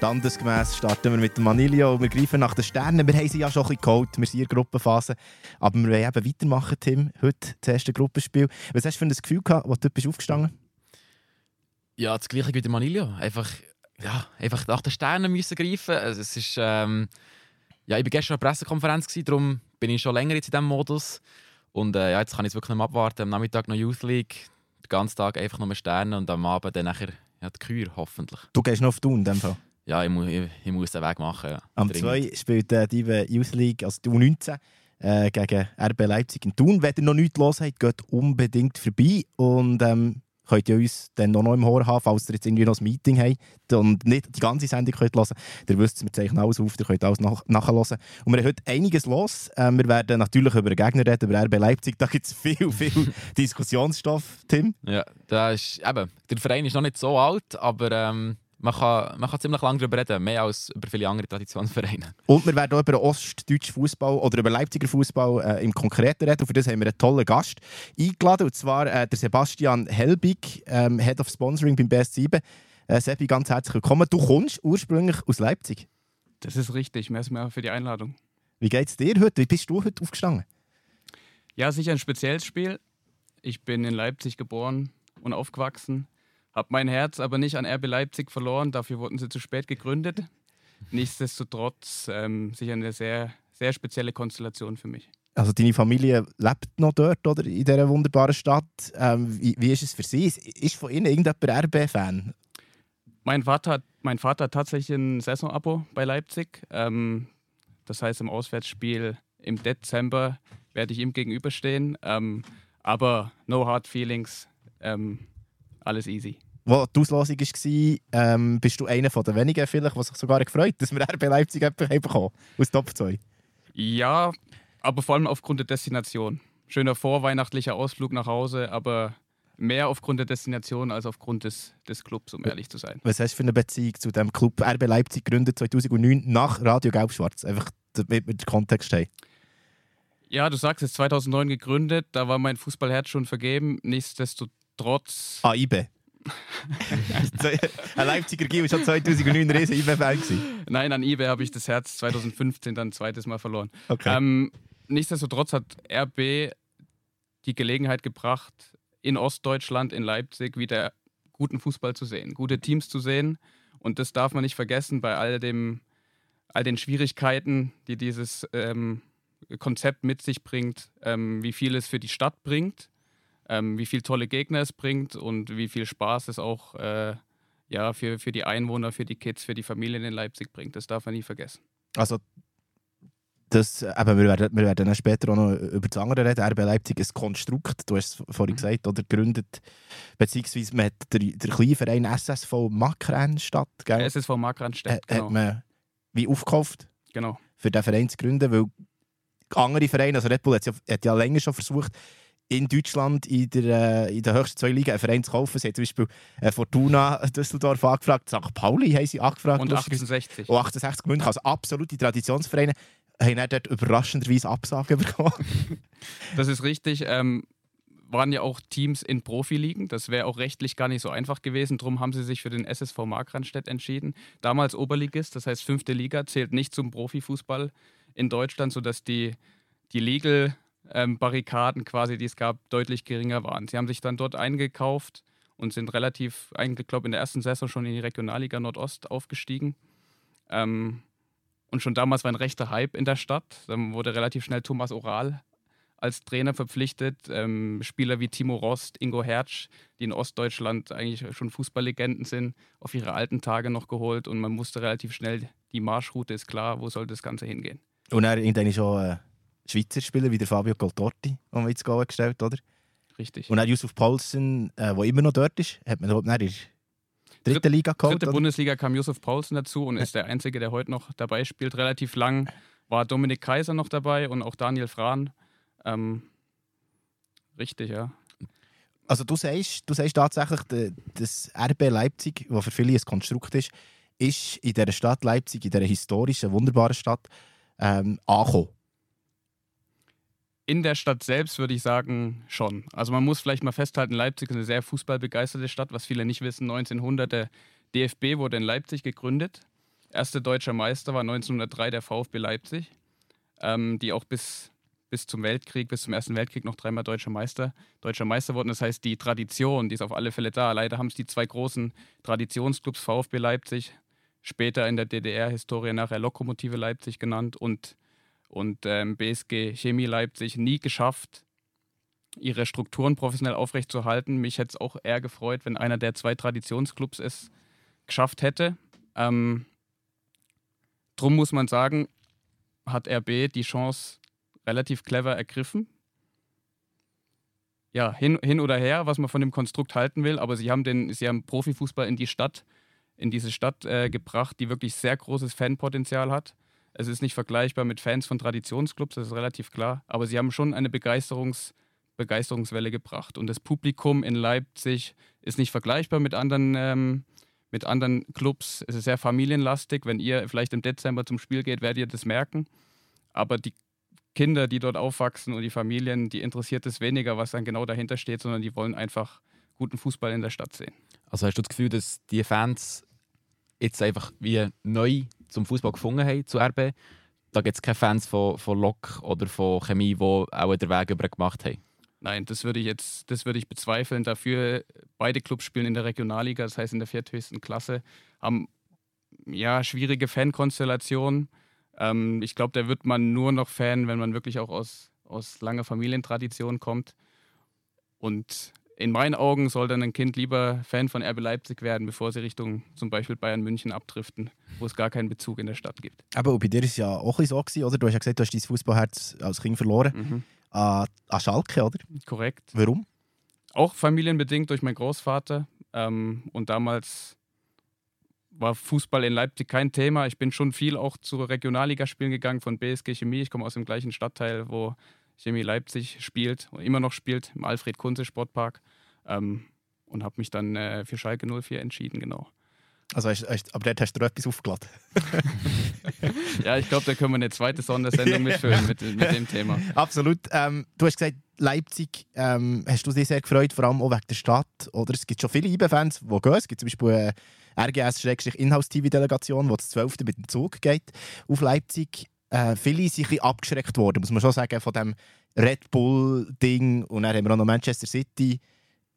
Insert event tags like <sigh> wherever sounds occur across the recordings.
Standesgemäß starten wir mit dem Manilio und wir greifen nach den Sternen. Wir haben sie ja schon ein bisschen geholt, wir sind in der Gruppenphase. Aber wir wollen eben weitermachen, Tim. Heute das erste Gruppenspiel. Was hast du für ein Gefühl gehabt, als du bist aufgestanden Ja, das gleiche wie der Manilio. Einfach, ja, einfach nach den Sternen müssen greifen. Also es ist, ähm, ja, ich war gestern an der Pressekonferenz, gewesen, darum bin ich schon länger jetzt in diesem Modus. Und äh, ja, jetzt kann ich es wirklich nicht mehr abwarten. Am Nachmittag noch Youth League, den ganzen Tag einfach nur Sterne und am Abend dann nachher ja, die Kür, hoffentlich. Du gehst noch auf Thun in dem Fall? Ja, ich, mu ich, ich muss den Weg machen. Ja. Am 2 spielt äh, die Youth League, also die U19, äh, gegen RB Leipzig in Thun. Wenn ihr noch nichts los habt, geht unbedingt vorbei. Und ähm, könnt ihr uns dann noch im Ohr haben, falls ihr jetzt irgendwie noch ein Meeting habt und nicht die ganze Sendung könnt hören könnt. Ihr wisst, wir zeichnen alles auf, ihr könnt alles nach nachhören. Und wir haben heute einiges los. Ähm, wir werden natürlich über den Gegner reden, über RB Leipzig. Da gibt es viel, viel <laughs> Diskussionsstoff, Tim. Ja, da ist, eben, der Verein ist noch nicht so alt, aber... Ähm man kann, man kann ziemlich lange darüber reden, mehr als über viele andere Traditionsvereine. Und wir werden auch über ostdeutschen Fußball oder über Leipziger Fußball äh, im Konkreten reden. Und für das haben wir einen tollen Gast eingeladen, und zwar äh, der Sebastian Helbig, ähm, Head of Sponsoring beim BS7. Äh, Sebi, ganz herzlich willkommen. Du kommst ursprünglich aus Leipzig. Das ist richtig. Merci für die Einladung. Wie geht es dir heute? Wie bist du heute aufgestanden? Ja, sicher ein spezielles Spiel. Ich bin in Leipzig geboren und aufgewachsen. Habe mein Herz aber nicht an RB Leipzig verloren, dafür wurden sie zu spät gegründet. Nichtsdestotrotz ähm, sicher eine sehr, sehr spezielle Konstellation für mich. Also deine Familie lebt noch dort oder in dieser wunderbaren Stadt. Ähm, wie, wie, ist es für sie? Ist von Ihnen irgendjemand RB-Fan? Mein Vater, mein Vater hat tatsächlich ein Saisonabo bei Leipzig. Ähm, das heißt, im Auswärtsspiel im Dezember werde ich ihm gegenüberstehen. Ähm, aber no hard feelings. Ähm, alles easy. Wo die Auslosung war, ähm, bist du einer von den wenigen, vielleicht, die sich sogar gefreut dass wir RB Leipzig bekommen aus Top 2. Ja, aber vor allem aufgrund der Destination. Schöner vorweihnachtlicher Ausflug nach Hause, aber mehr aufgrund der Destination als aufgrund des, des Clubs, um ehrlich zu sein. Was hast du für eine Beziehung zu dem Club RB Leipzig gegründet 2009 nach Radio Gelb-Schwarz? Einfach damit wir den Kontext haben. Ja, du sagst es, 2009 gegründet, da war mein Fußballherz schon vergeben. Nichtsdestotrotz trotz. <laughs> Ein Leipziger Gil war schon 2009 ein riesen IBE-Fan. Nein, an IBE habe ich das Herz 2015 dann zweites Mal verloren. Okay. Ähm, nichtsdestotrotz hat RB die Gelegenheit gebracht, in Ostdeutschland, in Leipzig wieder guten Fußball zu sehen, gute Teams zu sehen. Und das darf man nicht vergessen bei all, dem, all den Schwierigkeiten, die dieses ähm, Konzept mit sich bringt, ähm, wie viel es für die Stadt bringt ähm, wie viele tolle Gegner es bringt und wie viel Spaß es auch äh, ja, für, für die Einwohner, für die Kids, für die Familien in Leipzig bringt. Das darf man nie vergessen. Also das, eben, wir, werden, wir werden später auch noch über das andere reden. RB Leipzig ist ein Konstrukt, du hast es vorhin mhm. gesagt, oder gegründet, beziehungsweise man hat den, der kleine Verein SSV Makranstadt, gell? SSV Makranstadt, genau. Hat man wie aufgekauft, genau. für den Verein zu gründen, weil andere Vereine, also Red Bull hat ja, hat ja länger schon versucht, in Deutschland in der, äh, in der höchsten zwei Ligen einen Verein zu kaufen. Sie haben zum Beispiel äh, Fortuna Düsseldorf angefragt, St. Pauli haben sie angefragt. Und 68. Und 68 München, also absolute Traditionsvereine, haben dann dort überraschenderweise Absagen <laughs> bekommen. das ist richtig. Ähm, waren ja auch Teams in Profiligen. Das wäre auch rechtlich gar nicht so einfach gewesen. Darum haben sie sich für den SSV Markranstädt entschieden. Damals Oberligist, das heißt fünfte Liga, zählt nicht zum Profifußball in Deutschland, sodass die, die Legal ähm, Barrikaden quasi, die es gab, deutlich geringer waren. Sie haben sich dann dort eingekauft und sind relativ, eigentlich glaube in der ersten Saison schon in die Regionalliga Nordost aufgestiegen. Ähm, und schon damals war ein rechter Hype in der Stadt. Dann wurde relativ schnell Thomas Oral als Trainer verpflichtet. Ähm, Spieler wie Timo Rost, Ingo Hertsch, die in Ostdeutschland eigentlich schon Fußballlegenden sind, auf ihre alten Tage noch geholt. Und man musste relativ schnell, die Marschroute ist klar, wo soll das Ganze hingehen. Und er irgendwann schon äh, Schweizer Spieler wie der Fabio Coltorti, den wir jetzt gestellt oder? Richtig. Und auch Yusuf Paulsen, der äh, immer noch dort ist, hat man überhaupt nicht in dritte Liga geholt. Dritte oder? Bundesliga kam Yusuf Paulsen dazu und ist der Einzige, der heute noch dabei spielt. Relativ lang war Dominik Kaiser noch dabei und auch Daniel Frahn. Ähm, richtig, ja. Also du sagst, du sagst tatsächlich, das RB Leipzig, das für viele ein Konstrukt ist, ist in dieser Stadt Leipzig, in dieser historischen, wunderbaren Stadt, ähm, angekommen in der Stadt selbst würde ich sagen, schon. Also man muss vielleicht mal festhalten, Leipzig ist eine sehr fußballbegeisterte Stadt, was viele nicht wissen. 1900, der DFB wurde in Leipzig gegründet. Erster deutscher Meister war 1903 der VfB Leipzig, ähm, die auch bis, bis zum Weltkrieg, bis zum Ersten Weltkrieg noch dreimal deutscher Meister, deutscher Meister wurden. Das heißt, die Tradition, die ist auf alle Fälle da. Leider haben es die zwei großen Traditionsclubs VfB Leipzig, später in der DDR-Historie nachher Lokomotive Leipzig genannt und, und ähm, BSG Chemie Leipzig nie geschafft, ihre Strukturen professionell aufrechtzuerhalten. Mich hätte es auch eher gefreut, wenn einer der zwei Traditionsclubs es geschafft hätte. Ähm, drum muss man sagen, hat RB die Chance relativ clever ergriffen. Ja, hin, hin oder her, was man von dem Konstrukt halten will, aber sie haben den, sie haben Profifußball in die Stadt, in diese Stadt äh, gebracht, die wirklich sehr großes Fanpotenzial hat. Es ist nicht vergleichbar mit Fans von Traditionsclubs, das ist relativ klar, aber sie haben schon eine Begeisterungs- Begeisterungswelle gebracht. Und das Publikum in Leipzig ist nicht vergleichbar mit anderen, ähm, mit anderen Clubs. Es ist sehr familienlastig. Wenn ihr vielleicht im Dezember zum Spiel geht, werdet ihr das merken. Aber die Kinder, die dort aufwachsen und die Familien, die interessiert es weniger, was dann genau dahinter steht, sondern die wollen einfach guten Fußball in der Stadt sehen. Also hast du das Gefühl, dass die Fans jetzt einfach wie neu zum Fußball gefunden haben, zu RB? Da gibt es keine Fans von, von Lok oder von Chemie, die auch den Weg über gemacht haben? Nein, das würde ich jetzt, das würde ich bezweifeln. Dafür, beide Clubs spielen in der Regionalliga, das heißt in der vierthöchsten Klasse, haben ja schwierige Fankonstellationen. Ähm, ich glaube, da wird man nur noch Fan, wenn man wirklich auch aus, aus langer Familientradition kommt. Und in meinen Augen soll dann ein Kind lieber Fan von RB Leipzig werden, bevor sie Richtung zum Beispiel Bayern München abdriften, wo es gar keinen Bezug in der Stadt gibt. Aber bei dir ist es ja auch so gewesen, oder? Du hast ja gesagt, du hast dein Fußballherz als Kind verloren. Mhm. An, an Schalke, oder? Korrekt. Warum? Auch familienbedingt durch meinen Großvater. Ähm, und damals war Fußball in Leipzig kein Thema. Ich bin schon viel auch zu Regionalligaspielen gegangen von BSG Chemie. Ich komme aus dem gleichen Stadtteil, wo Chemie Leipzig spielt und immer noch spielt, im Alfred Kunze Sportpark. Ähm, und habe mich dann äh, für Schalke 04 entschieden, genau. Also, hast, hast, aber dort hast du etwas aufgeladen. <laughs> ja, ich glaube, da können wir eine zweite Sondersendung mitfüllen mit, mit dem Thema. <laughs> Absolut. Ähm, du hast gesagt, Leipzig ähm, hast du dich sehr gefreut, vor allem auch wegen der Stadt. Oder es gibt schon viele IB-Fans, die gehen. Es gibt zum Beispiel eine RGS-Inhouse-TV-Delegation, die das 12. mit dem Zug geht auf Leipzig. Äh, viele sind abgeschreckt worden, muss man schon sagen, von dem Red Bull-Ding. Und dann haben wir auch noch Manchester City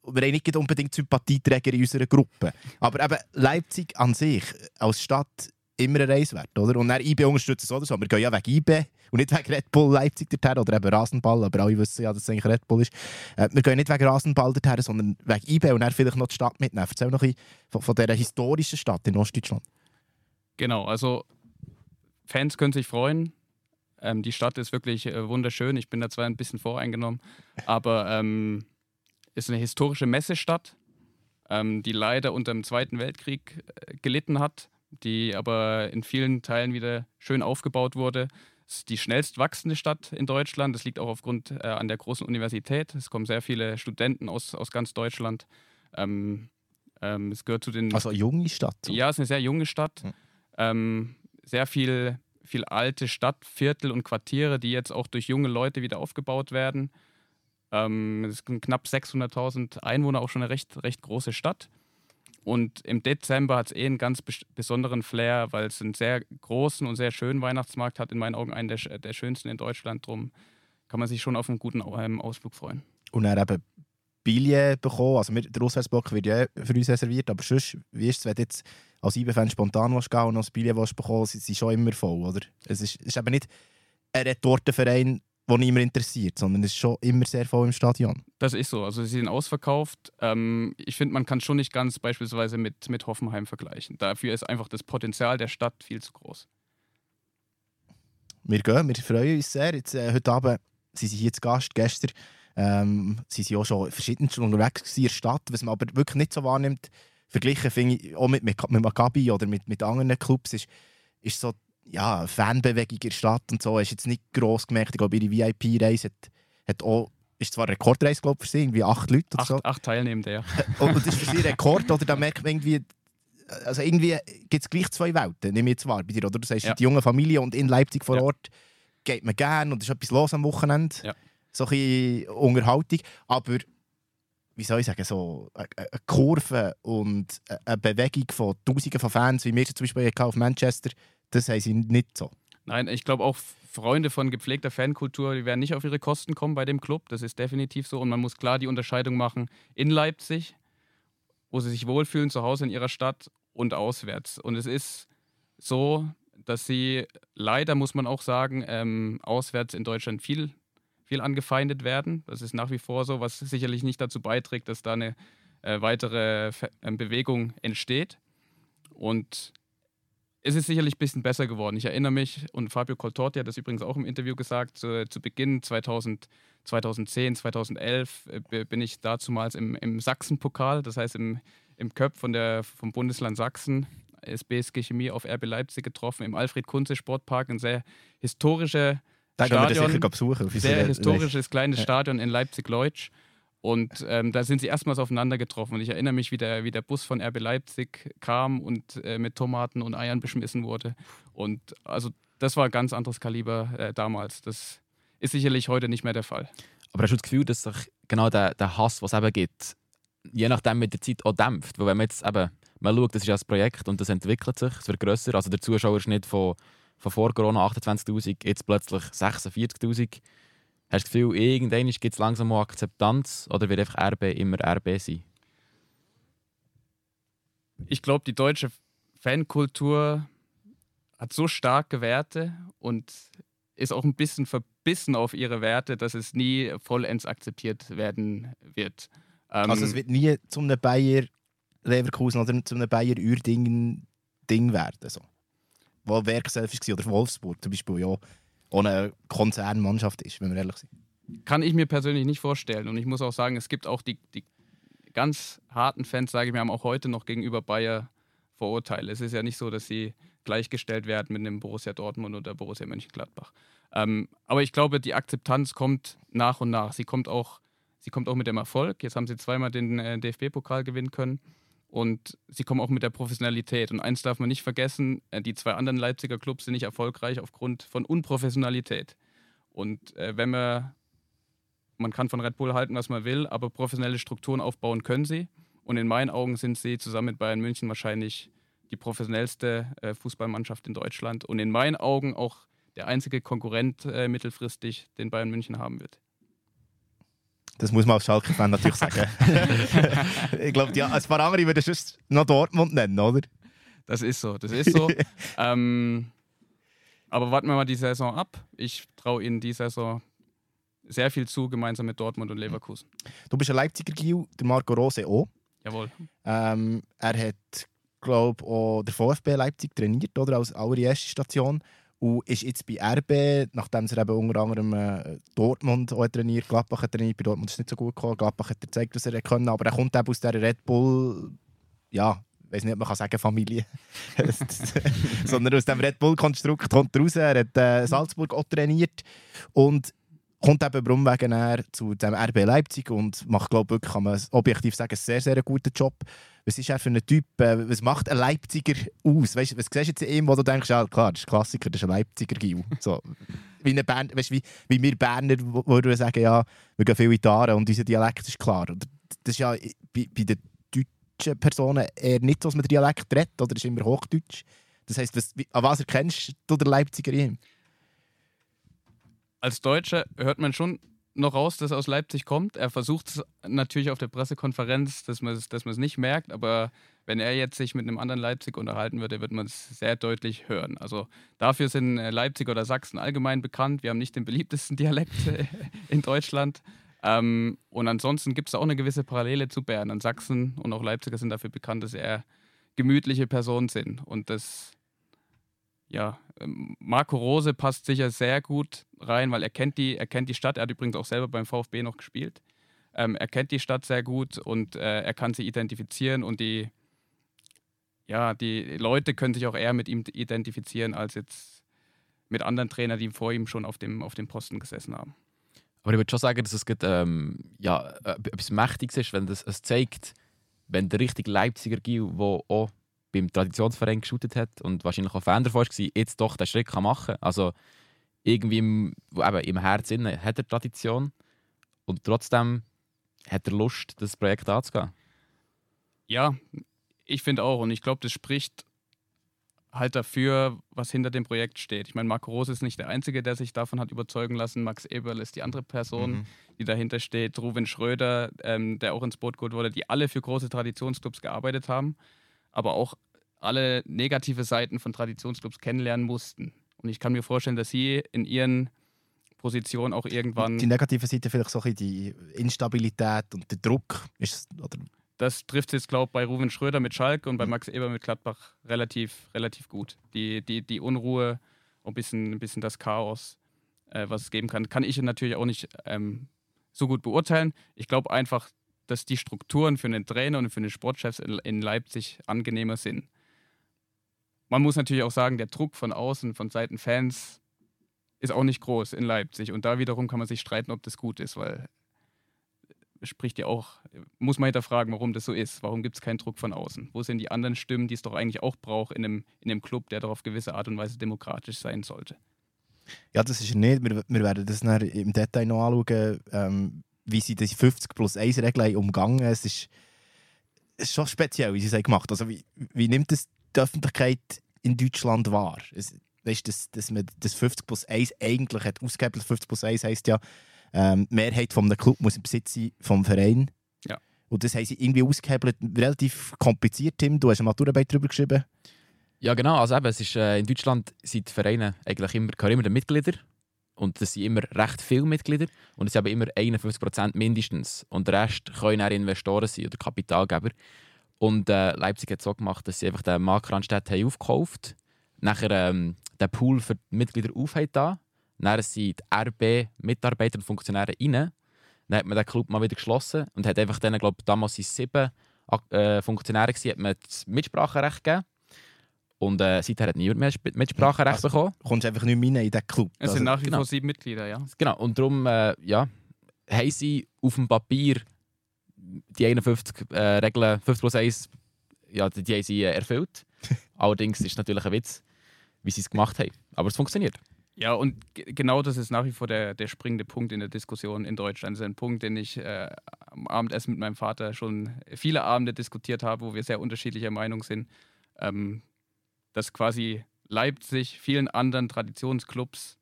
wir haben nicht unbedingt Sympathieträger in unserer Gruppe. Aber eben Leipzig an sich als Stadt immer ein Reis wert, oder? Und dann IB unterstützt es oder so. Wir gehen ja wegen IB und nicht wegen Red Bull Leipzig dorthin oder eben Rasenball, aber alle wissen ja, dass es eigentlich Red Bull ist. Äh, wir gehen nicht wegen Rasenball dorthin, sondern wegen IB und dann vielleicht noch die Stadt mitnehmen. Erzähl noch ein bisschen von, von dieser historischen Stadt in Ostdeutschland. Genau, also Fans können sich freuen. Ähm, die Stadt ist wirklich äh, wunderschön. Ich bin da zwar ein bisschen voreingenommen, aber ähm, ist eine historische Messestadt, ähm, die leider unter dem Zweiten Weltkrieg äh, gelitten hat, die aber in vielen Teilen wieder schön aufgebaut wurde. Es ist die schnellst wachsende Stadt in Deutschland. Das liegt auch aufgrund äh, an der großen Universität. Es kommen sehr viele Studenten aus, aus ganz Deutschland. Ähm, ähm, es gehört zu den. Also eine junge Stadt. Ja, es ist eine sehr junge Stadt. Hm. Sehr viel, viel alte Stadtviertel und Quartiere, die jetzt auch durch junge Leute wieder aufgebaut werden. Ähm, es sind knapp 600.000 Einwohner, auch schon eine recht, recht große Stadt. Und im Dezember hat es eh einen ganz besonderen Flair, weil es einen sehr großen und sehr schönen Weihnachtsmarkt hat. In meinen Augen einen der, der schönsten in Deutschland. Drum kann man sich schon auf einen guten ähm, Ausflug freuen. Und er eben Billett bekommen. Also der Auswärtsblock wird ja für uns reserviert. Aber sonst, wie ist es, wenn jetzt als IB-Fan spontan gehen und noch ein Billett bekommen sie sind schon immer voll, oder? Es ist, ist eben nicht ein Retortenverein, der niemand interessiert, sondern es ist schon immer sehr voll im Stadion. Das ist so. Also sie sind ausverkauft. Ähm, ich finde, man kann schon nicht ganz beispielsweise mit, mit Hoffenheim vergleichen. Dafür ist einfach das Potenzial der Stadt viel zu groß. Wir gehen, wir freuen uns sehr. Jetzt, äh, heute Abend sind Sie hier zu Gast. Gestern ähm, sind Sie auch schon verschieden unterwegs in der Stadt, was man aber wirklich nicht so wahrnimmt. Verglichen finde ich auch mit, mit, mit Maccabi oder mit, mit anderen Clubs ist, ist so ja, Fanbewegung in der Stadt und so, hast jetzt nicht gross gemerkt. Ich glaube, ihre VIP-Reise hat, hat auch, ist zwar eine Rekordreise glaub, für sie, irgendwie acht Leute oder acht, so. Acht Teilnehmende, ja. <laughs> und das ist für sie ein Rekord, oder da merkt man irgendwie, also irgendwie gibt es gleich zwei Welten, nehme ich jetzt wahr bei dir, oder? Du sagst, ja. die junge Familie und in Leipzig vor Ort geht man gerne und es ist etwas los am Wochenende. Ja. So ein bisschen Unterhaltung, aber wie soll ich sagen, so eine Kurve und eine Bewegung von Tausenden von Fans, wie wir zum Beispiel auf Manchester, das haben sie nicht so. Nein, ich glaube auch Freunde von gepflegter Fankultur, die werden nicht auf ihre Kosten kommen bei dem Club. Das ist definitiv so. Und man muss klar die Unterscheidung machen in Leipzig, wo sie sich wohlfühlen, zu Hause in ihrer Stadt und auswärts. Und es ist so, dass sie leider, muss man auch sagen, ähm, auswärts in Deutschland viel, viel angefeindet werden. Das ist nach wie vor so, was sicherlich nicht dazu beiträgt, dass da eine äh, weitere Fe äh, Bewegung entsteht. Und es ist sicherlich ein bisschen besser geworden. Ich erinnere mich, und Fabio Coltorti hat das übrigens auch im Interview gesagt, zu, zu Beginn 2000, 2010, 2011 äh, bin ich dazumals im, im Sachsen-Pokal, das heißt im, im Köp von der, vom Bundesland Sachsen, SBSG Chemie auf RB Leipzig getroffen, im Alfred-Kunze-Sportpark, ein sehr historischer da Stadion, besuchen, sehr historisches kleines Stadion in Leipzig-Leutsch. Und ähm, da sind sie erstmals aufeinander getroffen. Und ich erinnere mich, wie der, wie der Bus von RB Leipzig kam und äh, mit Tomaten und Eiern beschmissen wurde. Und also das war ein ganz anderes Kaliber äh, damals. Das ist sicherlich heute nicht mehr der Fall. Aber hast du das Gefühl, dass sich genau der, der Hass, was es eben gibt, je nachdem mit der Zeit auch dämpft? Weil wenn man jetzt eben, man schaut, das ist ja ein Projekt und das entwickelt sich, es wird grösser. Also der Zuschauerschnitt von, von vor Corona 28'000, jetzt plötzlich 46'000. Hast du das Gefühl, irgendwann gibt es langsam mal Akzeptanz oder wird einfach RB immer RB sein? Ich glaube, die deutsche Fankultur hat so starke Werte und ist auch ein bisschen verbissen auf ihre Werte, dass es nie vollends akzeptiert werden wird. Ähm, also es wird nie zu einem Bayer Leverkusen oder zu einem Bayer Uerdingen Ding werden. So. Wo Werkself war oder Wolfsburg zum Beispiel, ja ohne Konzernmannschaft ist, wenn wir ehrlich sind. Kann ich mir persönlich nicht vorstellen. Und ich muss auch sagen, es gibt auch die, die ganz harten Fans, sage ich mir, haben auch heute noch gegenüber Bayer Vorurteile. Es ist ja nicht so, dass sie gleichgestellt werden mit einem Borussia Dortmund oder Borussia Mönchengladbach. Ähm, aber ich glaube, die Akzeptanz kommt nach und nach. Sie kommt auch, sie kommt auch mit dem Erfolg. Jetzt haben sie zweimal den äh, DFB-Pokal gewinnen können. Und sie kommen auch mit der Professionalität. Und eins darf man nicht vergessen, äh, die zwei anderen Leipziger Clubs sind nicht erfolgreich aufgrund von Unprofessionalität. Und äh, wenn man, man kann von Red Bull halten, was man will, aber professionelle Strukturen aufbauen können sie. Und in meinen Augen sind sie zusammen mit Bayern München wahrscheinlich die professionellste äh, Fußballmannschaft in Deutschland. Und in meinen Augen auch der einzige Konkurrent äh, mittelfristig, den Bayern München haben wird. Das muss man als Schalke-Fan natürlich sagen. <laughs> ich glaube, ja, ein paar andere würden es noch Dortmund nennen, oder? Das ist so, das ist so. <laughs> ähm, aber warten wir mal die Saison ab. Ich traue Ihnen die Saison sehr viel zu, gemeinsam mit Dortmund und Leverkusen. Du bist ein Leipziger Gil, der Marco Rose auch. Jawohl. Ähm, er hat, glaube ich, auch der VfB Leipzig trainiert, oder? Als allererste Station. Und ist jetzt bei RB, nachdem er eben unter anderem äh, Dortmund auch trainiert, Gladbach hat trainiert, bei Dortmund ist es nicht so gut gekommen, Gladbach hat er gezeigt, was er können, aber er kommt eben aus dieser Red Bull, ja, ich weiß nicht, man kann sagen Familie, <laughs> sondern aus dem Red Bull-Konstrukt kommt er raus, er hat äh, Salzburg auch trainiert. Und kommt eben Brumwegen zu dem RB Leipzig und macht, glaube ich, kann man objektiv sagen, einen sehr, sehr guten Job. Was ist er für ein Typ? Äh, was macht ein Leipziger aus? Weißt, was siehst du jetzt in ihm, wo du denkst, ja, klar, das ist ein Klassiker, das ist ein Leipziger Gil. <laughs> So, wie, eine Bern, weißt, wie, wie wir Berner würden sagen, ja, wir gehen viel in die Aare und unser Dialekt ist klar. Das ist ja bei, bei den deutschen Personen eher nicht so, dass man Dialekt redet, oder ist immer Hochdeutsch. Das heisst, was, an was erkennst du den Leipziger in ihm? Als Deutscher hört man schon noch raus, dass er aus Leipzig kommt. Er versucht es natürlich auf der Pressekonferenz, dass man es dass nicht merkt, aber wenn er jetzt sich mit einem anderen Leipzig unterhalten würde, wird man es sehr deutlich hören. Also dafür sind äh, Leipzig oder Sachsen allgemein bekannt. Wir haben nicht den beliebtesten <laughs> Dialekt äh, in Deutschland. Ähm, und ansonsten gibt es auch eine gewisse Parallele zu Bern. Und Sachsen und auch Leipziger sind dafür bekannt, dass sie eher gemütliche Personen sind. Und das ja, ähm, Marco Rose passt sicher sehr gut rein, weil er kennt die, er kennt die Stadt. Er hat übrigens auch selber beim VfB noch gespielt. Ähm, er kennt die Stadt sehr gut und äh, er kann sie identifizieren und die, ja, die Leute können sich auch eher mit ihm identifizieren als jetzt mit anderen Trainern, die vor ihm schon auf dem, auf dem Posten gesessen haben. Aber ich würde schon sagen, dass es ähm, ja, äh, etwas Mächtiges ist, wenn das, es zeigt, wenn der richtige Leipziger Gil, der auch beim Traditionsverein geshootet hat und wahrscheinlich auch Fan davon war, jetzt doch den Schritt kann machen kann. Also irgendwie im, eben, im Herzen hat er Tradition und trotzdem hat er Lust, das Projekt anzugehen. Ja, ich finde auch. Und ich glaube, das spricht halt dafür, was hinter dem Projekt steht. Ich meine, Marco Rose ist nicht der Einzige, der sich davon hat überzeugen lassen. Max Eberl ist die andere Person, Mhm. die dahinter steht. Ruven Schröder, ähm, der auch ins Boot geholt wurde, die alle für große Traditionsclubs gearbeitet haben, aber auch alle negative Seiten von Traditionsclubs kennenlernen mussten. Und ich kann mir vorstellen, dass sie in ihren Positionen auch irgendwann Die negative Seite vielleicht so ein die Instabilität und der Druck. Ist, oder, das trifft jetzt, glaube ich, bei Ruven Schröder mit Schalke und bei. Max Eber mit Gladbach relativ, relativ gut. Die, die, die Unruhe und ein bisschen, ein bisschen das Chaos, äh, was es geben kann, kann ich natürlich auch nicht ähm, so gut beurteilen. Ich glaube einfach, dass die Strukturen für einen Trainer und für den Sportchefs in, in Leipzig angenehmer sind. Man muss natürlich auch sagen, der Druck von außen, von Seiten Fans, ist auch nicht groß in Leipzig. Und da wiederum kann man sich streiten, ob das gut ist, weil spricht ja auch, muss man hinterfragen, warum das so ist. Warum gibt es keinen Druck von außen? Wo sind die anderen Stimmen, die es doch eigentlich auch braucht in einem, in einem Club, der doch auf gewisse Art und Weise demokratisch sein sollte? ja, das ist nicht. Wir, wir werden das dann im Detail noch anschauen, ähm, wie sie die 50 plus 1 Regel umgangen Es ist, es ist schon speziell, wie sie es gemacht haben. Also, wie, wie nimmt das die Öffentlichkeit in Deutschland wahr? Es, weißt, dass, dass man das 50 plus 1 eigentlich hat ausgehebelt. 50 plus 1 heisst ja, ähm, die Mehrheit von einem Club muss im Besitz sein vom Verein. Ja. Und das haben sie irgendwie ausgehebelt. Relativ kompliziert, Tim. Du hast eine Maturarbeit darüber geschrieben. Ja, genau. Also eben, es ist, äh, in Deutschland sind die Vereine eigentlich immer, gehören immer den Mitglieder. Und das sind immer recht viele Mitglieder. Und es sind aber immer 51% mindestens. Und der Rest können auch Investoren sein oder Kapitalgeber. Und äh, Leipzig hat es so gemacht, dass sie einfach den Mark Randstedt haben aufgekauft Nachher ähm, den Pool für die Mitglieder aufheben da. Dann sind die RB-Mitarbeiter und Funktionäre rein. Dann hat man den Club mal wieder geschlossen und hat einfach denen, glaube damals sind sieben äh, Funktionäre gewesen, hat man das Mitspracherecht gegeben. Und äh, seither hat niemand mehr Sp- Mitspracherecht Also- bekommen. Du kommst einfach nicht mehr rein in diesen Club. Es Also, sind nach wie genau. vor sieben Mitglieder, ja. Genau, und darum äh, ja, haben sie auf dem Papier die 51 äh, Regeln 50 plus 1 ja, die, die haben sie äh, erfüllt. <laughs> Allerdings ist es natürlich ein Witz, wie sie es gemacht haben. Aber es funktioniert. Ja, und ge- genau das ist nach wie vor der, der springende Punkt in der Diskussion in Deutschland. Das ist ein Punkt, den ich äh, am Abendessen mit meinem Vater schon viele Abende diskutiert habe, wo wir sehr unterschiedlicher Meinung sind. Ähm, dass quasi Leipzig vielen anderen Traditionsclubs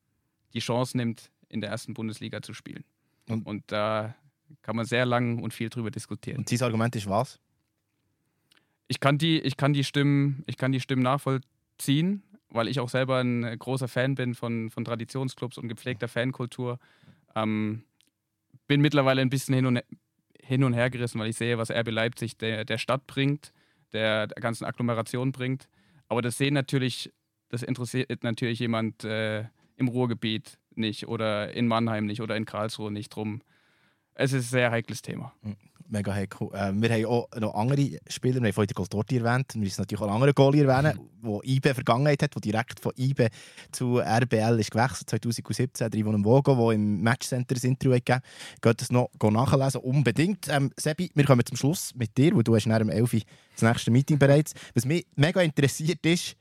die Chance nimmt, in der ersten Bundesliga zu spielen. Und- Und, da kann man sehr lang und viel drüber diskutieren. Und sein Argument ist was? Ich kann die, ich kann die Stimmen, ich kann die Stimmen nachvollziehen, weil ich auch selber ein großer Fan bin von, von Traditionsclubs und gepflegter Fankultur. Ähm, bin mittlerweile ein bisschen hin und, hin und her gerissen, weil ich sehe, was RB Leipzig der, der Stadt bringt, der, der ganzen Agglomeration bringt. Aber das sehen natürlich, das interessiert natürlich jemand äh, im Ruhrgebiet nicht oder in Mannheim nicht oder in Karlsruhe nicht drum. Es ist ein sehr heikles Thema. Mega heikel. Äh, wir haben auch noch andere Spieler, wir haben vorhin den Goltorti erwähnt, wir müssen natürlich auch einen anderen Goalie erwähnen, der IB Vergangenheit hat, der direkt von IB zu RBL ist gewechselt, 2017, der Ivan Vogo, der im Matchcenter das Interview hat gegeben Geht das noch nachlesen, unbedingt. Ähm, Sebi, wir kommen zum Schluss mit dir, weil du hast nach dem 11 Uhr das nächste Meeting bereits. Was mich mega interessiert ist,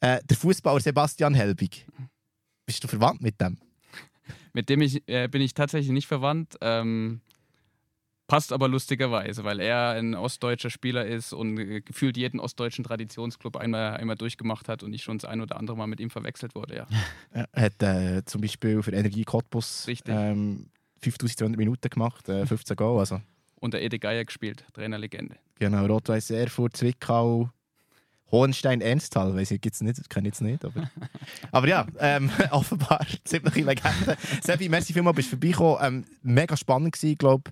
äh, der Fußballer Sebastian Helbig. Bist du verwandt mit dem? Mit dem ich, äh, bin ich tatsächlich nicht verwandt. Ähm, passt aber lustigerweise, weil er ein ostdeutscher Spieler ist und äh, gefühlt jeden ostdeutschen Traditionsclub einmal, einmal durchgemacht hat und ich schon das ein oder andere Mal mit ihm verwechselt wurde. Ja. <laughs> Er hat äh, zum Beispiel für Energie Cottbus ähm, 5200 Minuten gemacht, äh, <laughs> 15 Goal. Also, Unter Ede Geier gespielt, Trainerlegende. genau, Rot-Weiß Erfurt, Zwickau, Hohenstein, Enstal, weiß ich jetzt nicht, kenne ich jetzt nicht. Aber, <laughs> aber ja, ähm, <laughs> offenbar ziemliche Legende. Sebi, merci vielmals, bist du vorbeigekommen. Ähm, mega spannend gewesen, glaube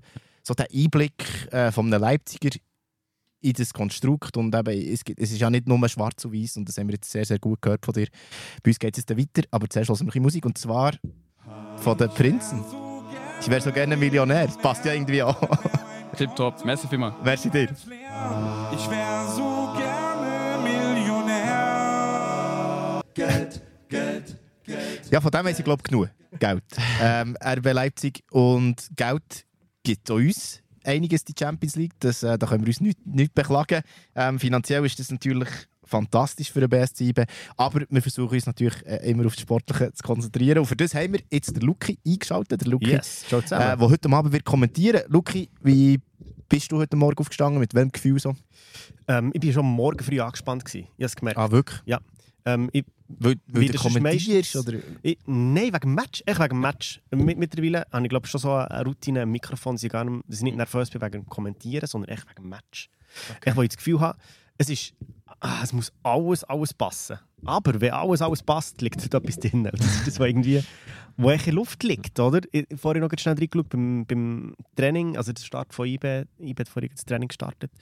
so der Einblick äh, von einem Leipziger in das Konstrukt und eben, es, gibt, es ist ja nicht nur schwarz und weiß und das haben wir jetzt sehr, sehr gut gehört von dir. Bei uns geht es jetzt dann weiter, aber zuerst hören wir ein bisschen Musik und zwar von den Prinzen. Ich wäre so gerne Millionär, das passt ja irgendwie auch. Tipptopp, merci vielmals. Merci dir. Ich wär so Geld, Geld, Geld. Ja, von dem weiß ich glaube genug. Geld. <laughs> ähm, RB Leipzig und Geld gibt uns einiges die Champions League. Das, äh, da können wir uns nicht, nicht beklagen. Ähm, finanziell ist das natürlich fantastisch für den BSC IB. Aber wir versuchen uns natürlich äh, immer auf das Sportliche zu konzentrieren. Und für das haben wir jetzt den Luki eingeschaltet. Der Luki, Yes, äh, der heute Abend wird kommentieren. Luki, wie bist du heute Morgen aufgestanden? Mit welchem Gefühl so? ähm, ich war schon morgen früh angespannt. Gewesen. Ich habe es gemerkt. Ah, wirklich? Ähm, ich, Weil, weil du kommentierst? Oder? ich, nein, wegen Match. Echt wegen Match. Mit, mittlerweile habe ich glaube schon so eine Routine im Mikrofon, ich, gar nicht, dass ich nicht nervös bin wegen Kommentieren, sondern echt wegen Match. Ich wo ich das Gefühl habe, es ist... Ah, es muss alles, alles passen. Aber wenn alles, alles passt, liegt dort etwas drin. <laughs> Das ist das, was irgendwie wo in Luft liegt, oder? Ich habe vorhin noch schnell reingeschaut beim, beim Training, also der Start von IB, IB hat vorhin das Training gestartet.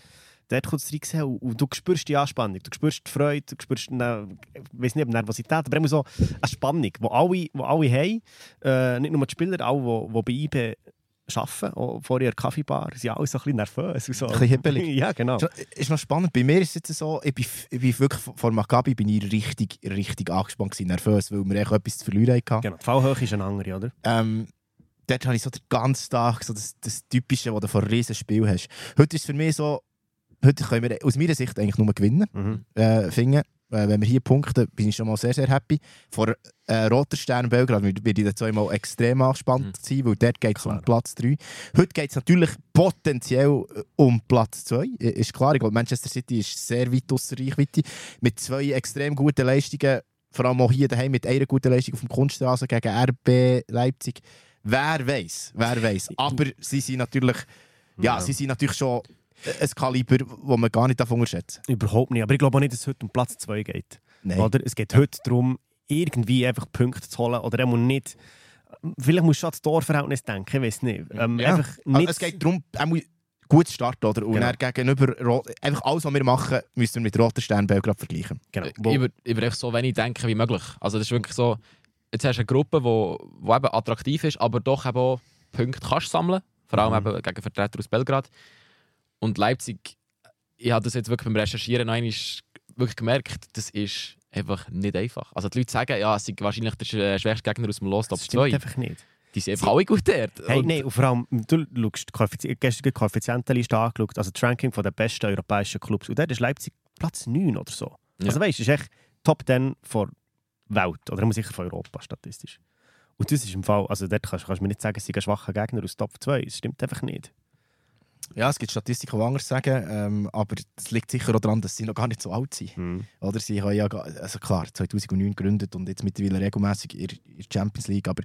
Dort kommt es rein und, und du spürst die Anspannung, du spürst die Freude, du spürst, ne, ich weiß nicht, Nervosität, aber immer so eine Spannung, die alle, wo alle haben. Äh, nicht nur die Spieler, auch die, die bei IB arbeiten, auch vor ihrer Kaffeebar, sind alle so ein bisschen nervös. Und so. Ein bisschen hibbelig. <laughs> ja, genau. Ist noch spannend. Bei mir ist es jetzt so, ich bin, ich bin wirklich vor Maccabi bin ich richtig, richtig angespannt gewesen, nervös, weil wir echt etwas zu verlieren hatten. genau. Die Fallhöhe ist eine andere, oder? Ähm, dort habe ich so den ganzen Tag so das, das Typische, was du vor einem riesen Spiel hast. Heute ist es für mich so, heute können wir aus meiner Sicht eigentlich nur gewinnen, Mhm. äh, finden. Äh, wenn wir hier punkten, bin ich schon mal sehr, sehr happy. Vor äh, Roter Stern Belgrad werde ich zweimal extrem angespannt Mhm. sein, weil dort geht es um Klar. Platz 3. Heute geht es natürlich potenziell äh, um Platz 2. Ist klar, ich glaube, Manchester City ist sehr weit aus der Reichweite. Mit zwei extrem guten Leistungen, vor allem auch hier daheim mit einer guten Leistung auf dem Kunststraße gegen RB Leipzig. Wer weiß, wer weiß. Aber sie sind natürlich, ja, Ja. sie sind natürlich schon ein Kaliber, das man gar nicht davon unterschätzen Überhaupt nicht. Aber ich glaube auch nicht, dass es heute um Platz 2 geht. Nein. Oder? Es geht heute darum, irgendwie einfach Punkte zu holen. Oder er muss nicht. Vielleicht musst du schon ans Torverhältnis denken, ich weiß nicht. Ähm, Ja. Einfach Also nicht es geht darum, er muss gut starten. Oder? Und Genau. gegenüber, einfach alles, was wir machen, müssen wir mit Roter Stern Belgrad vergleichen. genau. Ich würde würd so wenig denken wie möglich. Also das ist wirklich so, jetzt hast du eine Gruppe, die wo, wo eben attraktiv ist, aber doch eben auch Punkte kannst sammeln. Vor allem Mhm. eben gegen Vertreter aus Belgrad. Und Leipzig, ich habe das jetzt wirklich beim Recherchieren noch einmal wirklich gemerkt, das ist einfach nicht einfach. Also die Leute sagen, ja, es sei wahrscheinlich der sch- schwächste Gegner aus dem Los Top das stimmt 2. einfach nicht. Die sind einfach alle gut dort. Hey, Und- nein, und vor allem, du schaust die die Koeffizientenliste angeschaut, also das Ranking der besten europäischen Clubs. Und dort ist Leipzig Platz 9 oder so. Ja. Also weißt du, das ist echt Top 10 von Welt. Oder sicher von Europa statistisch. Und das ist im Fall, also dort kannst, kannst du mir nicht sagen, es sind ein schwacher Gegner aus Top 2. Das stimmt einfach nicht. Ja, es gibt Statistiken, die anders sagen, ähm, aber es liegt sicher auch daran, dass sie noch gar nicht so alt sind. Oder sie haben ja, also klar, 2009 gegründet und jetzt mittlerweile regelmäßig in der Champions League, aber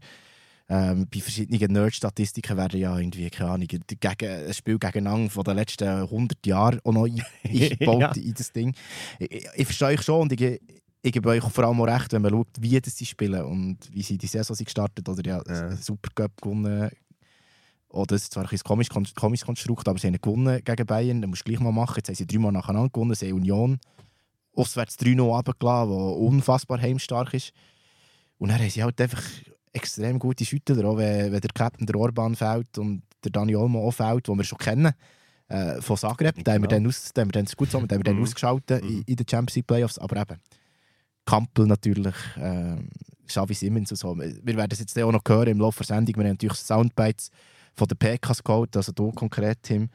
ähm, bei verschiedenen Nerd-Statistiken werden ja irgendwie, keine Ahnung, gegen, ein Spiel gegeneinander von den letzten 100 Jahren auch noch <laughs> ein- eingebaut Ja. in das Ding. Ich, ich, ich verstehe euch schon und ich, ich gebe euch vor allem auch recht, wenn man schaut, wie das sie spielen und wie sie die Saison sind gestartet oder ja, Ja. Supercup gewonnen. Oh, das ist zwar ein bisschen komisch, komisches Konstrukt, aber sie haben gewonnen gegen Bayern. Das musst du gleich mal machen. Jetzt haben sie dreimal nacheinander gewonnen. Sie Union auswärts 3-0 runtergelassen, der unfassbar heimstark ist. Und dann haben sie halt einfach extrem gute Schüttler, auch wenn, wenn der Captain der Orban fällt und der Dani Olmo auch fällt, den wir schon kennen. Äh, von Zagreb, den haben wir Genau. dann, aus, den haben wir dann gut zusammen, den haben wir dann ausgeschaltet in, Mhm. in den Champions League Playoffs. Aber eben, Kampel natürlich, äh, Xavi Simmons und so. Wir werden es jetzt auch noch hören im Laufe der Sendung. Wir haben natürlich Soundbites von den PKs geholt, also du konkret, Tim.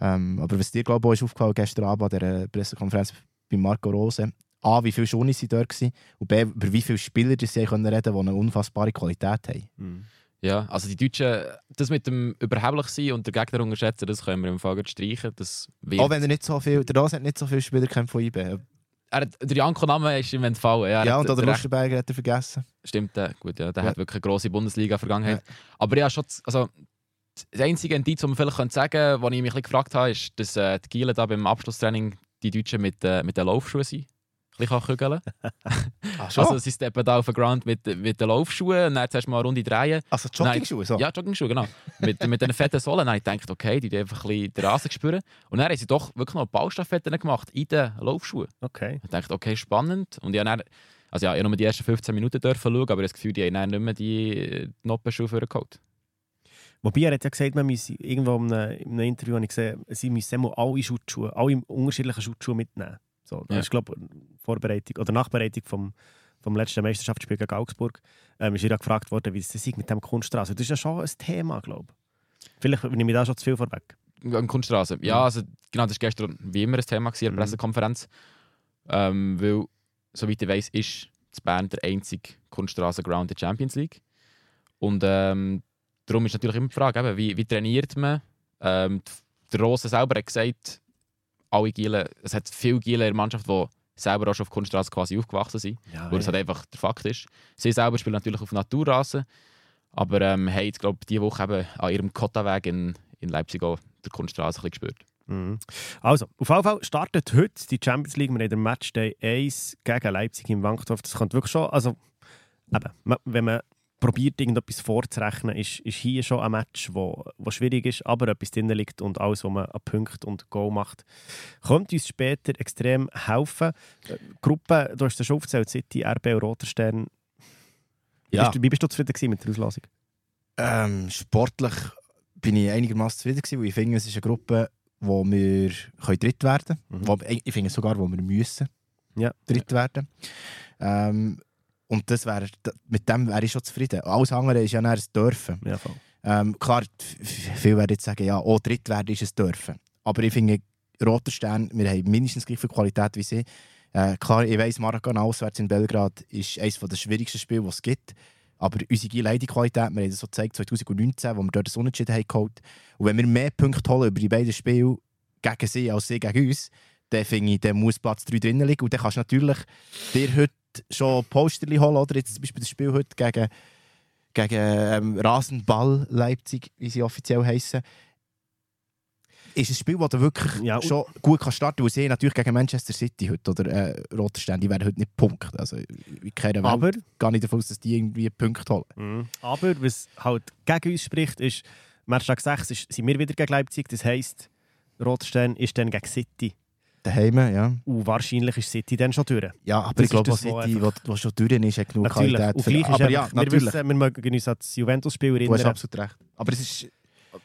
Ähm, aber was dir, glaube ich, auch ist aufgefallen gestern Abend an der Pressekonferenz bei Marco Rose, A, wie viele Schuhe sie dort waren und B, über wie viele Spieler die sie können reden können, die eine unfassbare Qualität haben. Ja, also die Deutschen, das mit dem überheblich sein und den Gegner unterschätzen, das können wir im Fall gut streichen. Das wird. Auch wenn er nicht so viel, der Rose hat nicht so viele Spieler von IB. er hat, der Janko-Name ist ihm entfallen. Ja, Ja, hat- und der der Lustenberger hat er vergessen. Stimmt, der, gut, ja, der Ja. hat wirklich eine grosse Bundesliga-Vergangenheit. Aber ja, schon, also, das einzige Indiz, das man vielleicht sagen könnte, was ich mich gefragt habe, ist, dass äh, die Gielen da beim Abschlusstraining die Deutschen mit, äh, mit den Laufschuhen sind. Ein bisschen kügeln. <laughs> Ah, Also sie steppen da auf den Ground mit, mit den Laufschuhen und dann zuerst mal eine Runde drehen. also Jogging-Schuhe, so? Ja, Joggingschuhe, genau. mit, mit den fetten Sohlen. Dann ich gedacht, okay, die die einfach ein bisschen den Rasen spüren. Und dann haben sie doch wirklich noch Ballstaffetten gemacht in den Laufschuhen. Okay. Ich dachte, okay, spannend. Und ich habe dann, also ja, ich habe nur die ersten 15 Minuten dürfen schauen, aber ich habe das Gefühl, die haben dann nicht mehr die Noppenschuhe vorgeholt. Wobei er hat ja gesagt, man müsse irgendwo in einem, in einem Interview habe ich gesehen, sie müssen immer alle Schutzschuhe, alle unterschiedlichen Schutzschuhe mitnehmen. So, das Ja. ist glaube ich Vorbereitung oder Nachbereitung vom, vom letzten Meisterschaftsspiel gegen Augsburg. Ähm, ist ja gefragt worden, wie es ist mit dem Kunststraße. Das ist ja schon ein Thema, glaube ich. Vielleicht nehme ich da schon zu viel vorweg. An Kunststraße. Ja, also genau, das war gestern wie immer ein Thema gewesen, in der Mhm. Pressekonferenz. Ähm, weil, soweit ich weiß, ist Bern der einzige Kunststraßenground der Champions League. Und ähm, darum ist natürlich immer die Frage, eben, wie, wie trainiert man? Ähm, der Rose selber hat gesagt, alle Gielen, es hat viele Gielen in der Mannschaft, die selber auch schon auf Kunststraße quasi aufgewachsen sind. Ja, Weil das halt einfach der Fakt ist. Sie selber spielen natürlich auf Naturrasen, aber ähm, haben jetzt, glaube ich, diese Woche eben an ihrem Kottaweg in, in Leipzig auch der Kunststraße ein bisschen gespürt. Mhm. Also, auf jeden Fall startet heute die Champions League. Wir haben den Matchday 1 gegen Leipzig im Wankdorf. Das könnte wirklich schon, also, eben, wenn man probiert, irgendetwas vorzurechnen, ist, ist hier schon ein Match, wo, wo schwierig ist, aber etwas drin liegt und alles, was man an Punkt und Goal macht, könnte uns später extrem helfen. Äh, Gruppe, du hast den schon aufgezählt, City, RB und Roter Stern. Ja. Bist du, wie bist du zufrieden mit der Auslosung? Ähm, sportlich bin ich einigermaßen zufrieden gewesen, weil ich finde, es ist eine Gruppe, wo wir können dritt werden Mhm. können. Ich finde sogar, wo wir müssen Ja. dritt werden. Ähm, und das wär, mit dem wäre ich schon zufrieden. Alles andere ist ja ein Dürfen. Ja. Ähm, klar, viele werden jetzt sagen, ja, auch dritt werden ist ein Dürfen. Aber ich finde, Roter Stern, wir haben mindestens gleich viel Qualität wie sie. Äh, klar, ich weiss, Maracanã auswärts in Belgrad ist eines der schwierigsten Spiele, die es gibt. Aber unsere Leidqualität, wir haben das so gezeigt 2019, wo wir dort das Unentschieden haben geholt. Und wenn wir mehr Punkte holen über die beiden Spiele gegen sie als sie gegen uns, dann finde ich, dann muss Platz 3 drinnen liegen. Und dann kannst du natürlich dir heute schon Posterli holen, oder? Jetzt zum Beispiel das Spiel heute gegen, gegen ähm, Rasenball Leipzig, wie sie offiziell heißen. Ist ein Spiel, das du wirklich Ja, schon gut kannst starten kannst, weil natürlich gegen Manchester City heute oder äh, Roter Stern, die werden heute nicht punkten. Also, in keiner Welt Aber gehe ich davon aus, dass die irgendwie Punkte holen. Mhm. Aber was halt gegen uns spricht, ist, Matchtag 6 ist, sind wir wieder gegen Leipzig. Das heisst, Rotstern ist dann gegen City. Daheim, ja. Und wahrscheinlich ist City dann schon durch. Ja, aber Das ich glaube, was City, wo schon durch ist, hat genug Natürlich. Qualität. Für- aber ja, einfach, wir, natürlich. wissen, wir mögen uns an das Juventus-Spiel Du hast erinnern. absolut recht. Aber es ist,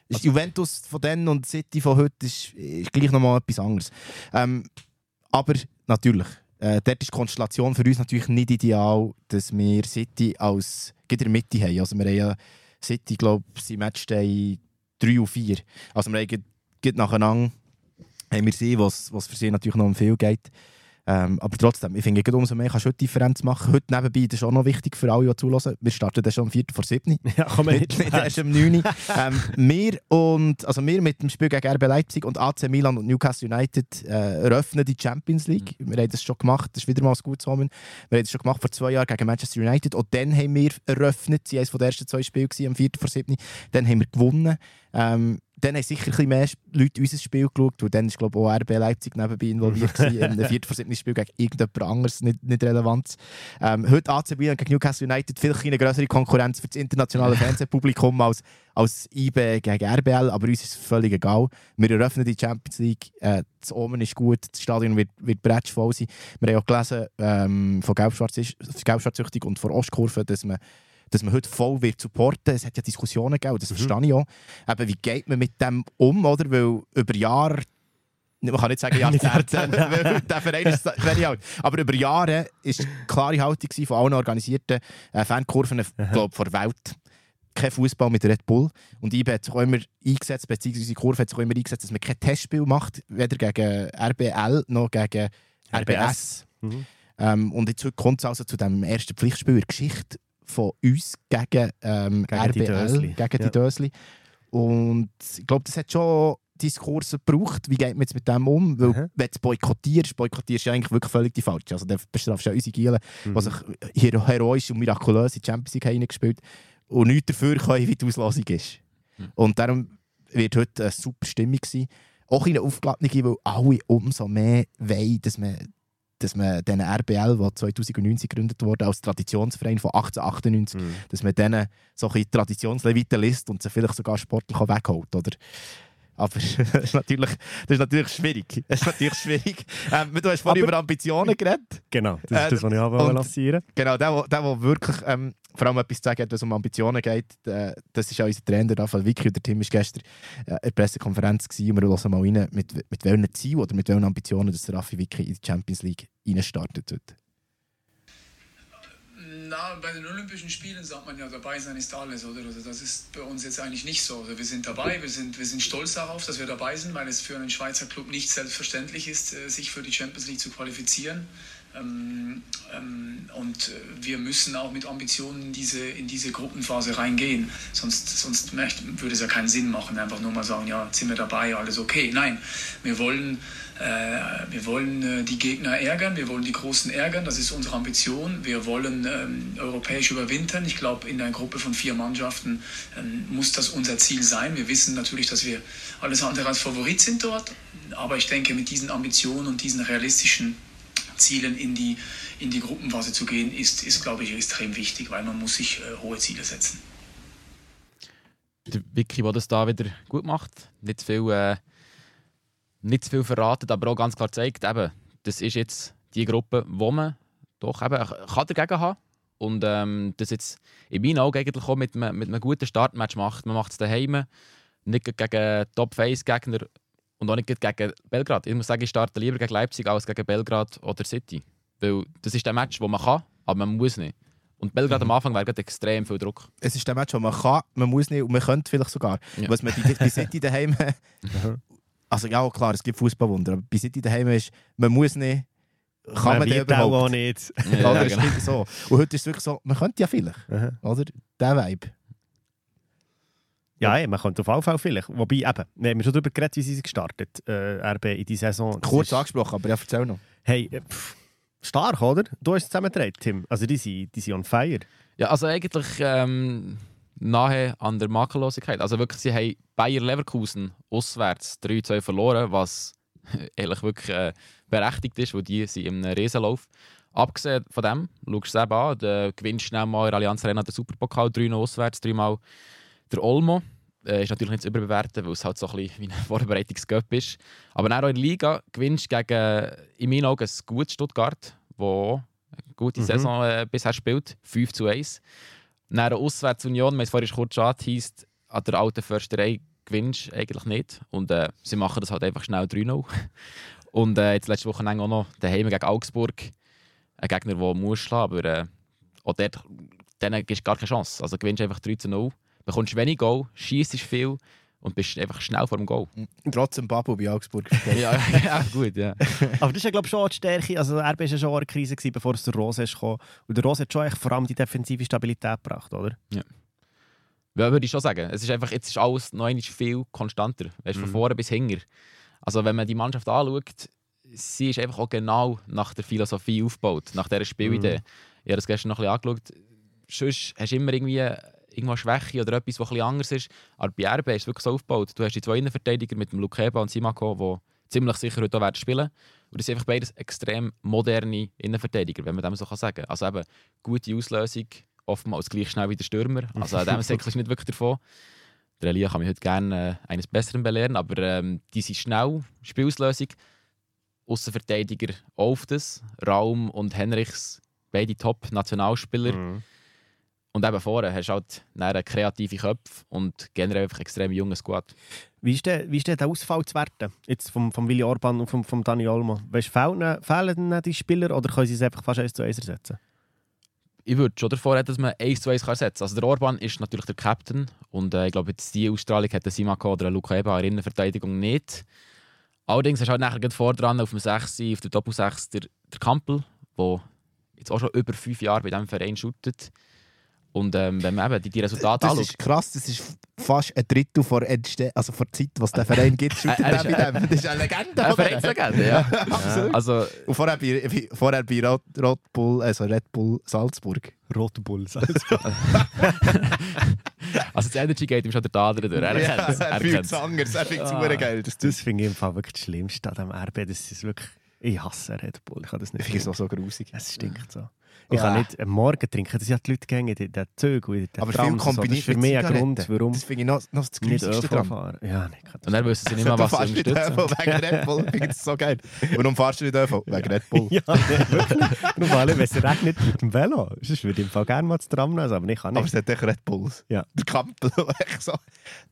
ist Juventus von dann und City von heute ist, ist gleich nochmal etwas anderes. Ähm, aber natürlich, äh, dort ist die Konstellation für uns natürlich nicht ideal, dass wir City als in der Mitte haben. Also wir haben ja City, glaube ich, sind Matchday 3 und 4. Also wir haben gerade nacheinander haben wir sie, was, was für sie natürlich noch um viel geht. Ähm, aber trotzdem, ich finde, umso mehr kannst du heute Differenz machen. Heute nebenbei, das ist auch noch wichtig für alle, die zulassen. Wir starten dann schon um 4 vor 7. <laughs> Ja, man nicht Nicht, erst um 9 Uhr. ähm, wir, und, also wir mit dem Spiel gegen RB Leipzig und AC Milan und Newcastle United äh, eröffnen die Champions League. Wir haben das schon gemacht, das ist wieder mal ein gutes Omen. Wir haben das schon gemacht vor zwei Jahren gegen Manchester United und dann haben wir eröffnet, sie waren eines der ersten zwei Spiele gewesen, am 4. vor 7. Dann haben wir gewonnen. Ähm, dann haben sicher ein bisschen mehr Leute unser Spiel geschaut, und dann ist glaube ich, auch RB Leipzig nebenbei involviert gewesen, im 4. vor 7. Spiel gegen irgendjemand anderes, nicht, nicht relevant. Ähm, heute AC Milan gegen Newcastle United, vielleicht eine größere Konkurrenz für das internationale Fernsehpublikum als, als IB gegen RBL, aber uns ist es völlig egal. Wir eröffnen die Champions League, äh, das Omen ist gut, das Stadion wird, wird bretschvoll sein. Wir haben auch gelesen ähm, von Gelbschwarz- Gelbschwarzsüchtig und von Ostkurve, dass man dass man heute voll wird supporten. Es hat ja Diskussionen gegeben, das verstehe ich auch. Eben, wie geht man mit dem um, oder? Weil über Jahre man kann nicht sagen <laughs> Jahrzehnte, <laughs> weil der Verein ist very alt. Aber über Jahre war klare Haltung von allen organisierten äh, Fankurven glaub, vor der Welt. Kein Fußball mit Red Bull. Und IB hat sich auch immer eingesetzt, beziehungsweise Kurve hat sich auch immer eingesetzt, dass man kein Testspiel macht, weder gegen RBL noch gegen RBS. Mhm. Ähm, und jetzt kommt es also zu dem ersten Pflichtspiel in der Geschichte von uns gegen, ähm, Gegen die RBL, Dösli. gegen die Ja. Dösli. Und ich glaube, das hat schon Diskurse gebraucht. Wie geht man jetzt mit dem um? Weil, Mhm. wenn du es boykottierst, boykottierst du eigentlich wirklich völlig die falsche. Also, dann bestrafst du ja unsere Gielen, Mhm. die sich hero heroisch und mirakulös in die Champions League reingespielt und nichts dafür können, wie die Auslosung ist. Mhm. Und darum wird heute eine super Stimmung sein. Auch in der Aufgeladene, weil alle umso mehr wollen, dass man dass man diesen RBL, der 2019 gegründet wurde, als Traditionsverein von 1898, Mhm. dass man denen so ein bisschen Traditionsleviten liest und sie vielleicht sogar sportlich wegholt, oder? Aber <laughs> das ist natürlich, das ist natürlich schwierig. <laughs> Das ist natürlich schwierig. Ähm, du hast vorhin über Ambitionen geredet. Genau, das ist das, was ich auch und- lancieren Genau, der, der, der, wirklich ähm, vor allem etwas zu sagen hat, wenn es um Ambitionen geht, äh, das ist ja unser Trainer, Raphael und der Tim war gestern äh, in der Pressekonferenz gewesen, und wir hören mal rein, mit, mit welchen Zielen oder mit welchen Ambitionen dass Raffi Vicky in die Champions League reinstartet. Heute. Na, bei den Olympischen Spielen sagt man ja, dabei sein ist alles, oder? Also das ist bei uns jetzt eigentlich nicht so. Also wir sind dabei, wir sind, wir sind stolz darauf, dass wir dabei sind, weil es für einen Schweizer Club nicht selbstverständlich ist, äh, sich für die Champions League zu qualifizieren. Ähm, ähm, und wir müssen auch mit Ambitionen in diese, in diese Gruppenphase reingehen. Sonst, sonst würde es ja keinen Sinn machen, einfach nur mal sagen, ja, sind wir dabei, alles okay. Nein, wir wollen, äh, wir wollen äh, die Gegner ärgern, wir wollen die Großen ärgern, das ist unsere Ambition. Wir wollen ähm, europäisch überwintern. Ich glaube, in einer Gruppe von vier Mannschaften ähm, muss das unser Ziel sein. Wir wissen natürlich, dass wir alles andere als Favorit sind dort. Aber ich denke, mit diesen Ambitionen und diesen realistischen Zielen in die, in die Gruppenphase zu gehen, ist, ist glaube ich, extrem wichtig, weil man muss sich äh, hohe Ziele setzen. Der Vicky, der das da wieder gut macht. Nicht zu viel, äh, nicht zu viel verraten, aber auch ganz klar zeigt, eben, das ist jetzt die Gruppe, wo man doch eben kann dagegen haben und ähm, das jetzt in meinen Augen eigentlich auch mit, mit einem guten Startmatch macht. Man macht es daheim, nicht gegen Top-Face-Gegner und auch nicht gegen Belgrad. Ich muss sagen, ich starte lieber gegen Leipzig als gegen Belgrad oder City. Weil das ist der Match, wo man kann, aber man muss nicht. Und Belgrad am Anfang wäre gerade extrem viel Druck. Es ist der Match, wo man kann, man muss nicht und man könnte vielleicht sogar. Ja. Was man bei, bei City <laughs> daheim. also ja, klar, es gibt Fußballwunder, aber bei City daheim ist, man muss nicht, kann man, den wird auch überhaupt. nicht. Ja, genau. So. Und heute ist es wirklich so, man könnte ja vielleicht, Aha. oder? Der Vibe. Ja, ey, man könnte auf jeden Fall vielleicht. Wobei, eben, wir haben schon darüber geredet, wie sie gestartet äh, RB in die Saison. Das Kurz ist- angesprochen, aber ja, erzähl noch. Hey, äh, pff, stark, oder? Du hast es zusammengetragen, Tim. Also die sind, die sind on fire. Ja, also eigentlich ähm, nahe an der Makellosigkeit. Also wirklich, sie haben Bayer Leverkusen auswärts 3-2 verloren, was <laughs> ehrlich wirklich äh, berechtigt ist, weil die sind im Riesenlauf. Abgesehen von dem, schaust du es eben an, du gewinnst schnell mal in der Allianz Arena den Superpokal, 3 auswärts, dreimal der Olmo. Äh, ist natürlich nicht zu überbewerten, weil es halt so ein bisschen wie ein <laughs> Vorbereitungsgöpp ist. Aber auch in der Liga gewinnst du gegen, in meinen Augen, ein gutes Stuttgart, wo eine gute Mhm. Saison äh, bisher spielt, 5 zu 1. Dann eine Auswärtsunion, wir es vorhin kurz angeteased, an der alten Försterei gewinnst du eigentlich nicht. Und äh, sie machen das halt einfach schnell 3-0. <laughs> Und äh, jetzt letzte Woche auch noch daheim gegen Augsburg. Ein Gegner, der muss schlagen, aber äh, auch dort denen gibst du gar keine Chance. Also gewinnst einfach 3 zu 0, bekommst wenig Goal, schießt viel und bist einfach schnell vor dem Goal. <laughs> Trotzdem Babu bei Augsburg. <laughs> ja, ja, gut, ja. Aber das ist ja, glaube ich, schon die Stärke. Also RB war ja schon eine Krise, gewesen, bevor es der Rose ist gekommen. Und der Rose hat schon vor allem die defensive Stabilität gebracht, oder? Ja, würde ich schon sagen. Es ist einfach, jetzt ist alles noch viel konstanter. Weißt, Von Mhm. vorne bis hinten. Also wenn man die Mannschaft anschaut, sie ist einfach auch genau nach der Philosophie aufgebaut, nach dieser Spielidee. Mhm. Ich habe das gestern noch ein bisschen angeschaut. Sonst hast du immer irgendwie irgendwo Schwäche oder etwas, was bisschen anders ist. Aber bei RB ist es wirklich so aufgebaut. Du hast die zwei Innenverteidiger mit dem Lukeba und Simako, die ziemlich sicher heute werden spielen Und das sind einfach beides extrem moderne Innenverteidiger, wenn man dem so sagen kann. Also eben gute Auslösung, oftmals gleich schnell wie der Stürmer. Also an dem Säckchen ist nicht wirklich davon. Der Elia kann mich heute gerne äh, eines Besseren belehren, aber ähm, die sind schnell, Spielauslösung. Außenverteidiger auf das, Raum und Henrichs, beide Top-Nationalspieler. Mhm. Und eben vorne hast du halt einen kreative Köpfe und generell einfach extrem junges Squad. Wie ist der, wie ist der, der Ausfall zu werten? Jetzt vom, vom Willi Orban und vom, vom Dani Olmo. Weißt, fehlen, fehlen die Spieler oder können sie es einfach fast eins zu eins ersetzen? Ich würde schon davor reden, dass man 1 zu 1 kann ersetzen kann. Also der Orban ist natürlich der Captain und äh, ich glaube, jetzt die Ausstrahlung hat der Simako oder der Luca Eba in der Innenverteidigung nicht. Allerdings hast du halt nachher vor dran auf dem 6, auf der Doppel 6 der, der Kampel, der jetzt auch schon über fünf Jahre bei diesem Verein shootet. Und ähm, wenn man eben die, die Resultate Das anschaut, ist krass, das ist fast ein Drittel vor, Entste also vor der Zeit, was der Verein gibt. <laughs> shootet ist- bei dem. Das ist eine Legende. eine? Vereinslegende, ja. <laughs> Absolut. Also, Und vorher bei, vorher bei Rot, Rot Bull, also Red Bull Salzburg. Rote Bulls. <laughs> also das Energy geht ihm schon der Tader durch. Er Ja, kennt es. er fühlt kennt's. es anders, er findet es Ah. geil. Das, Das finde ich im Fall wirklich das Schlimmste an diesem RB. Das ist wirklich... Ich hasse Red Bull. Ich kann das nicht finde ich so, so grusig. Es stinkt so. Ich kann Ah. nicht am Morgen trinken, das sind ja die Leute gehen in den Zügen und in den Aber Trams viel so. Das ist für mit mich ein. Grund, warum Das finde ich noch, noch das nicht Grüßigste dran. fahren. Ja, nicht Und dann wissen sie nicht mehr, du was sie unterstützen. ÖV wegen Red Bull, ich finde so geil. Warum fahrst du nicht ÖV? Wegen Red Bull. <laughs> Ja, wirklich. Nur allem, wenn es regnet mit dem Velo. Sonst würde ich im Fall gerne mal das Tram nehmen, aber ich kann Aber nicht. es hat echt Red Bulls. Ja. Der Kampel, <laughs> so.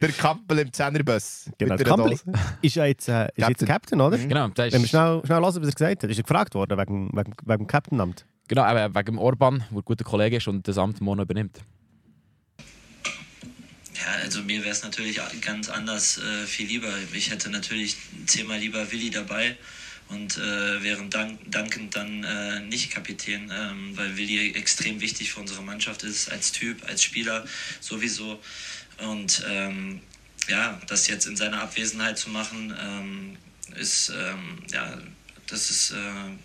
Der Kampel im Zehnerbus. Genau, der Kampel ist ja jetzt, äh, ist jetzt Captain. Captain, oder? Mhm. Genau, Wenn wir schnell, schnell hören, was er gesagt hat, ist er gefragt worden wegen, wegen, wegen dem Captain-Amt. Genau, eben wegen Orban, der ein guter Kollege ist und das Amt morgen übernimmt. Ja, also mir wäre es natürlich ganz anders äh, viel lieber. Ich hätte natürlich zehnmal lieber Willi dabei und äh, wäre dank, dankend dann äh, nicht Kapitän, ähm, weil Willi extrem wichtig für unsere Mannschaft ist, als Typ, als Spieler sowieso. Und ähm, ja, das jetzt in seiner Abwesenheit zu machen, ähm, ist ähm, ja das ist, äh,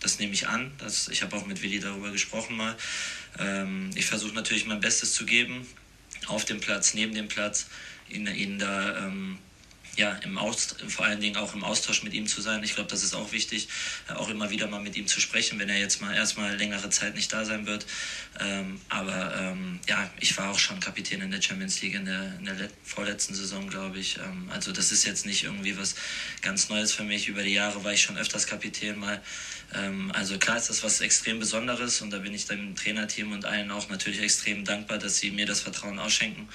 das nehme ich an. Das, ich habe auch mit Willi darüber gesprochen mal. Ähm, ich versuche natürlich mein Bestes zu geben, auf dem Platz, neben dem Platz, ihn, ihn da ähm, ja, im Aus, vor allen Dingen auch im Austausch mit ihm zu sein. Ich glaube, das ist auch wichtig, äh, auch immer wieder mal mit ihm zu sprechen, wenn er jetzt mal erstmal längere Zeit nicht da sein wird. Ähm, aber ähm, ja, ich war auch schon Kapitän in der Champions League in der, in der vorletzten Saison, glaube ich. Ähm, also das ist jetzt nicht irgendwie was ganz Neues für mich. Über die Jahre war ich schon öfters Kapitän mal. Ähm, also klar ist das was extrem Besonderes und da bin ich dem Trainerteam und allen auch natürlich extrem dankbar, dass sie mir das Vertrauen ausschenken.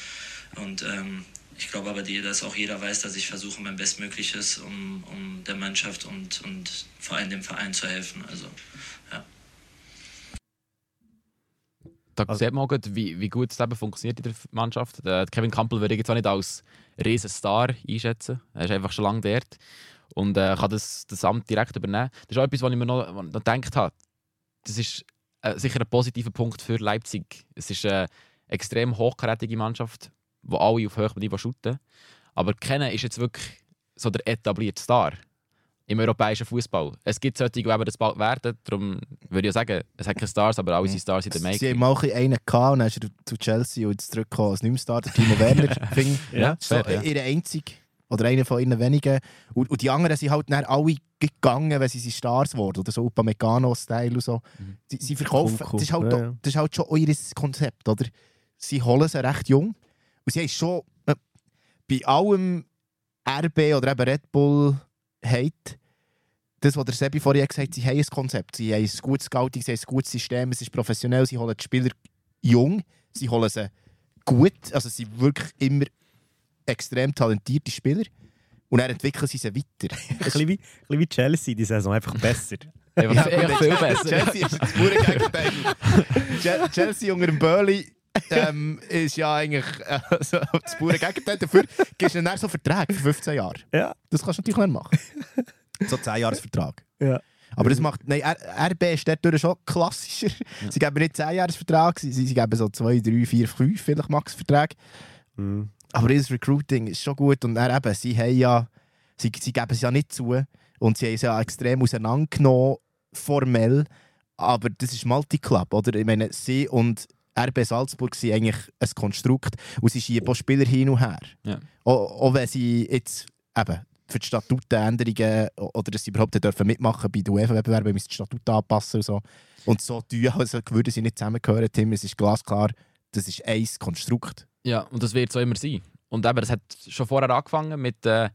Und ähm, ich glaube aber, dass auch jeder weiß, dass ich versuche, mein Bestmögliches, um, um der Mannschaft und, und vor allem dem Verein zu helfen. Also, ja. Da also, sieht man auch gut, wie, wie gut es eben funktioniert in der Mannschaft. Der Kevin Campbell würde ich jetzt auch nicht als Riesenstar einschätzen. Er ist einfach schon lange dort und äh, kann das, das Amt direkt übernehmen. Das ist auch etwas, was ich mir noch, noch gedacht habe. Das ist äh, sicher ein positiver Punkt für Leipzig. Es ist eine extrem hochkarätige Mannschaft wo alle auf hohem Niveau shooten. Aber Kennen ist jetzt wirklich so der etablierte Star im europäischen Fußball. Es gibt solche, die eben das bald werden. Darum würde ich sagen, es hat keine Stars, aber alle sind Stars in der Making. Sie haben mal einen gehabt und dann ist er zu Chelsea und jetzt zurückgekommen als nicht Star, der Timo Werner. <laughs> ja, so, fair, ja. Ihre einzige oder einer von ihren wenigen. Und, und die anderen sind halt dann alle gegangen, wenn sie Stars wurden. Oder so Upamecano-Style und so. Mhm. Sie, sie verkaufen. Cool, cool. Das, ist halt, ja. das ist halt schon euer Konzept, oder? Sie holen sie recht jung und sie haben schon äh, bei allem RB oder eben Red Bull Hate, das, was der Sebi vorhin gesagt hat, sie haben ein Konzept, sie haben ein gutes Scouting, sie haben ein gutes System, es ist professionell, sie holen die Spieler jung, sie holen sie gut, also sie sind wirklich immer extrem talentierte Spieler und dann entwickeln sie sie weiter. <laughs> ein, bisschen wie, ein bisschen wie Chelsea, die Saison, einfach besser. <laughs> Ja, ja, viel besser. Chelsea ist das pure Gegenteil. <laughs> Chelsea unter dem Burley ähm, ist ja eigentlich äh, so das pure Gegenteil. Dafür gibst du dann so Vertrag für 15 Jahre. Ja. Das kannst du natürlich nicht machen. So 10 Jahresvertrag. Ja. Aber das macht. Nein, RB ist dort schon klassischer. Ja. Sie geben nicht 10 Jahresvertrag, sie, sie geben so 2, 3, 4, 5 vielleicht Max-Verträge. Mhm. Aber das Recruiting ist schon gut. Und dann eben, sie haben ja. Sie, sie geben es ja nicht zu. Und sie haben es ja extrem auseinandergenommen, formell. Aber das ist Multiclub, oder? Ich meine, sie und RB Salzburg sind eigentlich ein Konstrukt und sie schieben Spieler hin und her. Ja. Auch, auch wenn sie jetzt eben für die Statutenänderungen oder dass sie überhaupt dürfen mitmachen bei den UEFA-Wettbewerben, müssen die Statuten anpassen und so. Und so tun, also würden sie nicht zusammengehören, Tim. Es ist glasklar, das ist ein Konstrukt. Ja, und das wird so immer sein. Und eben, das hat schon vorher angefangen mit äh,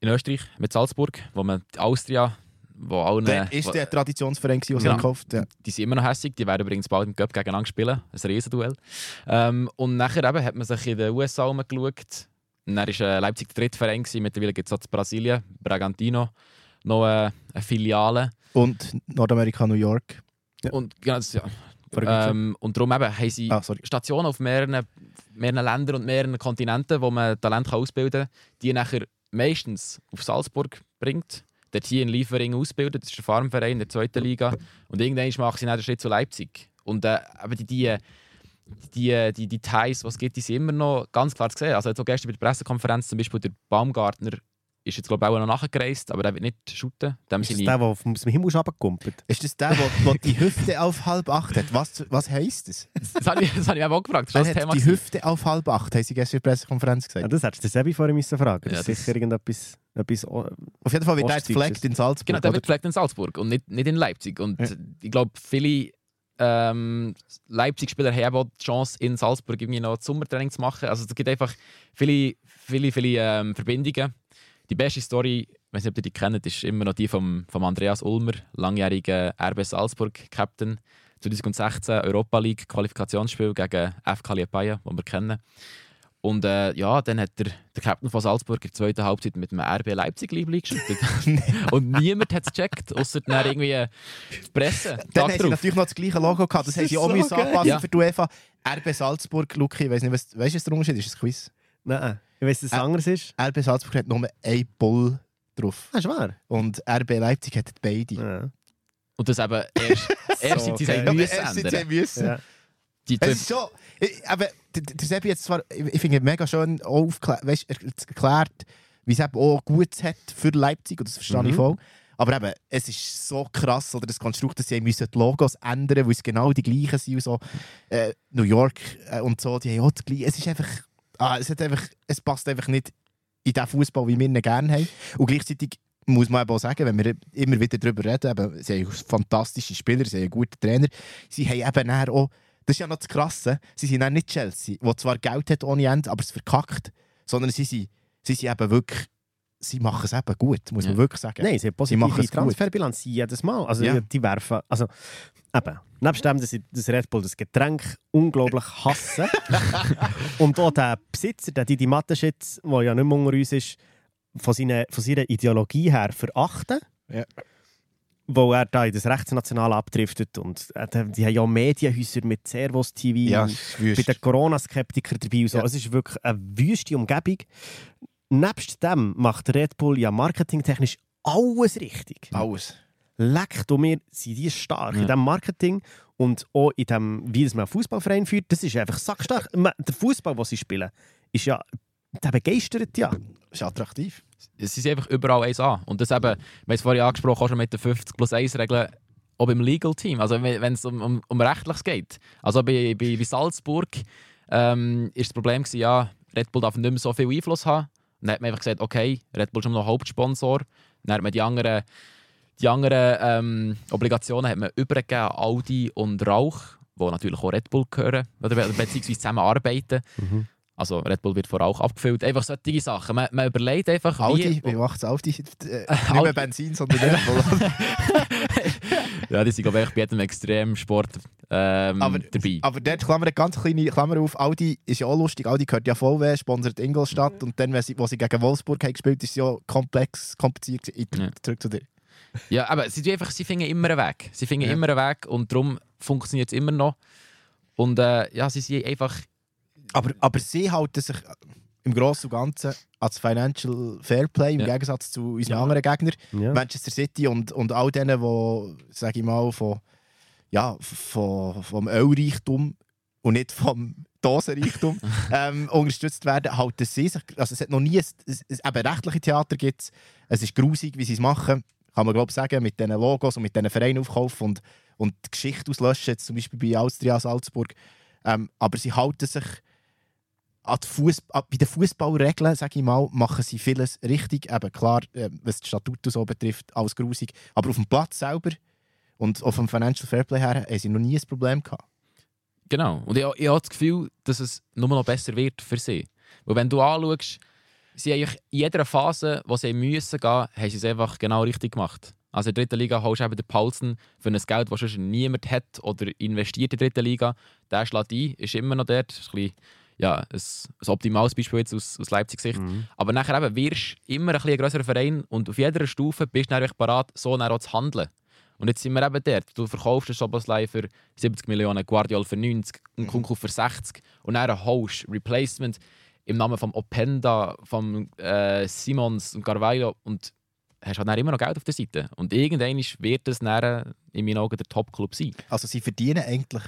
in Österreich, mit Salzburg, wo man die Austria wo allen, der ist der Traditionsverein, der genau. gekauft ja. Die sind immer noch hässlich, die werden übrigens bald im Cup gegeneinander spielen, ein Riesenduell. Ähm, und nachher eben hat man sich in den USA umgeschaut. dann war äh, Leipzig der dritte Verein, mittlerweile gibt es auch Brasilien, Bragantino, noch äh, eine Filiale. Und Nordamerika, New York. Ja. Und, genau, das, ja. Ähm, und darum eben haben sie ah, Stationen auf mehreren, mehreren Ländern und mehreren Kontinenten, wo man Talent ausbilden kann, die nachher meistens auf Salzburg bringt dort hier in Liefering ausbildet. Das ist der Farmverein in der zweiten Liga. Und irgendwann macht sie dann den Schritt zu Leipzig. Und äh, aber die, die, die, die Details, was es gibt, die sind immer noch ganz klar zu sehen. Also jetzt auch gestern bei der Pressekonferenz zum Beispiel der Baumgartner ist jetzt glaube ich auch noch nachgereist, aber der wird nicht shooten. Dem ist das der, der vom Himmel runterkumpelt? Ist das der, der die Hüfte auf halb acht hat? Was, was heisst das? Das habe ich, das hab ich auch gefragt. Das Thema die Hüfte auf halb acht, haben sie gestern in der Pressekonferenz gesagt. Ja, das hättest du Sebi vorher müssen fragen. Das ja, ist sicher irgendetwas... Etwas auf jeden Fall wird er jetzt gepflegt in Salzburg. Genau, der wird gepflegt in Salzburg und nicht, nicht in Leipzig. Und ja. ich glaube, viele ähm, Leipzig-Spieler haben auch die Chance, in Salzburg irgendwie noch Sommertraining zu machen. Also es gibt einfach viele, viele, viele ähm, Verbindungen. Die beste Story, ich weiß nicht, ob ihr die kennt, ist immer noch die von vom Andreas Ulmer, langjähriger RB Salzburg-Captain. 2016 Europa League Qualifikationsspiel gegen FK Liepaja, den wir kennen. Und äh, ja, dann hat der, der Captain von Salzburg in der zweiten Halbzeit mit einem RB Leipzig Liebling geschüttet. <laughs> und niemand hat es gecheckt, außer dann irgendwie äh, die Presse. Dann haben sie drauf. natürlich noch das gleiche Logo gehabt. Das, Das haben sie ist auch so müssen anpassen Ja. für die UEFA. RB Salzburg, Luki, ich weiß nicht, was, weißt du, was der Unterschied ist? Ist ein Quiz. Nein, ich weiss, dass es anders ist. RB Salzburg hat nur ein Bull drauf. Das ist wahr. Und RB Leipzig hat beide. Ja. Und das eben erst, <laughs> erst seit sie es Ja, müssen erst seit sie müssen. Ja. Die Es ist schon. Ich, aber der, Sebi jetzt zwar, ich, ich finde mega schön aufgeklärt, weißt, er erklärt, wie es eben auch gut hat für Leipzig, und das verstehe ich Mhm. voll. Aber eben, es ist so krass, oder das Konstrukt, dass sie müssen die Logos ändern weil es genau die gleichen sind. und So, äh, New York äh, und so, die haben auch das gleiche. Es ist einfach, ah, es, hat einfach, es passt einfach nicht in den Fußball, wie wir ihn gerne haben. Und gleichzeitig muss man eben auch sagen, wenn wir immer wieder darüber reden, eben, sie haben fantastische Spieler, sie haben einen guten Trainer, sie haben eben auch, das ist ja noch das Krasse, sie sind dann nicht Chelsea, wo zwar Geld hat ohne Ende, aber es verkackt, sondern sie sind, sie sind eben wirklich, sie machen es eben gut, muss man Ja. wirklich sagen. Nein, sie haben Sie machen positive es gut. Transferbilanz jedes Mal. Also Ja. die werfen, also eben, nebst dem, dass ich das Red Bull, das Getränk, unglaublich hasse <laughs> und auch der Besitzer, der Didi Mateschitz, der ja nicht mehr unter uns ist, von seiner, von seiner Ideologie her verachten. Ja. Wo er da in das Rechtsnationale abdriftet und äh, die haben ja Medienhäuser mit Servus-TV Ja, und es ist bei den Corona-Skeptikern dabei und so. Ja. Es ist wirklich eine wüste Umgebung. Nebst dem macht Red Bull ja marketingtechnisch alles richtig. Alles. Leck du mir, sind die stark Ja. in diesem Marketing und auch in dem, wie das man Fußballverein führt. Das ist einfach sackstark. Der Fußball, den sie spielen, ist ja, der begeistert ja. Ist attraktiv. sie sind einfach überall 1 an. Und das eben, wir haben es vorhin angesprochen, auch schon mit den 50 plus 1 Regeln, auch beim Legal Team, also wenn es um, um, um Rechtliches geht. Also bei, bei, bei Salzburg ähm, ist das Problem gewesen, ja, Red Bull darf nicht mehr so viel Einfluss haben. Dann hat man einfach gesagt, okay, Red Bull ist noch Hauptsponsor. Dann hat man die anderen, die anderen ähm, Obligationen hat man übergegeben an Audi und Rauch, wo natürlich auch Red Bull gehören, oder be- beziehungsweise zusammenarbeiten. Also Red Bull wird von Rauch abgefüllt. Einfach solche Sachen. Man, man überlegt einfach, Audi, wie... wie macht es Audi? <laughs> Äh, <laughs> nicht Audi. mehr Benzin, sondern Red Bull. <laughs> Ja, die sind glaube ich bei jedem Extremsport ähm, Aber- dabei. Aber dort Klammer, eine ganz kleine Klammer auf. Audi ist ja auch lustig. Audi gehört ja VW, sponsert Ingolstadt. Und dann, wenn sie, wo sie gegen Wolfsburg haben gespielt ist es ja komplex, kompliziert. Ich- Ja. Zurück zu dir. Ja, aber sie, tun einfach, sie finden immer einen Weg. Sie finden Ja. immer einen Weg und darum funktioniert es immer noch. Und äh, ja, sie sind einfach... Aber, aber sie halten sich im Großen und Ganzen als Financial Fairplay im Ja. Gegensatz zu unseren Ja. anderen Gegnern. Ja. Manchester City und, und all denen, die, sage ich mal, von, ja, von, vom Ölreichtum und nicht vom Dosenreichtum <laughs> ähm, unterstützt werden, halten sie sich. Also es hat noch nie ein, ein, ein rechtliche Theater gibt es. ist grusig, wie sie es machen. Kann man glaube ich sagen, mit diesen Logos und mit diesen Vereinen aufkaufen und, und die Geschichte auslöschen, jetzt zum Beispiel bei Austria Salzburg. Ähm, aber sie halten sich bei den Fußballregeln, sage ich mal, machen sie vieles richtig. Eben klar, äh, was die Statuten so betrifft, alles grusig. Aber auf dem Platz selber und auf dem Financial Fairplay her haben sie noch nie ein Problem gehabt. Genau. Und ich, ich habe das Gefühl, dass es nur noch besser wird für sie. Weil wenn du anschaust, sie haben in jeder Phase, wo sie müssen gehen, haben sie es einfach genau richtig gemacht. Also in der dritten Liga holst du eben den Paulsen für ein Geld, das sonst niemand hat oder investiert in der dritten Liga. Der schlägt ein, ist immer noch dort. Ist ein, bisschen, ja, ein, ein optimales Beispiel jetzt aus, aus Leipzig-Sicht. Aber nachher eben wirst du immer ein, bisschen ein grösserer Verein und auf jeder Stufe bist du dann bereit, so dann auch zu handeln. Und jetzt sind wir eben dort. Du verkaufst den Soboslai für 70 Millionen, Guardiol für 90, einen Kunku für 60 und dann holst Replacement im Namen von Openda, von äh, Simons und Carvalho und hast halt dann immer noch Geld auf der Seite. Und irgendwann wird es dann in meinen Augen der Top-Club sein. Also sie verdienen eigentlich...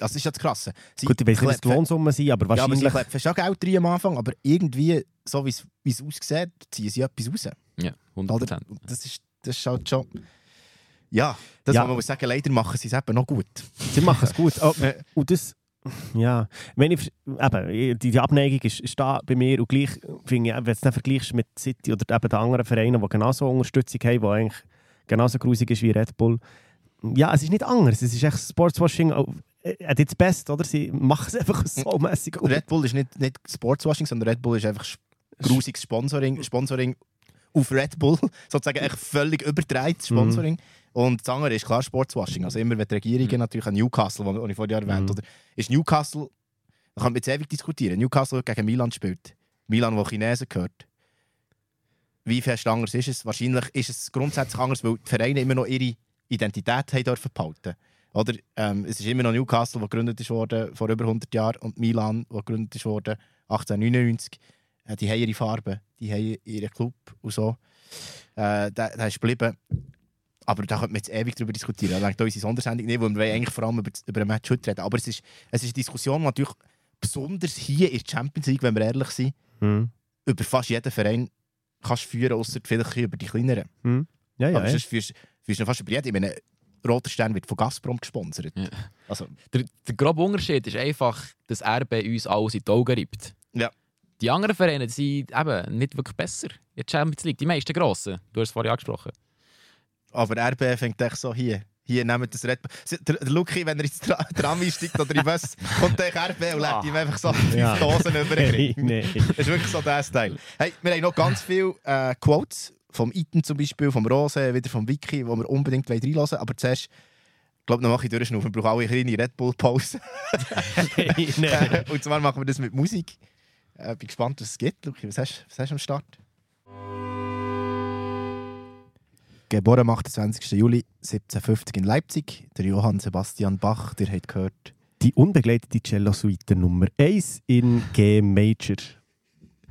Also das ist ja das Krasse. Sie Gut, ich weiß nicht, was die Lohnsummen sind, aber Ja, aber sie wahrscheinlich... klepfen schon Geld rein am Anfang, aber irgendwie, so wie es- wie es aussieht, ziehen sie etwas raus. Ja, 100%. Oder? Das ist, das ist halt schon... Ja, das Ja. muss man muss sagen, leider machen sie es eben noch gut. Sie machen es gut. <laughs> Oh, und das, ja, wenn ich, eben, die, die Abneigung ist, ist da bei mir und gleich finde ich, wenn du es dann vergleichst mit City oder eben den anderen Vereinen, die genauso Unterstützung haben, die eigentlich genauso grusig ist wie Red Bull. Ja, es ist nicht anders. Es ist echt Sportswashing äh, at its best, oder? Sie machen es einfach so mässig. Red Bull ist nicht, nicht Sportswashing, sondern Red Bull ist einfach grusiges Sponsoring, Sponsoring auf Red Bull, <laughs> sozusagen echt völlig übertreibt Sponsoring. Und das andere ist klar Sportswashing. Also immer wenn die Regierungen natürlich an Newcastle, wo ich vorhin erwähnt Mhm. oder ist Newcastle Da kann man jetzt ewig diskutieren. Newcastle gegen Milan spielt. Milan, wo Chinesen gehört. Wie fest anders ist es? Wahrscheinlich ist es grundsätzlich anders, weil die Vereine immer noch ihre Identität haben dürfen behalten. Oder? Ähm, es ist immer noch Newcastle, das gegründet ist worden vor über 100 Jahren, und Milan, das gegründet ist worden 1899. Äh, die haben ihre Farben, die haben ihren Club und so. Äh, der, der ist geblieben. Aber da könnte man jetzt ewig darüber diskutieren. Da denkt unsere Sondersendung nicht, weil wir eigentlich vor allem über, über ein Match heute reden. Aber es ist, es ist eine Diskussion, die natürlich besonders hier in der Champions League, wenn wir ehrlich sind, Mhm. über fast jeden Verein kannst du führen, außer vielleicht über die kleineren. Ja, ja. Aber ja. sonst führst führst du fast über jeden. Ich meine, Roter Stern wird von Gazprom gesponsert. Ja. Also, Der, der grobe Unterschied ist einfach, dass RB uns alles in die Augen reibt. Ja. Die anderen Vereine die sind eben nicht wirklich besser der Champions League. Die meisten grossen. Du hast es vorhin angesprochen. aber RB fängt echt so hier. Hier nehmt das Red Bull. Der, der Luki, wenn er ins Tra <laughs> Tram einsteigt oder in den Bus, kommt der RB und legt ihm einfach so fünf Ja. Dosen über den <laughs> Ring. nee. Das ist wirklich so der Style. Hey, wir haben noch ganz viele äh, Quotes. Vom Iten zum Beispiel, vom Rose, wieder vom Wiki, die wir unbedingt reinhören wollen. Aber zuerst, ich glaube, noch mache ich durchschnaufen. Wir brauchen alle eine kleine Red Bull-Pause. <laughs> <laughs> Und zwar machen wir das mit Musik. Äh, bin gespannt, was es gibt. Luki, was hast, was hast du am Start? Geboren am 28. Juli 1750 in Leipzig. Der Johann Sebastian Bach, der hat gehört. Die unbegleitete Cello-Suite Nummer 1 in G Major.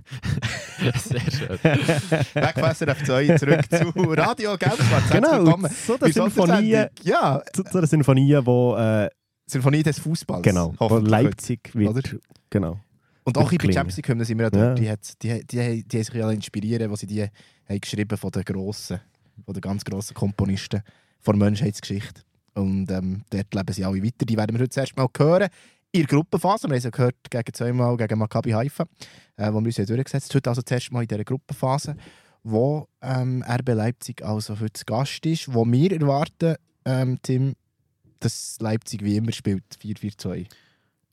<laughs> Sehr schön. Wegfässer F2 zurück zu Radio Gelbschwarz. Genau, so bei der Sinfonie. Ja, so eine Sinfonie, wo, äh, Sinfonie des Fußballs. genau, wo Hoffentlich. Leipzig wird. Oder? Genau. Und auch Klingen. Champions League sind wir ja dort. Die, hat, die, die, die, die haben sich ja inspirieren, wo sie die haben geschrieben von den grossen, von den ganz grossen Komponisten der Menschheitsgeschichte. Und ähm, dort leben sie alle weiter. Die werden wir heute zuerst mal hören. In der Gruppenphase. Wir haben sie gehört gegen zweimal gegen Maccabi Haifa, äh, wo wir uns ja durchgesetzt haben. Heute also zuerst mal in dieser Gruppenphase, wo ähm, RB Leipzig also heute zu Gast ist, wo wir erwarten, ähm, Tim, dass Leipzig wie immer spielt 4-4-2.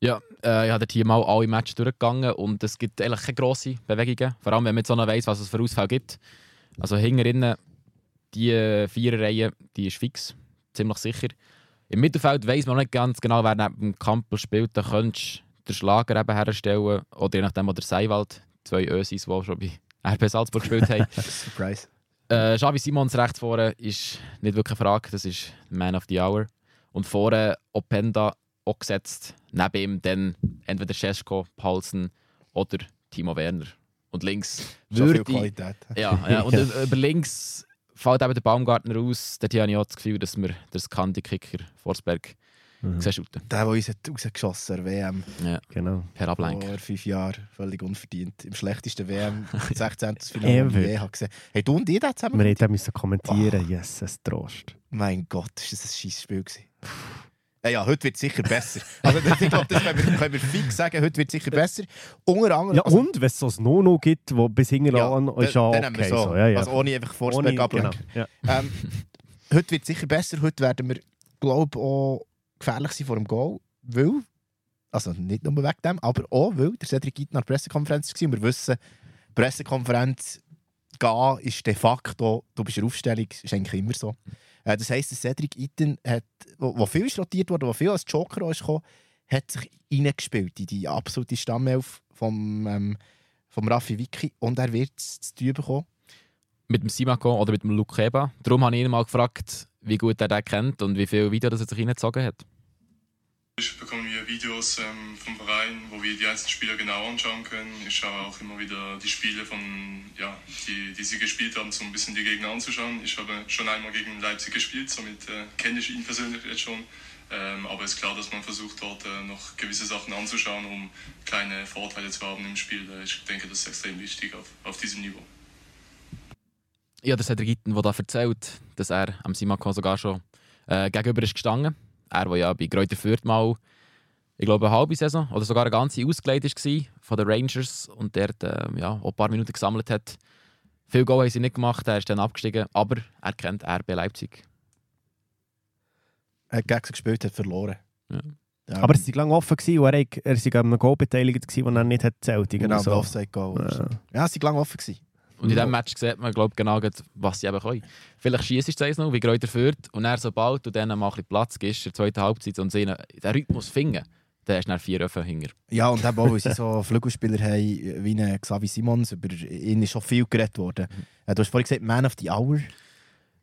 Ja, äh, ich habe hier mal alle Matches durchgegangen und es gibt eigentlich keine grossen Bewegungen. Vor allem, wenn man jetzt noch weiss, was es für Ausfälle gibt. Also hinten innen, die äh, Viererreihe, die ist fix, ziemlich sicher. Im Mittelfeld weiss man noch nicht ganz genau, wer neben dem Campbell spielt. Da könntest du den Schlager eben herstellen oder je nachdem, oder Seiwald. Zwei Ösis, die auch schon bei <laughs> RB Salzburg gespielt haben. <laughs> Surprise. Äh, Xavi Simons rechts vorne ist nicht wirklich eine Frage, das ist Man of the Hour. Und vorne Openda auch gesetzt, neben ihm dann entweder Cesko, Paulsen oder Timo Werner. Und links würde Qualität. ja, ja, und <laughs> über links fällt eben der Baumgartner aus. Dort habe ich auch das Gefühl, dass wir den Skandi-Kicker Forsberg Mhm. sehen shooten. Der, der uns hat rausgeschossen hat, WM Ja, Genau. per Ablenk. vor fünf Jahren, völlig unverdient. Im schlechtesten WM, 16. <laughs> Finale, je habe gesehen Hey, du und ich das zusammen? Wir hätten müssen kommentieren. Yes, es Trost. Mein Gott, ist das ein scheiß Spiel gewesen. Ja, ja, heute wird es sicher besser. Also, ich glaube, das können wir, können wir fix sagen. Heute wird es sicher besser. Unter anderem... Ja, also, und wenn es so ein No-No gibt, wo bis hinten ja, an ist ja wir okay. so. So. Ja, ja. Also ohne einfach Ohne- ablenken. genau. ja. Ähm, heute wird es sicher besser. Heute werden wir, glaube ich, auch gefährlich sein vor dem Goal. Weil, also nicht nur wegen dem, aber auch, weil der Cedric Itten an der Pressekonferenz war. Und wir wissen, Pressekonferenz gehen ist de facto, du bist in der Aufstellung, ist eigentlich immer so. Äh, das heisst, Cedric Itten, hat, wo, wo viel ist rotiert wurde, wo viel als Joker ist gekommen, hat sich reingespielt in die absolute Stammelf vom, ähm, vom Raffi Vicky und er wird es zu tun bekommen. Mit dem Simako oder mit dem Lukeba. Darum habe ich ihn mal gefragt, wie gut er den kennt und wie viele Videos er sich reingezogen hat. Ich bekomme wir Videos ähm, vom Verein, wo wir die einzelnen Spieler genau anschauen können. Ich schaue auch immer wieder die Spiele von, ja, die, die sie gespielt haben, so ein bisschen die Gegner anzuschauen. Ich habe schon einmal gegen Leipzig gespielt, somit äh, kenne ich ihn persönlich jetzt schon. Ähm, aber es ist klar, dass man versucht dort äh, noch gewisse Sachen anzuschauen, um kleine Vorteile zu haben im Spiel. Äh, Ich denke, das ist extrem wichtig auf, auf diesem Niveau. Ja, das hat der Gitten, der da erzählt, dass er am Simako sogar schon äh, gegenüber ist gestanden. Er, der ja bei Greuther Fürth mal, ich glaube, eine halbe Saison oder sogar eine ganze ausgeleitet war von den Rangers und der äh, ja, auch ein paar Minuten gesammelt hat. Viel Goal haben sie nicht gemacht, er ist dann abgestiegen, aber er kennt RB Leipzig. Er hat gegen sie gespielt, hat verloren. Ja. Ja, Aber es war lange offen gewesen, und er, er war an einem Goal beteiligt, gewesen, den er nicht hat gezählt genau, so. Offside-Goal. Ja. Ja, es war lange offen. Gewesen. Und in diesem Match sieht man glaub, genau, was sie eben können. Vielleicht schießt es noch, wie Greuther führt, und er sobald du denen mal ein Platz gibst, in der zweiten Halbzeit, und sie ihnen den Rhythmus finden, dann hast du dann vier Öfen hinter. Ja, und eben auch, weil sie so <laughs> Flügelspieler haben, wie ein Xavi Simons, über ihn ist schon viel geredet worden. Äh, Du hast vorhin gesagt, Man of the Hour.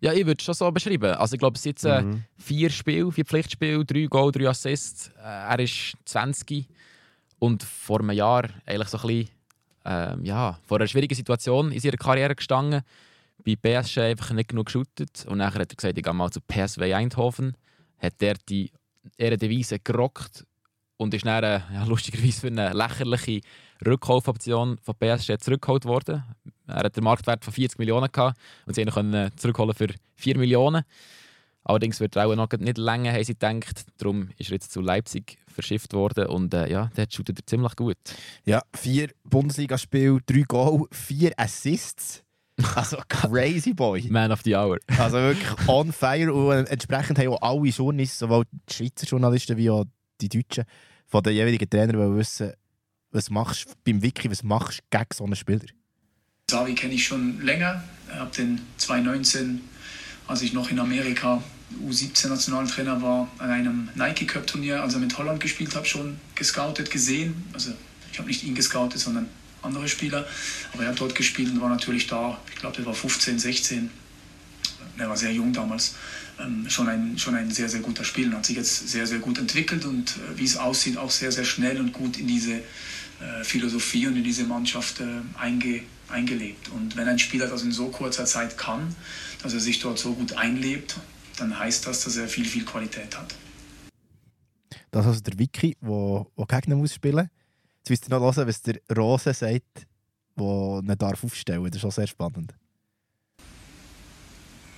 Ja, ich würde es schon so beschreiben. Also ich glaube, es sind äh, Mhm. vier Spiele, vier Pflichtspiele, drei Goal, drei Assists. Äh, er ist 20 und vor einem Jahr eigentlich so ein bisschen ähm, ja, vor einer schwierigen Situation in seiner Karriere gestanden. Bei PSG einfach nicht genug geschootet und nachher hat er gesagt, ich gehe mal zu PSV Eindhoven. Hat der die Ehrendevise gerockt und ist dann äh, ja, lustigerweise für eine lächerliche Rückkaufoption von PSG zurückgeholt worden. Er hat den Marktwert von 40 Millionen gehabt und sie ihn zurückholen für 4 Millionen. Allerdings wird er auch noch nicht länger, haben sie gedacht. Darum ist er jetzt zu Leipzig verschifft worden und äh, ja, dort shootet er ziemlich gut. Ja, vier Bundesligaspiele, drei Goal, vier Assists. Also <laughs> crazy boy. Man of the Hour. Also wirklich on fire. Und entsprechend haben auch alle Journalisten, sowohl die Schweizer Journalisten wie auch die Deutschen, von den jeweiligen Trainern wollen wissen, was machst du beim Wiki, was machst du gegen so einen Spieler? Savi kenne ich schon länger. Habe den 2019, als ich noch in Amerika U17-Nationaltrainer war, an einem Nike Cup Turnier, als er mit Holland gespielt hat, schon gescoutet, gesehen. Also ich habe nicht ihn gescoutet, sondern andere Spieler. Aber er hat dort gespielt und war natürlich da. Ich glaube, er war 15, 16. Er war sehr jung damals. Ähm, schon, ein, schon ein sehr, sehr guter Spieler. Hat sich jetzt sehr, sehr gut entwickelt und äh, wie es aussieht, auch sehr, sehr schnell und gut in diese äh, Philosophie und in diese Mannschaft äh, einge, eingelebt. Und wenn ein Spieler das in so kurzer Zeit kann, dass er sich dort so gut einlebt, dann heißt das, dass er viel, viel Qualität hat. Das ist also der Wiki, der Gegner muss spielen Jetzt müsst ihr noch hören, was der Rose sagt, der ihn darf aufstellen darf. Das ist schon sehr spannend.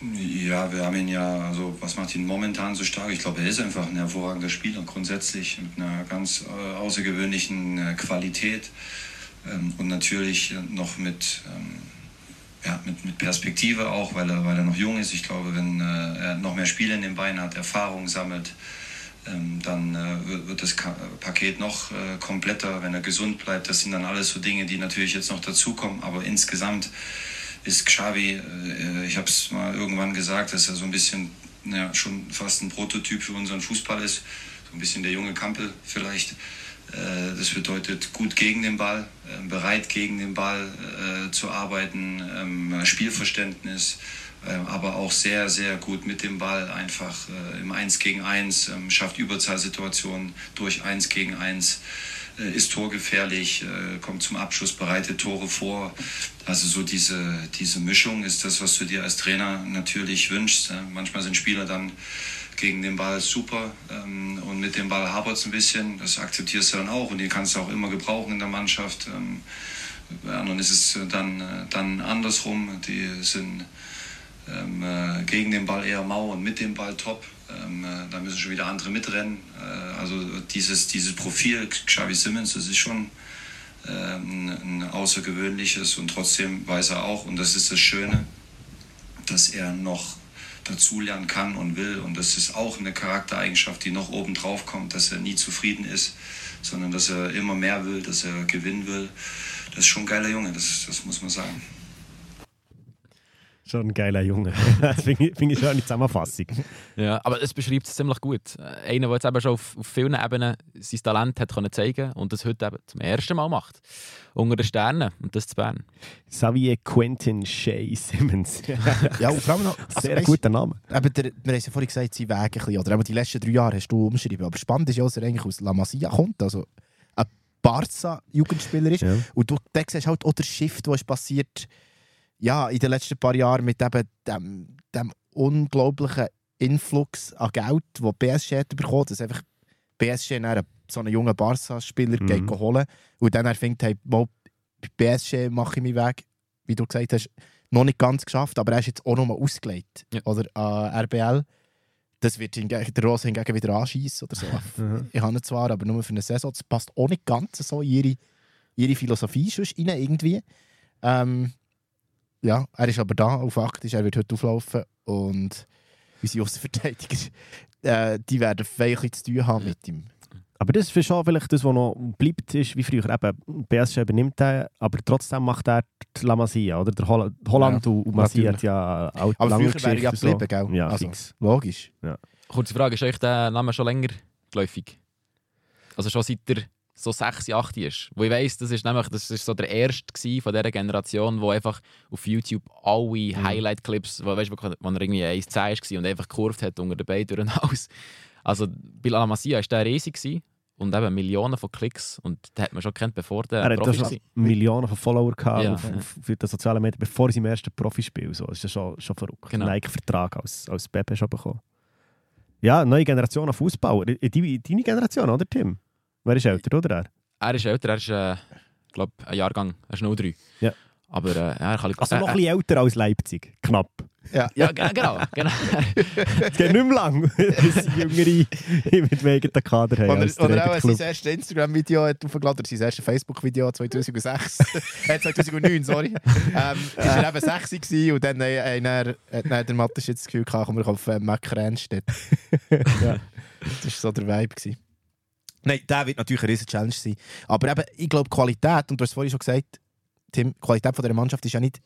Ja, wir haben ihn ja, also was macht ihn momentan so stark? Ich glaube, er ist einfach ein hervorragender Spieler, grundsätzlich mit einer ganz äh, außergewöhnlichen äh, Qualität ähm, und natürlich äh, noch mit, ähm, ja, mit, mit Perspektive auch, weil er, weil er noch jung ist. Ich glaube, wenn äh, er noch mehr Spiele in den Beinen hat, Erfahrung sammelt, ähm, dann äh, wird, wird das Ka Paket noch äh, kompletter, wenn er gesund bleibt. Das sind dann alles so Dinge, die natürlich jetzt noch dazukommen, aber insgesamt ist Xavi, äh, ich habe es mal irgendwann gesagt, dass er so ein bisschen, ja, schon fast ein Prototyp für unseren Fußball ist. So ein bisschen der junge Kampel vielleicht. Äh, das bedeutet gut gegen den Ball, äh, bereit gegen den Ball äh, zu arbeiten, ähm, Spielverständnis, äh, aber auch sehr, sehr gut mit dem Ball einfach äh, im 1 gegen 1, ähm, schafft Überzahlsituationen durch 1 gegen 1 äh, ist torgefährlich, äh, kommt zum Abschluss, bereitet Tore vor. Also so diese, diese Mischung ist das, was du dir als Trainer natürlich wünschst. Äh, Manchmal sind Spieler dann gegen den Ball super ähm, und mit dem Ball hapert es ein bisschen. Das akzeptierst du dann auch und die kannst du auch immer gebrauchen in der Mannschaft. Ähm, bei anderen ist es dann, äh, dann andersrum. Die sind ähm, äh, gegen den Ball eher mau und mit dem Ball top. Ähm, äh, da müssen schon wieder andere mitrennen. Äh, also dieses, dieses Profil Xavi Simmons, das ist schon ähm, ein außergewöhnliches und trotzdem weiß er auch, und das ist das Schöne, dass er noch dazulernen kann und will. Und das ist auch eine Charaktereigenschaft, die noch oben drauf kommt, dass er nie zufrieden ist, sondern dass er immer mehr will, dass er gewinnen will. Das ist schon ein geiler Junge, das, das muss man sagen. Schon ein geiler Junge. <laughs> das finde ich, find ich schon eine Zusammenfassung. Ja, aber es beschreibt es ziemlich gut. Einer, der jetzt eben schon auf, auf vielen Ebenen sein Talent hat können zeigen und das heute eben zum ersten Mal macht. Unter den Sternen und das zu Bern. Xavier Quentin Shea Simmons. <laughs> Ja, und vor allem noch, also, Sehr weisst- guter Name. Eben der, wir haben es ja vorhin gesagt, sein Weg ein bisschen, oder eben die letzten drei Jahre hast du umschrieben. Aber spannend ist ja, dass er eigentlich aus La Masia kommt, also ein Barca-Jugendspieler ist. Ja. Und du da siehst halt auch der Shift, der ist passiert ja, in den letzten paar Jahren mit eben dem, dem unglaublichen Influx an Geld, den PSG hat bekommen, dass einfach PSG einen- so einen jungen Barca-Spieler Mhm. holen und dann er findet, hey, mal, bei PSG mache ich meinen Weg, wie du gesagt hast, noch nicht ganz geschafft, aber er ist jetzt auch nochmal ausgelegt. Ja. Oder an RBL. Das wird hingegen, der Rose hingegen wieder anschießen oder so. <laughs> Mhm. Ich habe ihn zwar, aber nur für eine Saison. Das passt auch nicht ganz so in ihre, ihre Philosophie sonst rein, irgendwie. Ähm, ja, er ist aber da, auf faktisch, er wird heute auflaufen und unsere Außenverteidiger, <laughs> äh, die werden vielleicht zu tun haben mit ihm. Aber das ist schon vielleicht das, was noch bleibt, ist wie früher. Eben, PSG übernimmt er, aber trotzdem macht er die La Masia, oder? Der Holl Holland Ja, und Masia hat ja auch Aber lange früher wäre er ja und geblieben, gell? Ja, also, fix. Logisch. Kurze Frage, ist euch der Name schon länger geläufig? Also schon seit er so 6, 8 ist. Wo ich weiss, das ist nämlich das ist so der erste von dieser Generation, wo einfach auf YouTube alle Highlight-Clips, wo, weißt, wo, wo er irgendwie 1,10 war und einfach gekurvt hat unter den Beinen durch den Haus. <laughs> Also bei La Masia war der riesig gewesen und eben Millionen von Klicks und den hat man schon kennt, bevor der Er Profi war. Millionen von Followern gehabt Ja. auf, auf, für die sozialen Medien, bevor seinem ersten Profispiel. So. Das ist ja schon, schon verrückt. Genau. Nike-Vertrag als, als Pepe schon bekommen. Ja, neue Generation an Fußbauer. Deine Generation, oder Tim? Wer ist älter, oder er? Er ist älter, er ist, äh, glaube ein Jahrgang, er ist 03. Ja. Aber äh, ja, er kann Also äh, noch ein äh, bisschen älter als Leipzig. Knapp. Ja, ge- genau. genau. <laughs> Es geht nicht mehr lang, <laughs> bis die Jüngere mit dem eigenen Kader haben. Und als er, der oder auch Club. sein erstes Instagram-Video hat aufgeladen, oder sein erstes Facebook-Video 2006. <laughs> äh, 2009, sorry. Ähm, ist er eben 6 gewesen und dann äh, äh, dann, der Mattes jetzt das Gefühl gehabt, komm, wir auf äh, Mac Rennstedt. ja. Das war so der Vibe. Gewesen. Nein, der wird natürlich eine riesen Challenge sein. Aber eben, ich glaube, Qualität, und du hast vorhin schon gesagt, Tim, die Qualität von dieser Mannschaft ist ja nicht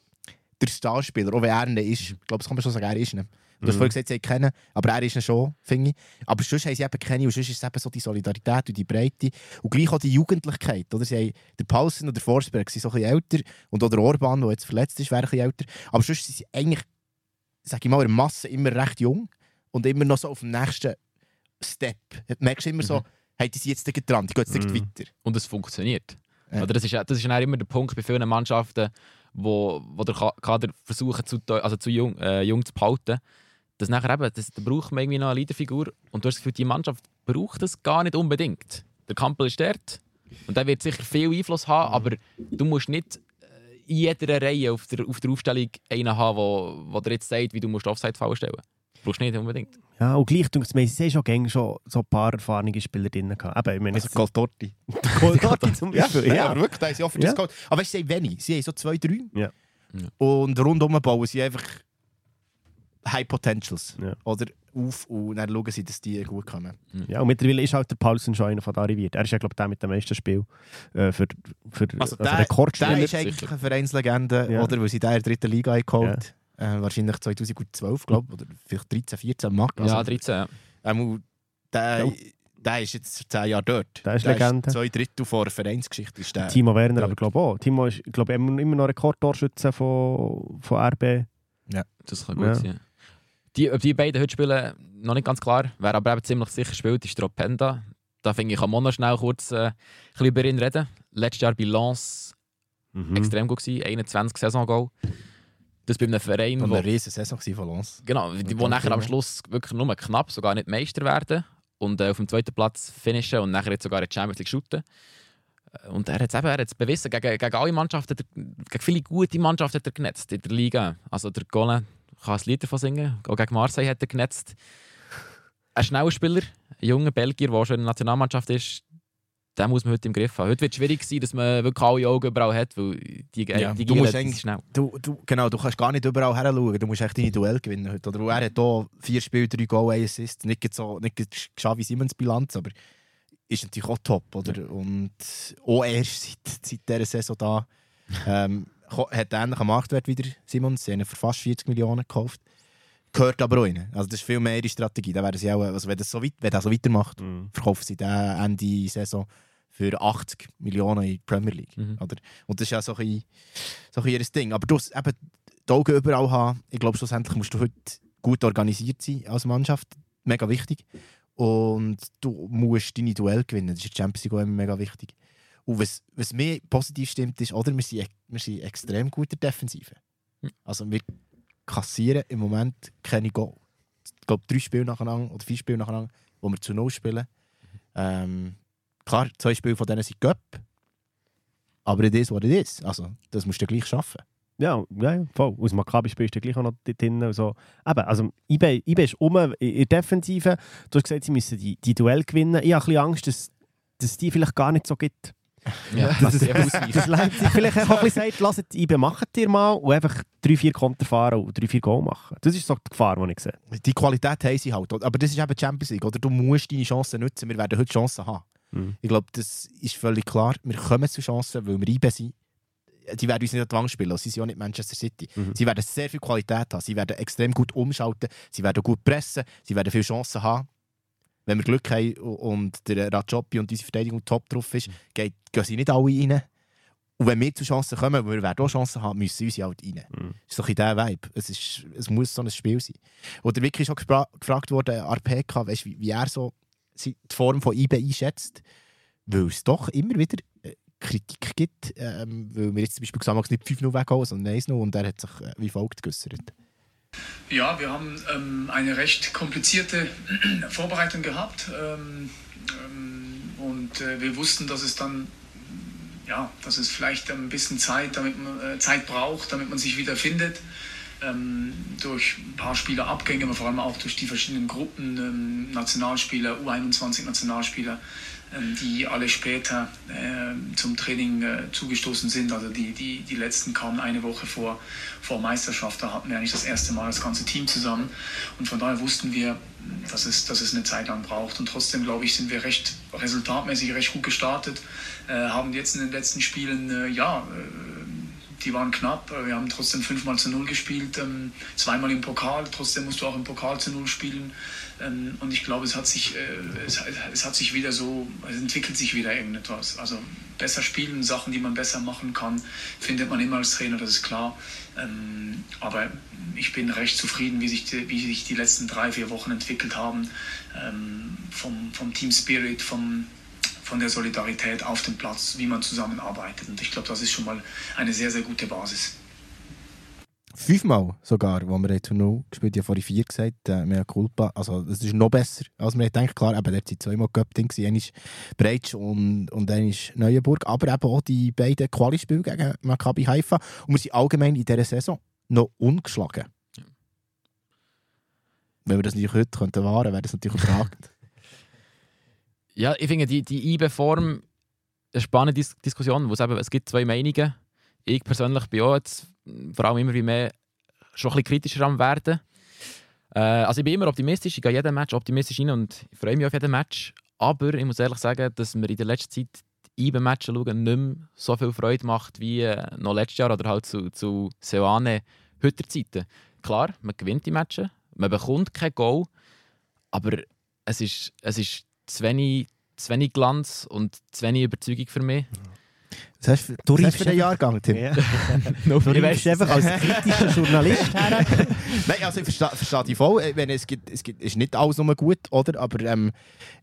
der Starspieler, auch wenn er ihn ist. Ich glaube, das kann man schon sagen, er ist ihn. Du hast vorhin gesagt, sie kennen, aber er ist ihn schon, finde ich. Aber sonst haben sie eben keine und sonst ist es eben so die Solidarität und die Breite. Und gleich auch die Jugendlichkeit. Oder? Sie haben, der Paulsen und der Forsberg sind so ein bisschen älter und auch der Orban, der jetzt verletzt ist, wäre ein bisschen älter. Aber sonst sind sie eigentlich, sage ich mal, in Masse immer recht jung und immer noch so auf dem nächsten Step. Du merkst immer so, hey, die sind jetzt dran, die gehen jetzt Mhm. weiter. Und es funktioniert. Ja. Oder das ist, das ist ja immer der Punkt bei vielen Mannschaften, wo, wo der Ka- Kader versuchen, zu, also zu jung, äh, jung zu behalten. Dass nachher eben, das, da braucht man irgendwie noch eine Leaderfigur. Und du hast das Gefühl, die Mannschaft braucht das gar nicht unbedingt. Der Kampel ist dort und der wird sicher viel Einfluss haben, aber du musst nicht äh, in jeder Reihe auf der, auf der Aufstellung einen haben, wo dir jetzt sagt, wie du musst Offside fallen stellen. Brauchst du nicht unbedingt. Ja, und gleich, denke ich, sie schon, gäng schon so ein paar erfahrene Spieler drin gehabt. Eben, ich meine, Also Coltorti. <laughs> Coltorti zum <laughs> Beispiel. Ja, Ja, aber wirklich, da haben sie oft Ja. das geholt. Aber weißt du, sie haben wenig. Sie haben so zwei, drei. Ja. Ja. Und rundum bauen sie einfach High Potentials. Ja. Oder auf und dann schauen sie, dass die gut kommen. ja, und mittlerweile ist halt der Paulsen schon einer von da arriviert. Er ist ja, glaube ich, der mit dem meisten Spiel äh, für, für Also also der, Rekordspieler. der ist eigentlich eine Vereinslegende, Ja. oder? Weil sie den in der dritten Liga haben geholt äh, Wahrscheinlich 2012, glaube ich. Oder vielleicht 13, 14 Max. ja, 13. Ja. Ähm, der, Ja. der ist jetzt 10 Jahre dort. Der ist Legende. zwei Drittel vor der Vereinsgeschichte. Ist der. Timo Werner, Ja. aber glaube auch. Timo ist, glaube ich, immer immer noch Rekordtorschütze von, von RB. Das kann gut Ja. sein. Die, ob die beiden heute spielen, noch nicht ganz klar. Wer aber eben ziemlich sicher spielt, ist der Openda. Da finde ich, kann man noch schnell kurz äh, ein bisschen über ihn reden. Letztes Jahr bei Lens Mhm. extrem gut gewesen, 21 Saison-Goal. Das bei einem Verein, Und wo, eine riesen Saison von uns. genau, die, wo nachher am. Schluss wirklich nur knapp, sogar nicht Meister werden und äh, auf dem zweiten Platz finishen und nachher jetzt sogar in die Champions League shooten. Äh, Und er hat es eben er hat's bewiesen, gegen, gegen alle Mannschaften, gegen viele gute Mannschaften hat er genetzt in der Liga. Also der Golem kann ein Lied davon singen, auch gegen Marseille hat er genetzt. Ein schneller Spieler, ein junger Belgier, der schon in der Nationalmannschaft ist, den muss man heute im Griff haben. Heute wird es schwierig sein, dass man wirklich alle Augen überall hat, weil die, Ja, die du musst eigentlich- schnell. Du, du, genau, du kannst gar nicht überall her schauen. Du musst echt deine Duell gewinnen heute. Oder er hat hier vier Spiele, drei Goal, ein Assist. Nicht so, nicht Xavi Simons Bilanz, aber ist natürlich auch top. Oder? Und auch erst seit, seit dieser Saison da ähm, hat er ähnlichen Marktwert wieder Simons. Sie haben ihn für fast 40 Millionen gekauft. Gehört aber auch rein. Also das ist viel mehr ihre Strategie. Da werden sie auch, also wenn, das so weit, wenn er so weitermacht, Mhm. verkaufen sie den Ende Saison für 80 Millionen in die Premier League. Mhm. Oder? Und das ist ja so ein, so ein ihr Ding. Aber du eben die Augen überall haben. Ich glaube, schlussendlich musst du heute gut organisiert sein als Mannschaft. Mega wichtig. Und du musst deine Duell gewinnen. Das ist in der Champions League auch immer mega wichtig. Und was, was mir positiv stimmt, ist, oder, wir, sind, wir sind extrem gut in der Defensive. Hm. Also wir kassieren im Moment keine Goal. Ich glaube, drei Spiele nacheinander oder vier Spiele nacheinander, wo wir zu Null spielen. Ähm, klar, zwei Spiele von denen sind Cup. Aber it is what it is. Also, das musst du gleich schaffen. Ja, ja, voll. Aus Maccabi spielst du gleich auch noch dort und So. Eben, also IB ist um in der Defensive. Du hast gesagt, sie müssen die, die Duell gewinnen. Ich habe ein bisschen Angst, dass dass die vielleicht gar nicht so gibt. Ja, Das, ist das, Leipzig vielleicht auch ein bisschen sagt, lasst IB machen ihr mal und einfach drei, vier Konter fahren und drei, vier Goal machen. Das ist so die Gefahr, die ich sehe. Die Qualität haben sie halt. Aber das ist eben die Champions League. Oder? Du musst deine Chancen nutzen. Wir werden heute Chancen haben. Mhm. Ich glaube, das ist völlig klar. Wir kommen zu Chancen, weil wir IB sind. Die werden uns nicht an die Wand spielen. Sie sind auch nicht Manchester City. Mhm. Sie werden sehr viel Qualität haben. Sie werden extrem gut umschalten. Sie werden gut pressen. Sie werden viele Chancen haben. Wenn wir Glück haben und der Rajopi und unsere Verteidigung top drauf ist, geht, gehen sie nicht alle rein. Und wenn wir zu Chancen kommen, weil wir werden auch Chancen haben, müssen sie halt rein. Mhm. Das ist doch in dieser Vibe. Es, ist, es muss so ein Spiel sein. Oder wirklich schon gefragt worden, Arpeka, weißt, wie, wie er so die Form von IB einschätzt, weil es doch immer wieder äh, Kritik gibt, ähm, weil wir jetzt zum Beispiel gesagt haben, nicht 5-0 weghauen, sondern 1-0 und er hat sich äh, wie folgt geäußert. Ja, wir haben ähm, eine recht komplizierte <clears throat> Vorbereitung gehabt ähm, ähm, und äh, wir wussten, dass es dann ja, dass es vielleicht ein bisschen Zeit, damit man, äh, Zeit braucht, damit man sich wieder findet. Ähm, durch ein paar Spielerabgänge, aber vor allem auch durch die verschiedenen Gruppen, ähm, Nationalspieler, U21-Nationalspieler, ähm, die alle später ähm, zum Training äh, zugestoßen sind. Also die, die, die letzten kamen eine Woche vor, vor Meisterschaft. Da hatten wir eigentlich das erste Mal das ganze Team zusammen. Und von daher wussten wir, dass es, dass es eine Zeit lang braucht. Und trotzdem, glaube ich, sind wir recht resultatmäßig recht gut gestartet. Äh, haben jetzt in den letzten Spielen, äh, ja, äh, die waren knapp. Wir haben trotzdem fünfmal zu null gespielt, ähm, zweimal im Pokal. Trotzdem musst du auch im Pokal zu null spielen. Ähm, und ich glaube, es hat sich, äh, es, es hat sich wieder so, es entwickelt sich wieder irgendetwas. Also besser spielen, Sachen, die man besser machen kann, findet man immer als Trainer, das ist klar. Ähm, aber ich bin recht zufrieden, wie sich die, wie sich die letzten drei, vier Wochen entwickelt haben. Ähm, vom, vom Team Spirit, vom, von der Solidarität auf dem Platz, wie man zusammenarbeitet. Und ich glaube, das ist schon mal eine sehr, sehr gute Basis. Fünfmal sogar, wo wir jetzt noch gespielt haben, vorhin vier gesagt, äh, mehr Culpa. Also, das ist noch besser, als wir denken. Klar, eben, dort waren zweimal Cup-Ding, einer ist Breitsch und, und einer ist Neuenburg. Aber eben auch die beiden Quali-Spiele gegen Maccabi Haifa. Und wir sind allgemein in dieser Saison noch ungeschlagen. Wenn wir das natürlich heute könnten wahren, wäre das natürlich überragend. Ja, ich finde die, die IB-Form eine spannende Dis Diskussion, wo es, eben, es gibt zwei Meinungen. Ich persönlich bin auch jetzt vor allem immer wie mehr schon ein bisschen kritischer am werden. Äh, also ich bin immer optimistisch, ich gehe jeden Match optimistisch rein und freue mich auf jeden Match. Aber ich muss ehrlich sagen, dass mir in der letzten Zeit die IB-Matches schauen nicht mehr so viel Freude macht wie äh, noch letztes Jahr oder halt zu, zu Seoane heute Zeiten. Klar, man gewinnt die Matches, man bekommt kein Goal, aber es ist, es ist zu wenig, zu wenig Glanz und zu wenig Überzeugung für mich. Das heißt, für, Du reifst für den Jahrgang, Tim. <laughs> Ja. No Du weißt einfach als kritischer Journalist her. <laughs> Nein, also ich verstehe, verstehe dich voll. Meine, es gibt, es gibt, ist nicht alles nur gut, oder? Aber ähm,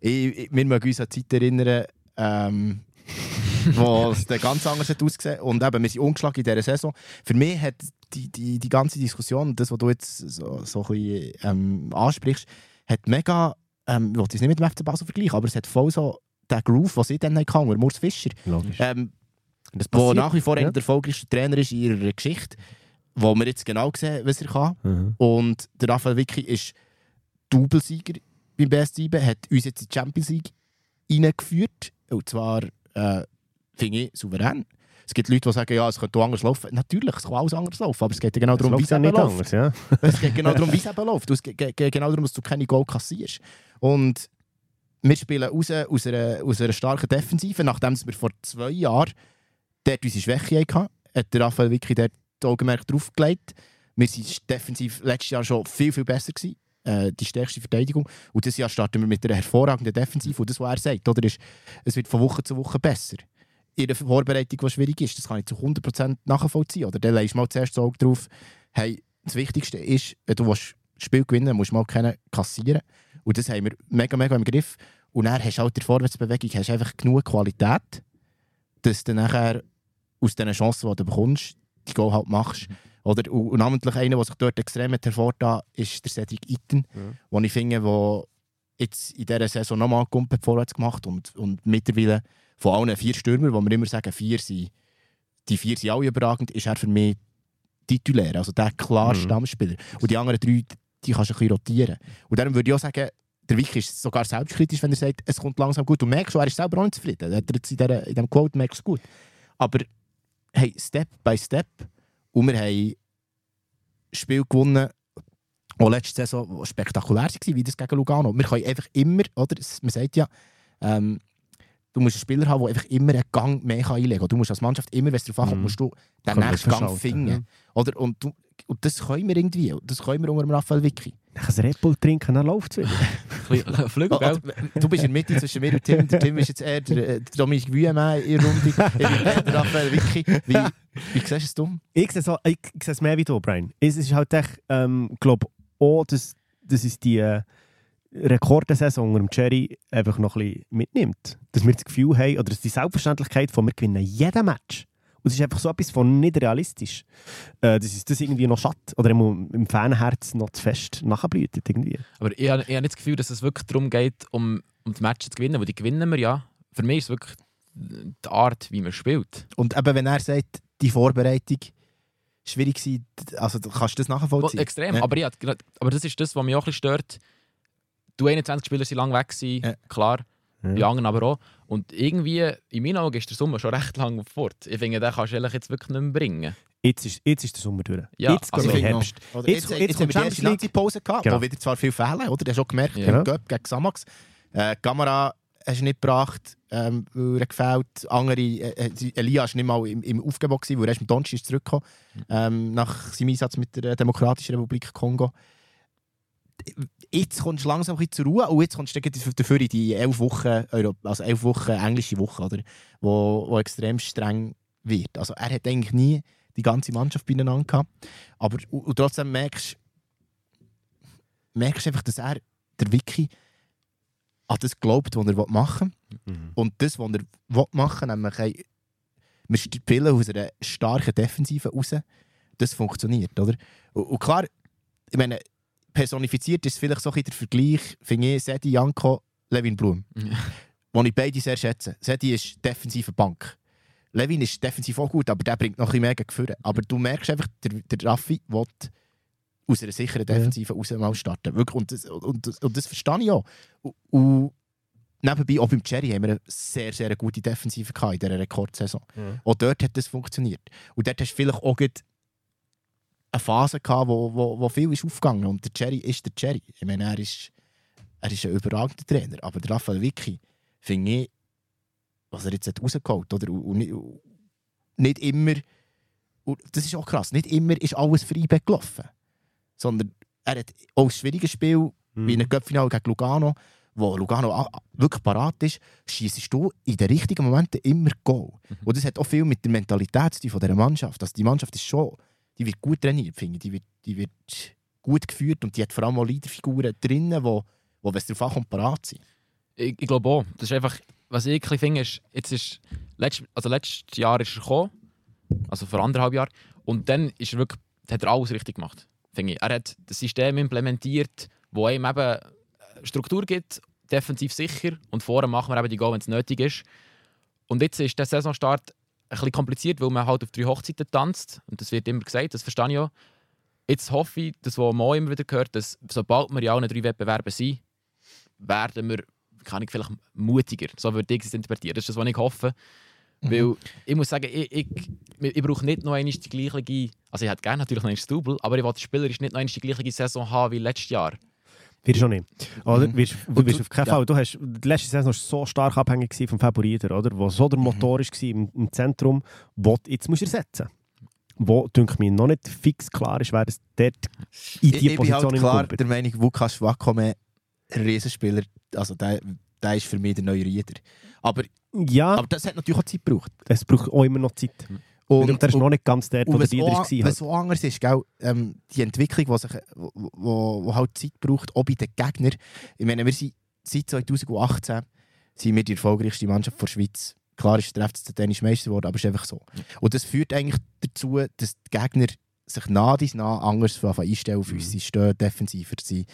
ich, ich, wir mögen uns an die Zeit erinnern, ähm, <laughs> wo es dann ganz anders hat ausgesehen Und eben, wir sind ungeschlagen in dieser Saison. Für mich hat die, die, die ganze Diskussion, das, was du jetzt so, so ein bisschen ähm, ansprichst, hat mega, ähm, ich will es nicht mit dem FC Basel vergleichen, aber es hat voll so den Groove, den sie dann hatten, der Murs Fischer. Logisch. Ähm, Das passiert. nach wie vor Ja. einer der erfolgreichste Trainer ist in ihrer Geschichte, wo wir jetzt genau sehen, was er kann. Mhm. Und der Raphael Vicky ist Doublesieger beim BS7, hat uns jetzt in die Champions League reingeführt. Und zwar, äh, finde ich, souverän. Es gibt Leute, die sagen, ja, es könnte anders laufen. Natürlich, es kann alles anders laufen, aber es geht genau darum, wie es eben läuft. anders, ja. <laughs> Es geht genau darum, wie es eben läuft. Es geht genau darum, dass du keine Goal kassierst. Und wir spielen raus aus einer, aus einer starken Defensive, nachdem wir vor zwei Jahren dort unsere Schwäche hatten, hat der Raphael Vicky dort das Augenmerk drauf gelegt. Wir waren defensiv letztes Jahr schon viel, viel besser gewesen. Äh, die stärkste Verteidigung. Und dieses Jahr starten wir mit einer hervorragenden Defensive. Und das, was er sagt, oder, ist, es wird von Woche zu Woche besser. In der Vorbereitung, die schwierig ist, das kann ich zu 100% nachvollziehen. Oder dann legst du mal zuerst das Auge drauf, hey, das Wichtigste ist, wenn du willst das Spiel gewinnen musst du mal keinen kassieren. Und das haben wir mega, mega im Griff. Und dann hast du halt in der Vorwärtsbewegung hast einfach genug Qualität, dass du nachher aus diesen Chancen, die du bekommst, die Goal halt machst. Oder, und, namentlich einer, der sich dort extrem hat hervorgetan ist der Cedric Itten, Ja. wo ich finde, der jetzt in dieser Saison nochmal Kumpel vorwärts gemacht und, und mittlerweile von allen vier Stürmern, wo wir immer sagen, vier sind, die vier sind alle überragend, ist er für mich titulär, also der klare Mhm. Stammspieler. Und die anderen drei, die kannst du ein bisschen rotieren. Und darum würde ich auch sagen, der Vicky ist sogar selbstkritisch, wenn er sagt, es kommt langsam gut. Du merkst schon, er ist selber auch nicht zufrieden. Er in, diesem Quote merkst du es gut. Aber hey, Step by Step. Und wir haben Spiel gewonnen, auch letzte Saison spektakulär war, wie das gegen Lugano. Wir können einfach immer, oder, man sagt ja, ähm, du musst einen Spieler haben, der einfach immer einen Gang mehr kann einlegen kann. Du musst als Mannschaft immer, wenn es darauf ankommt, Mhm. musst du den Kann nächsten Gang verschalten, finden. ja. Oder? Und, du, und das können wir irgendwie. Das können wir unter dem Raphael Vicky. Nach einem Red Bull trinken, dann läuft es wieder. <laughs> bisschen Flügel, gell? Also, du bist in der Mitte zwischen mir und Tim. Der Tim ist jetzt eher der, äh, der Dominik Wüemann in der Runde. <laughs> Ich bin eher der Raphael Vicky. Wie, wie siehst du es dumm? Ich sehe, so, ich sehe es mehr wie du, Brian. Es ist halt echt, ähm, glaube auch, dass, dass es die äh, Rekordensaison unter dem Cherry einfach noch ein bisschen mitnimmt. Dass wir das Gefühl haben, oder dass die Selbstverständlichkeit von wir gewinnen jeden Match. Und es ist einfach so etwas von nicht realistisch. Äh, dass uns das irgendwie noch schatt oder im, im Fanherz noch zu fest nachblüht. Irgendwie. Aber ich, habe- ich habe nicht das Gefühl, dass es wirklich darum geht, um, um die Matches zu gewinnen, weil die gewinnen wir ja. Für mich ist es wirklich die Art, wie man spielt. Und eben, wenn er sagt, die Vorbereitung schwierig war, also kannst du das nachvollziehen? Extrem. Ja. Aber, grad- aber das ist das, was mich auch ein bisschen stört. Du 21 Spieler sind lang weg gewesen, Ja. klar. Ja. Die anderen aber auch. Und irgendwie, in meinen Augen ist der Sommer schon <laughs> recht lang fort. Ich finde, den kannst du jetzt wirklich nicht mehr bringen. Jetzt ist, jetzt ist der Sommer durch. Ja, jetzt also geht Herbst. Jetzt- jetzt, jetzt jetzt, kommt haben wir die erste League. Nazi-Pause gehabt, Genau. wo wieder zwar viel fehlen, oder? Du hast schon gemerkt, Ja. im Genau. Göpp gegen Xamax. Äh, Kamera hast du nicht gebracht, ähm, weil er gefällt. Andere, äh, äh, Elia war nicht mal im, im Aufgebot, gewesen, weil er erst am Donnerstag ist zurückgekommen, ähm, nach seinem Einsatz mit der Demokratischen Republik Kongo. Jetzt kommst du langsam ein bisschen zur Ruhe und jetzt kommst du dafür in die elf Wochen, also elf Wochen englische Woche, oder? Wo, wo extrem streng wird. Also er hat eigentlich nie die ganze Mannschaft beieinander gehabt. Aber und, trotzdem merkst merkst einfach, dass er, der Wiki, an das glaubt, was er machen will. Mhm. Und das, was er machen will, nämlich hey, wir spielen aus einer starken Defensive raus, das funktioniert, oder? Und, und klar, ich meine, personifiziert ist vielleicht so ein bisschen der Vergleich, finde ich, Sedi Janko, Levin Blum. Ja. <laughs> Die ich beide sehr schätze. Sedi ist defensive Bank. Levin ist defensiv auch gut, aber der bringt noch ein bisschen mehr Gefühle. Aber du merkst einfach, der, der Raffi will aus einer sicheren Defensive raus mal starten. Wirklich, und, das, und, das, und das verstehe ich auch. Und, und nebenbei, auch beim Cherry haben wir eine sehr, sehr gute Defensive gehabt in dieser Rekordsaison. Ja. Auch dort hat das funktioniert. Und dort hast du vielleicht auch eine Phase gehabt, wo, wo, wo viel ist aufgegangen Und der Cherry ist der Cherry. Ich meine, er ist, er ist ein überragender Trainer. Aber der Raphael Vicky, finde ich, was er jetzt hat rausgeholt hat, oder? Und, nicht- und nicht immer, das ist auch krass, nicht immer ist alles frei gelaufen. Sondern er hat auch ein schwieriges Spiel, wie ein Göppfinale gegen Lugano, wo Lugano wirklich parat ist, schießt du in den richtigen Momenten immer Goal. Und das hat auch viel mit der Mentalität von dieser Mannschaft. Also die Mannschaft ist schon, die wird gut trainiert, finde ich. Die wird, die wird gut geführt und die hat vor allem auch Leaderfiguren drinnen, wo, wo wenn es darauf ankommt, parat sind. Ich, ich glaube auch. Das ist einfach, was ich ein finde, ist, jetzt ist, letzt, also letztes Jahr ist er gekommen, also vor anderthalb Jahren, und dann ist er wirklich, hat er alles richtig gemacht, finde ich. Er hat das System implementiert, wo ihm eben äh, Struktur gibt, defensiv sicher, und vorher machen wir eben die Goal, wenn es nötig ist. Und jetzt ist der Saisonstart bisschen kompliziert, weil man halt auf drei Hochzeiten tanzt, und das wird immer gesagt, das verstehe ich auch. Jetzt hoffe ich, dass was man immer wieder hört, dass sobald wir in allen drei Wettbewerben sind, werden wir kann ich vielleicht mutiger. So würde ich es interpretieren. Das ist das, was ich hoffe. Weil ich muss sagen, ich, ich, ich brauche nicht noch einmal die gleiche. Also ich hätte gerne natürlich noch das Double, aber ich will spielerisch nicht noch einmal die gleiche Saison haben wie letztes Jahr. Wirst du auch nicht. Oder? Mhm. Wirst, du bist auf keinen ja. Fall. Du hast, die letzte Saison war so stark abhängig vom Favoriten, oder? Wo so der Mhm. Motor war im, im Zentrum, wo du jetzt musst ersetzen Wo, denke mir, noch nicht fix klar ist, wer das dort in Ich, die ich bin Position halt klar der Meinung, Vukas Schwakome, ein Riesenspieler, also der, der ist für mich der neue Rieder. Aber, Ja, aber das hat natürlich auch Zeit gebraucht. es braucht auch immer noch Zeit. Und, Und, der ist noch nicht ganz der, wo der auch, war. was auch anders ist, gell, ähm, die Entwicklung, die, sich, wo, wo halt Zeit braucht, auch bei den Gegnern. Ich meine, wir sind seit 2018 sind wir die erfolgreichste Mannschaft der Schweiz. Klar ist der FCZ Tennis Meister geworden, aber es ist einfach so. Und das führt eigentlich dazu, dass die Gegner sich nah dies nah anders einstellen auf uns. Sie stehen defensiver, sie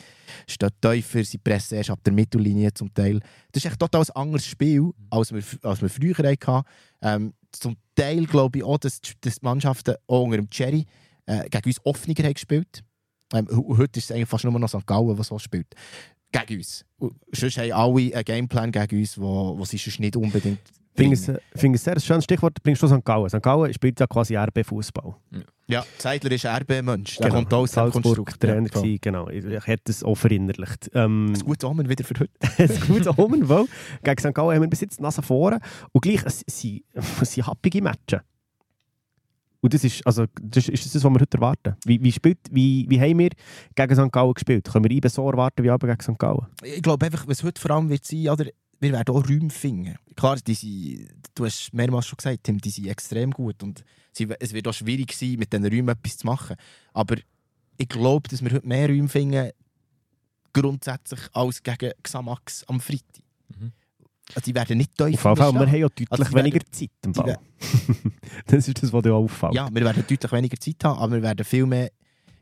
stehen tiefer, sie pressen erst ab der Mittellinie zum Teil. Das ist echt total ein anderes Spiel, als wir, als wir früher hatten. Ähm, zum Teil glaube ich auch, dass, die- dass die Mannschaften auch unter dem Cherry äh, gegen uns offener haben gespielt ähm, Heute ist es eigentlich fast nur noch St. Gallen, der so spielt. Gegen uns. Sonst haben alle einen Gameplan gegen uns, wo, wo sie sonst nicht unbedingt finde finde es sehr ein schönes Stichwort, bringst du St. Gallen. St. Gallen spielt ja quasi RB-Fußball. Ja, Zeidler ist RB-Mensch. Der kommt aus dem Salzburg Konstrukt. Trainer Ja, genau. Ich, ich hätte es auch verinnerlicht. Ähm, Ein gutes Omen wieder für heute. <laughs> ein gutes Omen, weil gegen St. Gallen haben wir bis jetzt Nase vorne und gleich es sind, <laughs> es sind happige Matches. Und das ist, also, das ist das, was wir heute erwarten. Wie, wie, spielt, wie, wie haben wir gegen St. Gallen gespielt? Können wir IBE so erwarten wie aber gegen St. Gallen? Ich glaube einfach, was heute vor allem wird sein, oder, wir werden auch Räume finden. Klar, die sind, du hast mehrmals schon gesagt, Tim, die sind extrem gut und sie, es wird auch schwierig sein, mit diesen Räumen etwas zu machen. Aber ich glaube, dass wir heute mehr Räume finden, grundsätzlich als gegen Xamax am Freitag. Mhm. Also die werden nicht tief Auf jeden Fall, wir haben ja deutlich Also weniger werden- Zeit im Ball. <laughs> das ist das, was dir auffällt. Ja, wir werden deutlich weniger Zeit haben, aber wir werden viel mehr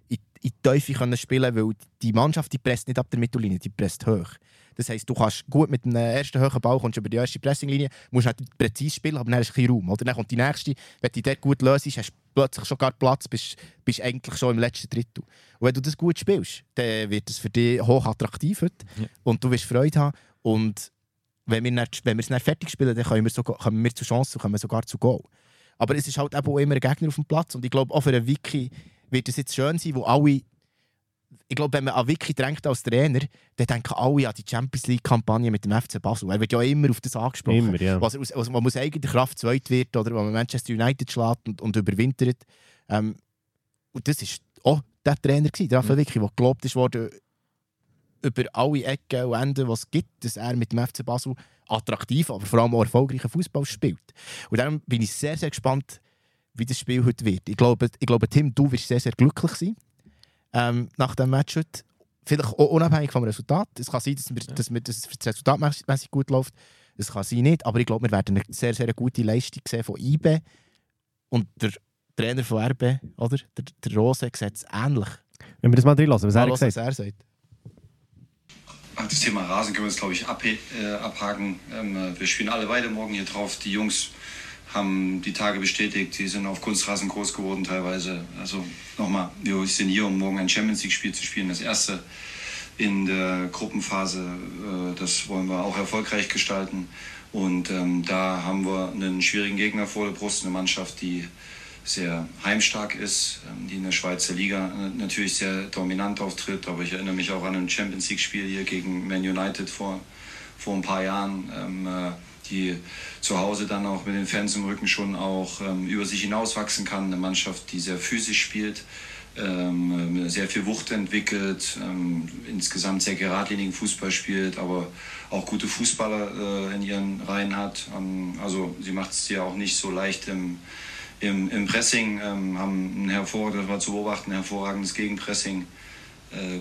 in, in die Tiefe können spielen weil die Mannschaft die presst nicht ab der Mittellinie, die presst hoch. Das heisst, du kannst gut mit einem ersten hohen Ball kommst über die erste Pressinglinie, musst nicht präzise spielen, aber dann hast du ein bisschen Raum. Oder? Dann kommt die nächste, wenn du dort gut löst, hast du plötzlich schon gar Platz, bist, bist eigentlich schon im letzten Drittel. Und wenn du das gut spielst, dann wird es für dich hoch attraktiv heute Ja. und du wirst Freude haben. Und wenn wir, nicht, wenn wir es dann fertig spielen, dann können wir, sogar, kommen wir zu Chancen, kommen wir sogar zu Goal. Aber es ist halt eben auch immer ein Gegner auf dem Platz. Und ich glaube, auch für einen Wiki wird es jetzt schön sein, wo alle. Ich glaube, wenn man an Wiki denkt als Trainer, dann denken alle an die Champions League-Kampagne mit dem FC Basel. Er wird ja immer auf das angesprochen. Immer, ja. Was, aus- was man aus eigener Kraft zweit wird oder wenn man Manchester United schlägt und, und überwintert. Ähm, und das war auch der Trainer, gewesen, der Raphael Wiki, der gelobt ist worden, über alle Ecken und Enden, was es gibt, dass er mit dem FC Basel attraktiv, aber vor allem auch erfolgreichen Fußball spielt. Und darum bin ich sehr, sehr gespannt, wie das Spiel heute wird. Ich glaube, ich glaube Tim, du wirst sehr, sehr glücklich sein ähm, nach dem Match heute. Vielleicht auch unabhängig vom Resultat. Es kann sein, dass, wir, dass, wir, dass es resultatmäßig gut läuft. Es kann sein nicht, aber ich glaube, wir werden eine sehr, sehr gute Leistung sehen von IB. Und der Trainer von RB, oder? Der, der Rose, sieht es ähnlich. Wenn wir das mal drin lassen, was er hören, was er sagt. Ach, Das Thema Rasen können wir jetzt, glaube ich, äh, abhaken. Ähm, äh, wir spielen alle beide morgen hier drauf. Die Jungs haben die Tage bestätigt, die sind auf Kunstrasen groß geworden teilweise. Also nochmal, wir sind hier, um morgen ein Champions League-Spiel zu spielen. Das erste in der Gruppenphase. Äh, das wollen wir auch erfolgreich gestalten. Und ähm, da haben wir einen schwierigen Gegner vor der Brust, eine Mannschaft, die sehr heimstark ist, ähm, die in der Schweizer Liga natürlich sehr dominant auftritt. Aber ich erinnere mich auch an ein Champions League-Spiel hier gegen Man United vor, vor ein paar Jahren, ähm, äh, die zu Hause dann auch mit den Fans im Rücken schon auch ähm, über sich hinauswachsen kann. Eine Mannschaft, die sehr physisch spielt, ähm, sehr viel Wucht entwickelt, ähm, insgesamt sehr geradlinigen Fußball spielt, aber auch gute Fußballer äh, in ihren Reihen hat. Ähm, also sie macht es ja auch nicht so leicht im, im, im Pressing, ähm, haben ein hervor, das war zu beobachten, ein hervorragendes Gegenpressing, äh,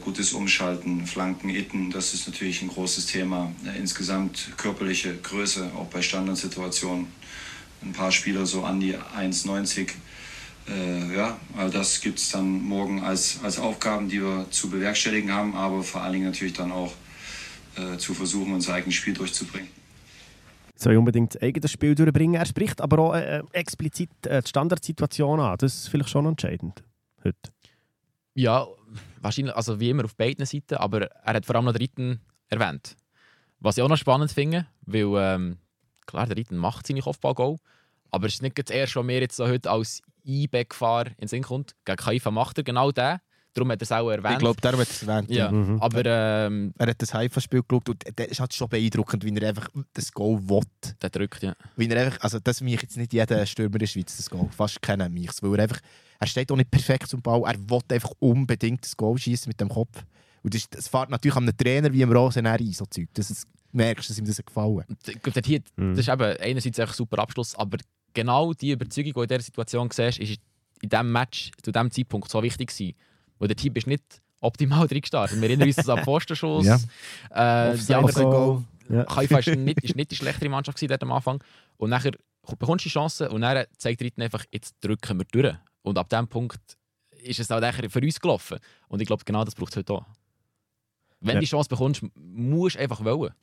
gutes Umschalten, Flanken, Itten, das ist natürlich ein großes Thema. Äh, insgesamt körperliche Größe, auch bei Standardsituationen. Ein paar Spieler so an die 1,90. Äh, ja, all das gibt es dann morgen als, als Aufgaben, die wir zu bewerkstelligen haben, aber vor allen Dingen natürlich dann auch äh, zu versuchen, unser eigenes Spiel durchzubringen. soll unbedingt das eigene Spiel durchbringen. Er spricht aber auch äh, explizit äh, die Standardsituation an. Das ist vielleicht schon entscheidend heute. Ja, wahrscheinlich, also wie immer auf beiden Seiten, aber er hat vor allem noch den Ritten erwähnt. Was ich auch noch spannend finde, weil ähm, klar, der Ritten macht seine Kopfball-Goal, aber es ist nicht das erste, was mir jetzt so heute als E-Back-Fahrer in den Sinn kommt. Gegen Kaifa macht er genau den, darum hat er es auch erwähnt. Ich glaube, darum hat er es erwähnt. ja, Mhm. aber ähm, Er hat das Haifa-Spiel geschaut und das ist halt schon beeindruckend, wie er einfach das Goal will. der drückt, ja. Wie er einfach, also das mich jetzt nicht jeder Stürmer in der Schweiz, das Goal. Fast kennen mich weil er einfach, er steht auch nicht perfekt zum Ball, er will einfach unbedingt das Goal schießen mit dem Kopf. Und das, das fährt natürlich an einem Trainer wie im Rosen ein, so Zeug. Das, das merkst du, dass ihm das gefallen. Glaube, dort hier, Mhm. Das ist eben einerseits ein super Abschluss, aber genau die Überzeugung, die du in dieser Situation siehst, ist in diesem Match zu diesem Zeitpunkt so wichtig gewesen. Wo der Team ist nicht optimal <laughs> drin gestartet. Wir erinnern uns an den Postenschuss. Ja. Äh, die Goal. Ja. Haifa ist nicht, ist nicht die schlechtere Mannschaft gewesen dort am Anfang. Und nachher bekommst du die Chance und dann zeigt Ritten einfach, jetzt drücken wir durch. Und ab diesem Punkt ist es auch für uns gelaufen. Und ich glaube, genau das braucht es heute auch. Wenn Ja. du die Chance bekommst, musst du einfach wollen.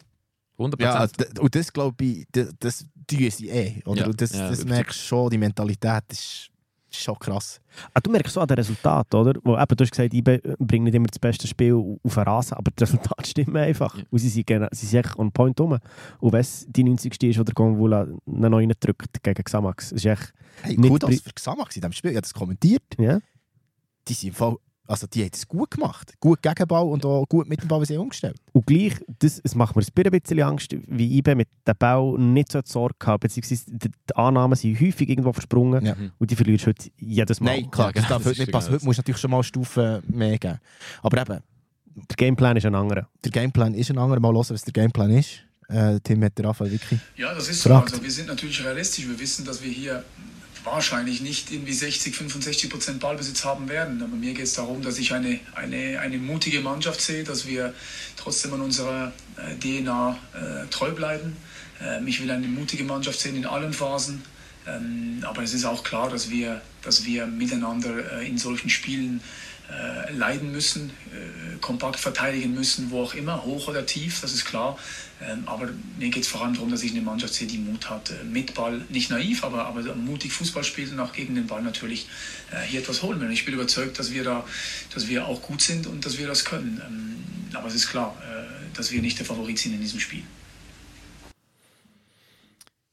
100%. Ja, und das glaube ich, das, das tun sie eh. Oder? Ja, Und das, ja, das merkst du schon, die Mentalität ist, ist schon krass. Ah, du merkst so an den Resultaten, oder? Wo, eben, du hast gesagt, ich bringe nicht immer das beste Spiel auf den Rasen, aber die Resultate stimmen einfach. Ja. Und sie sind, sie sind echt on point rum. Und wenn es die 90. ist, wo der Gonvula einen neuen drückt gegen Xamax, ist echt, Hey, gut, als für Xamax in diesem Spiel, ich habe das kommentiert, ja? die sind Fall Also die haben es gut gemacht. Gut Gegenball und auch gut mit dem Ball, was sie umgestellt. Und gleich, das, es macht mir ein bisschen Angst, wie IBE mit dem Ball nicht so Sorge gehabt beziehungsweise die, die Annahmen sind häufig irgendwo versprungen Ja. und die verlierst du heute jedes Mal. Nein, klar, Ja, das genau, darf das heute nicht passen. Heute musst du natürlich schon mal Stufen mehr geben. Aber eben, Der Gameplan ist ein anderer. der Gameplan ist ein anderer. Mal hören, was der Gameplan ist. Äh, Tim hat der Raphael wirklich... Ja, das ist so. Fragt. Also wir sind natürlich realistisch. Wir wissen, dass wir hier wahrscheinlich nicht irgendwie 60, 65 Prozent Ballbesitz haben werden. Aber mir geht es darum, dass ich eine, eine, eine mutige Mannschaft sehe, dass wir trotzdem an unserer äh, DNA äh, treu bleiben. Ähm, ich will eine mutige Mannschaft sehen in allen Phasen. Ähm, aber es ist auch klar, dass wir, dass wir miteinander äh, in solchen Spielen äh, leiden müssen, äh, kompakt verteidigen müssen, wo auch immer, hoch oder tief, das ist klar. Ähm, aber mir geht es vor allem darum, dass ich eine Mannschaft sehe, die Mut hat, äh, mit Ball, nicht naiv, aber, aber mutig Fußball spielen, auch gegen den Ball natürlich äh, hier etwas holen will. Ich bin überzeugt, dass wir da, dass wir auch gut sind und dass wir das können. Ähm, aber es ist klar, äh, dass wir nicht der Favorit sind in diesem Spiel.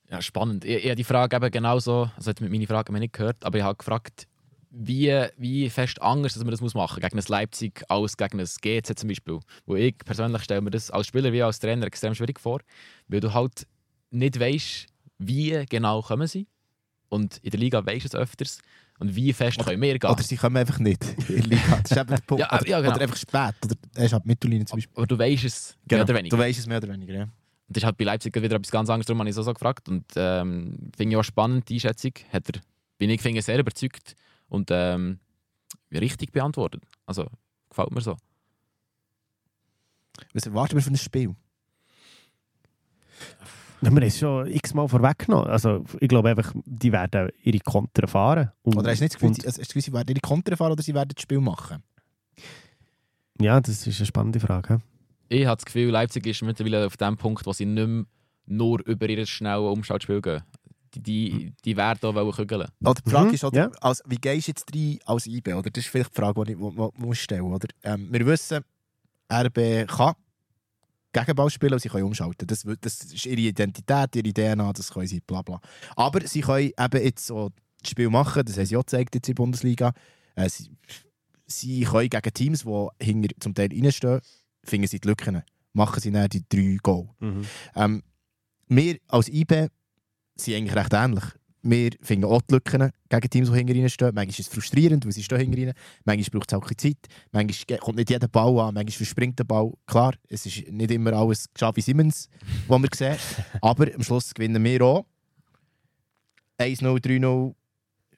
Ja, spannend. Ich habe die Frage eben genauso, also hat meine Frage haben wir nicht gehört, aber ich habe gefragt, wie, wie fest Angst, dass man das machen muss, gegen ein Leipzig als gegen ein GC zum Beispiel. Wo ich persönlich stelle mir das als Spieler wie als Trainer extrem schwierig vor, weil du halt nicht weißt, wie genau kommen sie. Und in der Liga weisst du es öfters. Und wie fest können wir gehen. Oder sie kommen einfach nicht in die Liga. Das ist eben der <laughs> Punkt. Ja, oder, ja, genau. oder einfach spät. Oder erst ab Mittellinie zum Beispiel. aber du weißt es mehr oder weniger. Du weißt es mehr oder weniger, ja. Und das ist halt bei Leipzig wieder etwas ganz anderes, darum habe ich so, so gefragt. Und ähm, finde ich auch spannend, die Einschätzung. Hat er, bin ich finde, sehr überzeugt und ähm, richtig beantwortet. Also, gefällt mir so. Was erwarten wir von einem Spiel? Ja, wir haben es schon x-mal vorweggenommen. Also, ich glaube einfach, die werden ihre Konter fahren. Und, Oder hast du nicht das Gefühl, und- sie- das Gefühl, sie werden ihre Konter fahren oder sie werden das Spiel machen? Ja, das ist eine spannende Frage. Ich habe das Gefühl, Leipzig ist mittlerweile auf dem Punkt, wo sie nicht mehr nur über ihr schnelles Umschaltspiel gehen. Die, die, die werden wollen kügeln. Oder die Frage Mhm, ist, oder, ja. als, wie gehst du jetzt rein als IB? Oder? Das ist vielleicht die Frage, die ich wo, wo, wo ich stellen oder? Ähm, Wir wissen, RB kann Gegenball spielen und sie können umschalten. Das, das ist ihre Identität, ihre DNA, das können sie, bla bla. Aber sie können eben jetzt so das Spiel machen, das haben sie auch gezeigt jetzt in der Bundesliga. Äh, sie, sie können gegen Teams, die hinter zum Teil reinstehen, finden sie die Lücken. Machen sie dann die drei Goal. Ähm, wir als IB sind eigentlich recht ähnlich. Wir finden auch die Lücken gegen Teams, die hinter ihnen stehen. Manchmal ist es frustrierend, weil sie stehen hinter ihnen. Manchmal braucht es auch ein bisschen Zeit. Manchmal kommt nicht jeder Ball an. Manchmal verspringt der Ball. Klar, es ist nicht immer alles Xavi Simmons, was wir sehen. <laughs> Aber am Schluss gewinnen wir auch. 1-0, 3-0,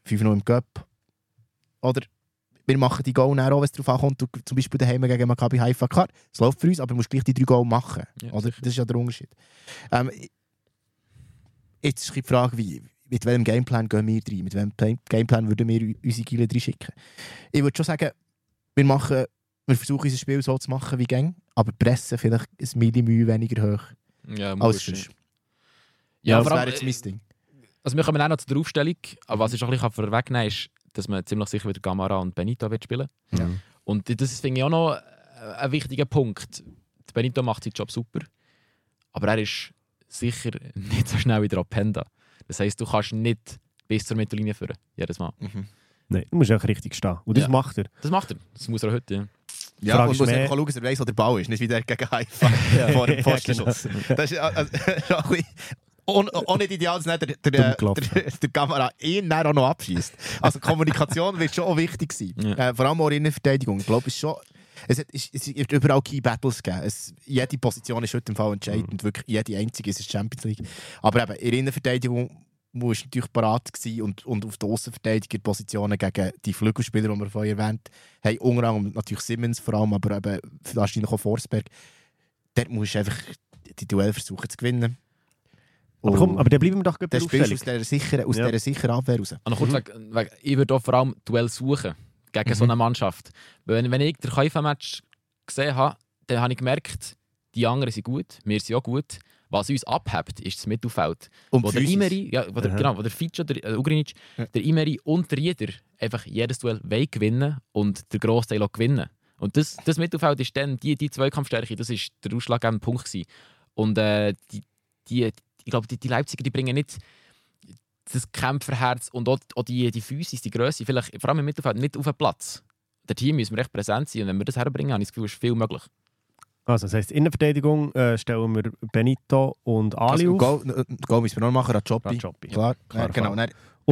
5-0 im Cup. Oder wir machen die Goal auch, wenn es darauf ankommt. Du, zum Beispiel daheim gegen Maccabi Haifa. Klar, es läuft für uns, aber du musst gleich die drei Goal machen. Ja, oder? Das ist ja der Unterschied. Ähm, jetzt ist die Frage, wie, mit welchem Gameplan gehen wir rein? Mit welchem Gameplan würden wir unsere Gile reinschicken? Ich würde schon sagen, wir, machen, wir versuchen unser Spiel so zu machen wie Gang, aber die Presse vielleicht ein Millimühe weniger hoch Ja, als sonst. Ja, das vor wäre jetzt mein Ding. also wir kommen auch noch zu der Aufstellung. Aber was ich auch ein bisschen vorwegnehmen kann, ist, dass man ziemlich sicher wieder Gamara und Benito wird spielen Ja. Und das finde ich auch noch äh, ein wichtiger Punkt. Benito macht seinen Job super, aber er ist sicher nicht so schnell wie der Openda. Das heisst, du kannst nicht bis zur Mittellinie führen, jedes Mal. Mhm. Nein, du musst auch richtig stehen. Und das Ja. macht er. Das macht er. Das muss er heute. Ja. Ja, Frage und ist muss mehr- einfach schauen, dass er weiss, wo der Ball ist, nicht wie der gegen Haifa <laughs> vor dem Postenschuss. Das ist also, schon ein bisschen... Auch auch nicht ideal, dass der, der, der, der, der Kamera ihn auch noch abschießt. Also Kommunikation wird schon auch wichtig sein. Ja. Äh, vor allem auch in der Verteidigung. Ich glaube, es ist schon... Es, hat, es, es wird überall Key Battles geben. Es, jede Position ist heute im Fall entscheidend. Wirklich jede einzige ist es Champions League. Aber eben, in der Innenverteidigung muss natürlich parat sein und, und auf den Außenverteidigerpositionen gegen die Flügelspieler, die wir vorher erwähnt haben, unter anderem natürlich Simmons vor allem, aber eben wahrscheinlich auch Forsberg. Dort musst du einfach die Duell versuchen zu gewinnen. Aber komm, aber dann bleiben wir doch gerade bei der Aufstellung. aus dieser sicheren, aus Ja. sicheren Abwehr raus. Und kurz weg, weg, ich würde vor allem Duell suchen gegen so Mhm. eine Mannschaft. Weil Wenn, wenn ich den Kaifa-Match gesehen habe, dann habe ich gemerkt, die anderen sind gut, wir sind auch gut. Was uns abhebt, ist das Mittelfeld. Und wo der. Imeri, ja, wo der, genau, wo der Fico, der äh, Ugrinic, Ja. der Imeri und der Rieder einfach jedes Duell wollen gewinnen und der Grossteil auch gewinnen. Und das, das Mittelfeld ist dann die, die Zweikampfstärke, das ist der ausschlaggebende Punkt gewesen. Und äh, die, die, ich glaube, die, die Leipziger, die bringen nicht das Kämpferherz und auch, auch die, die Physis, die Größe, vielleicht vor allem im Mittelfeld, nicht auf den Platz. der Team müssen wir echt präsent sein. Und wenn wir das herbringen, habe ich das Gefühl, ist viel möglich. Also, das heisst, Innenverteidigung äh, stellen wir Benito und Ali Also, auf. Goal, äh, Goal müssen wir noch machen, Rajopi. Rajopi. Klar, Klar, äh, genau. Aus,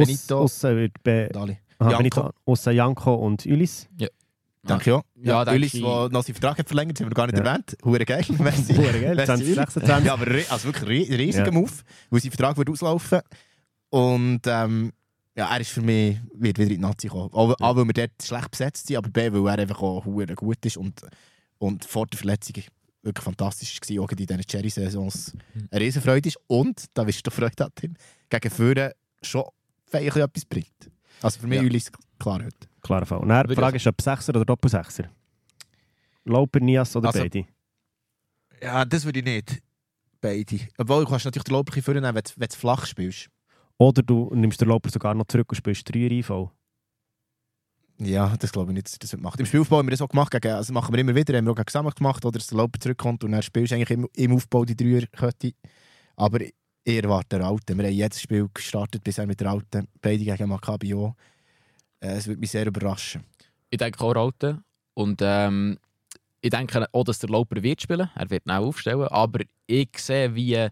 Benito, aussen wird Be Dali. Aha, Janko. Benito, aussen Janko und Ulis. Danke ja. Ja, Ja, Ulis, der noch seinen Vertrag hat verlängert, haben wir gar nicht Ja. erwähnt. Hure geil. Hure geil, Merci, 2026. Ja, aber also wirklich ri- riesiger Ja. Move, weil sein Vertrag wird auslaufen. Und ähm, ja, er ist für mich, wird wieder in die Nazi kommen. A, weil wir dort schlecht besetzt sind, aber B, weil er einfach auch gut ist und, und vor der Verletzung wirklich fantastisch war, auch in diesen Cherry-Saisons eine Riesenfreude ist. Und, da wirst du Freude haben, Tim, gegen Führer schon vielleicht etwas bringt. Also für mich Ja. Ulis klar heute. Klarer Fall. Und dann, die Frage ist, ob Sechser oder Doppelsechser? Lauper, Nias oder Also- beide? Ja, das würde ich nicht. Beide. Obwohl, du kannst natürlich den Lauper vornehmen, du wenn du flach spielst. Oder du nimmst den Lauper sogar noch zurück und spielst 3 IV. Ja, das glaube ich nicht, dass das wird machen. Im Spielaufbau haben wir das auch gemacht. Gegen, also machen wir immer wieder. Haben wir auch gegen Gesamt gemacht, oder dass der Lauper zurückkommt und dann spielst du eigentlich im, im Aufbau die Dreierkette. Aber ich erwarte den Alten. Wir haben jedes Spiel gestartet, bisher mit der Alten. Beide gegen Maccabi auch. Äh, es würde mich sehr überraschen. Ich denke auch Raute. Und ähm, ich denke auch, dass der Lauper wird spielen. Er wird auch aufstellen. Aber ich sehe, wie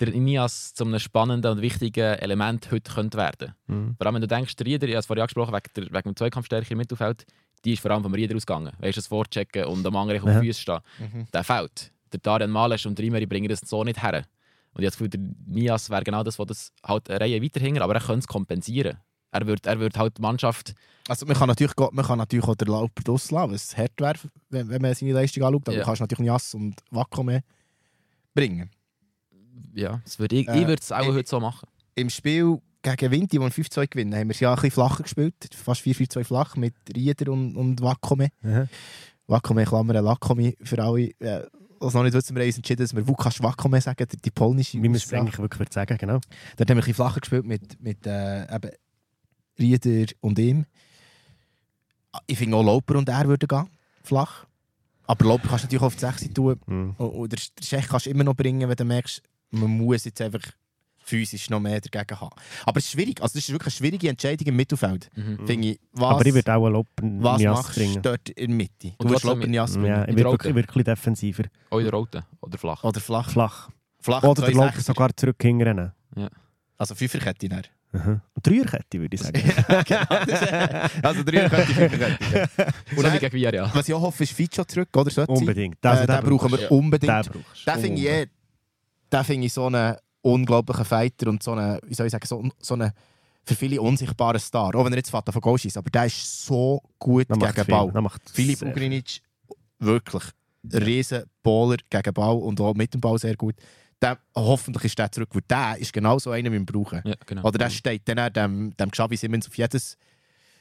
der Inias zu einem spannenden und wichtigen Element heute könnte werden Mhm. Vor allem, wenn du denkst, der Rieder, ich habe es vorhin angesprochen, wegen, der, wegen dem Zweikampfstärke im Mittelfeld, die ist vor allem vom Rieder ausgegangen. Weißt du, das Vorchecken und am anderen auf Ja. den Füßen stehen. Der fällt. Der Darian Malesch und der Imeri bringen das so nicht her. Und ich habe das Gefühl, der Nias wäre genau das, was das halt eine Reihe weiterhängt, aber er könnte es kompensieren. Er würde er würd halt die Mannschaft Also man kann natürlich, man kann natürlich auch den Lauper auslassen, was hart wäre, wenn, wenn man seine Leistung anschaut. Aber Ja. du kannst natürlich Nias und Wacko mehr bringen. Ja, das würde ich, Äh, ich würde es auch ich- heute so machen. Im Spiel gegen Winti, wo wir 5-2 gewinnen, haben wir es ja ein bisschen flacher gespielt. Fast 4-4-2 flach mit Rieder und, und Wakome. Mhm. Wakome, Klammern, Lakome für alle. Äh, was noch nicht wissen, wir haben uns entschieden, dass wir Wukasch Wakome sagen, die, die polnische Wie man es eigentlich wirklich sagen, genau. Dort haben wir ein bisschen flacher gespielt mit, mit äh, eben Rieder und ihm. Ich finde auch Lauper und er würden gehen, flach. Aber Lauper kannst du natürlich auf die 6 tun. Mhm. Und- der Schech kannst du immer noch bringen, wenn du merkst, man muss jetzt einfach physisch noch mehr dagegen haben. Aber es ist schwierig. Also das ist wirklich eine schwierige Entscheidung im Mittelfeld. Mhm. Finde ich, was, Aber ich würde auch einen Lauper was machst bringen. du dort in der Mitte? Und Du hast Nias bringen. Ja, ich In würde wirklich, wirklich defensiver. Auch in der Roten oder flach. Oder flach. Flach. flach Oder der Sechser. sogar zurück hinrennen. Also Fünferkette dann. Mhm. Dreierkette würde ich sagen. <laughs> <laughs> also Dreierkette, Fünferkette. Und <laughs> dann gegen Villarreal. was ich auch hoffe, ist Ficho zurück, oder? Sein. Unbedingt. Also, Also, den brauchen wir Ja. unbedingt. Den brauchst du. Den finde ich, eh- den finde ich so einen unglaublichen Fighter und so einen, wie soll ich sagen, so, so einen für viele unsichtbaren Star. Auch wenn er jetzt Vater von Goal ist, aber der ist so gut macht gegen. Ball. Macht sehr Ugrinic, wirklich riesen Bowler gegen Ball und auch mit dem Ball sehr gut. Der, hoffentlich ist der zurück, weil der ist genau so einer, wie wir brauchen. Ja, genau. Oder der steht dann auch dem, dem Xavi Simmons auf jedes,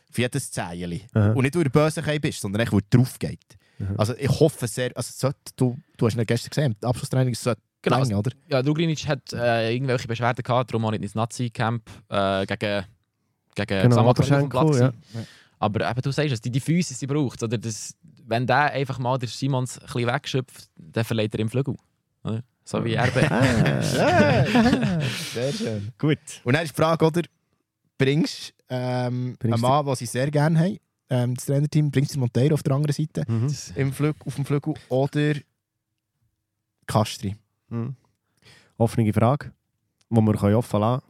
auf jedes Zeile. Aha. Und nicht, weil er böse bist, sondern echt, weil er drauf geht. Also ich hoffe sehr, also sollte, du, du hast ihn gestern gesehen, die Abschlusstraining sollte Genau, lange, oder? Ja, Dugrinic hat äh, irgendwelche Beschwerden gehabt, darum auch nicht ins Nazi-Camp äh, gegen, gegen Genau, Platz ja. Aber eben, du sagst es, die, die Physis, die braucht oder das, Wenn der einfach mal der Simons ein bisschen wegschöpft, dann verleiht er ihm Flügel. Oder? So wie RB. <laughs> Sehr schön. Gut. Und dann ist die Frage, oder? Bringst du ähm, Bringst einen Mann, den sie sehr gerne haben, ähm, das Trainerteam, bringst du Monteiro auf der anderen Seite Mhm. im Flüg, auf dem Flügel oder Kastri? Mhm. Offene Frage, die wir können offen lassen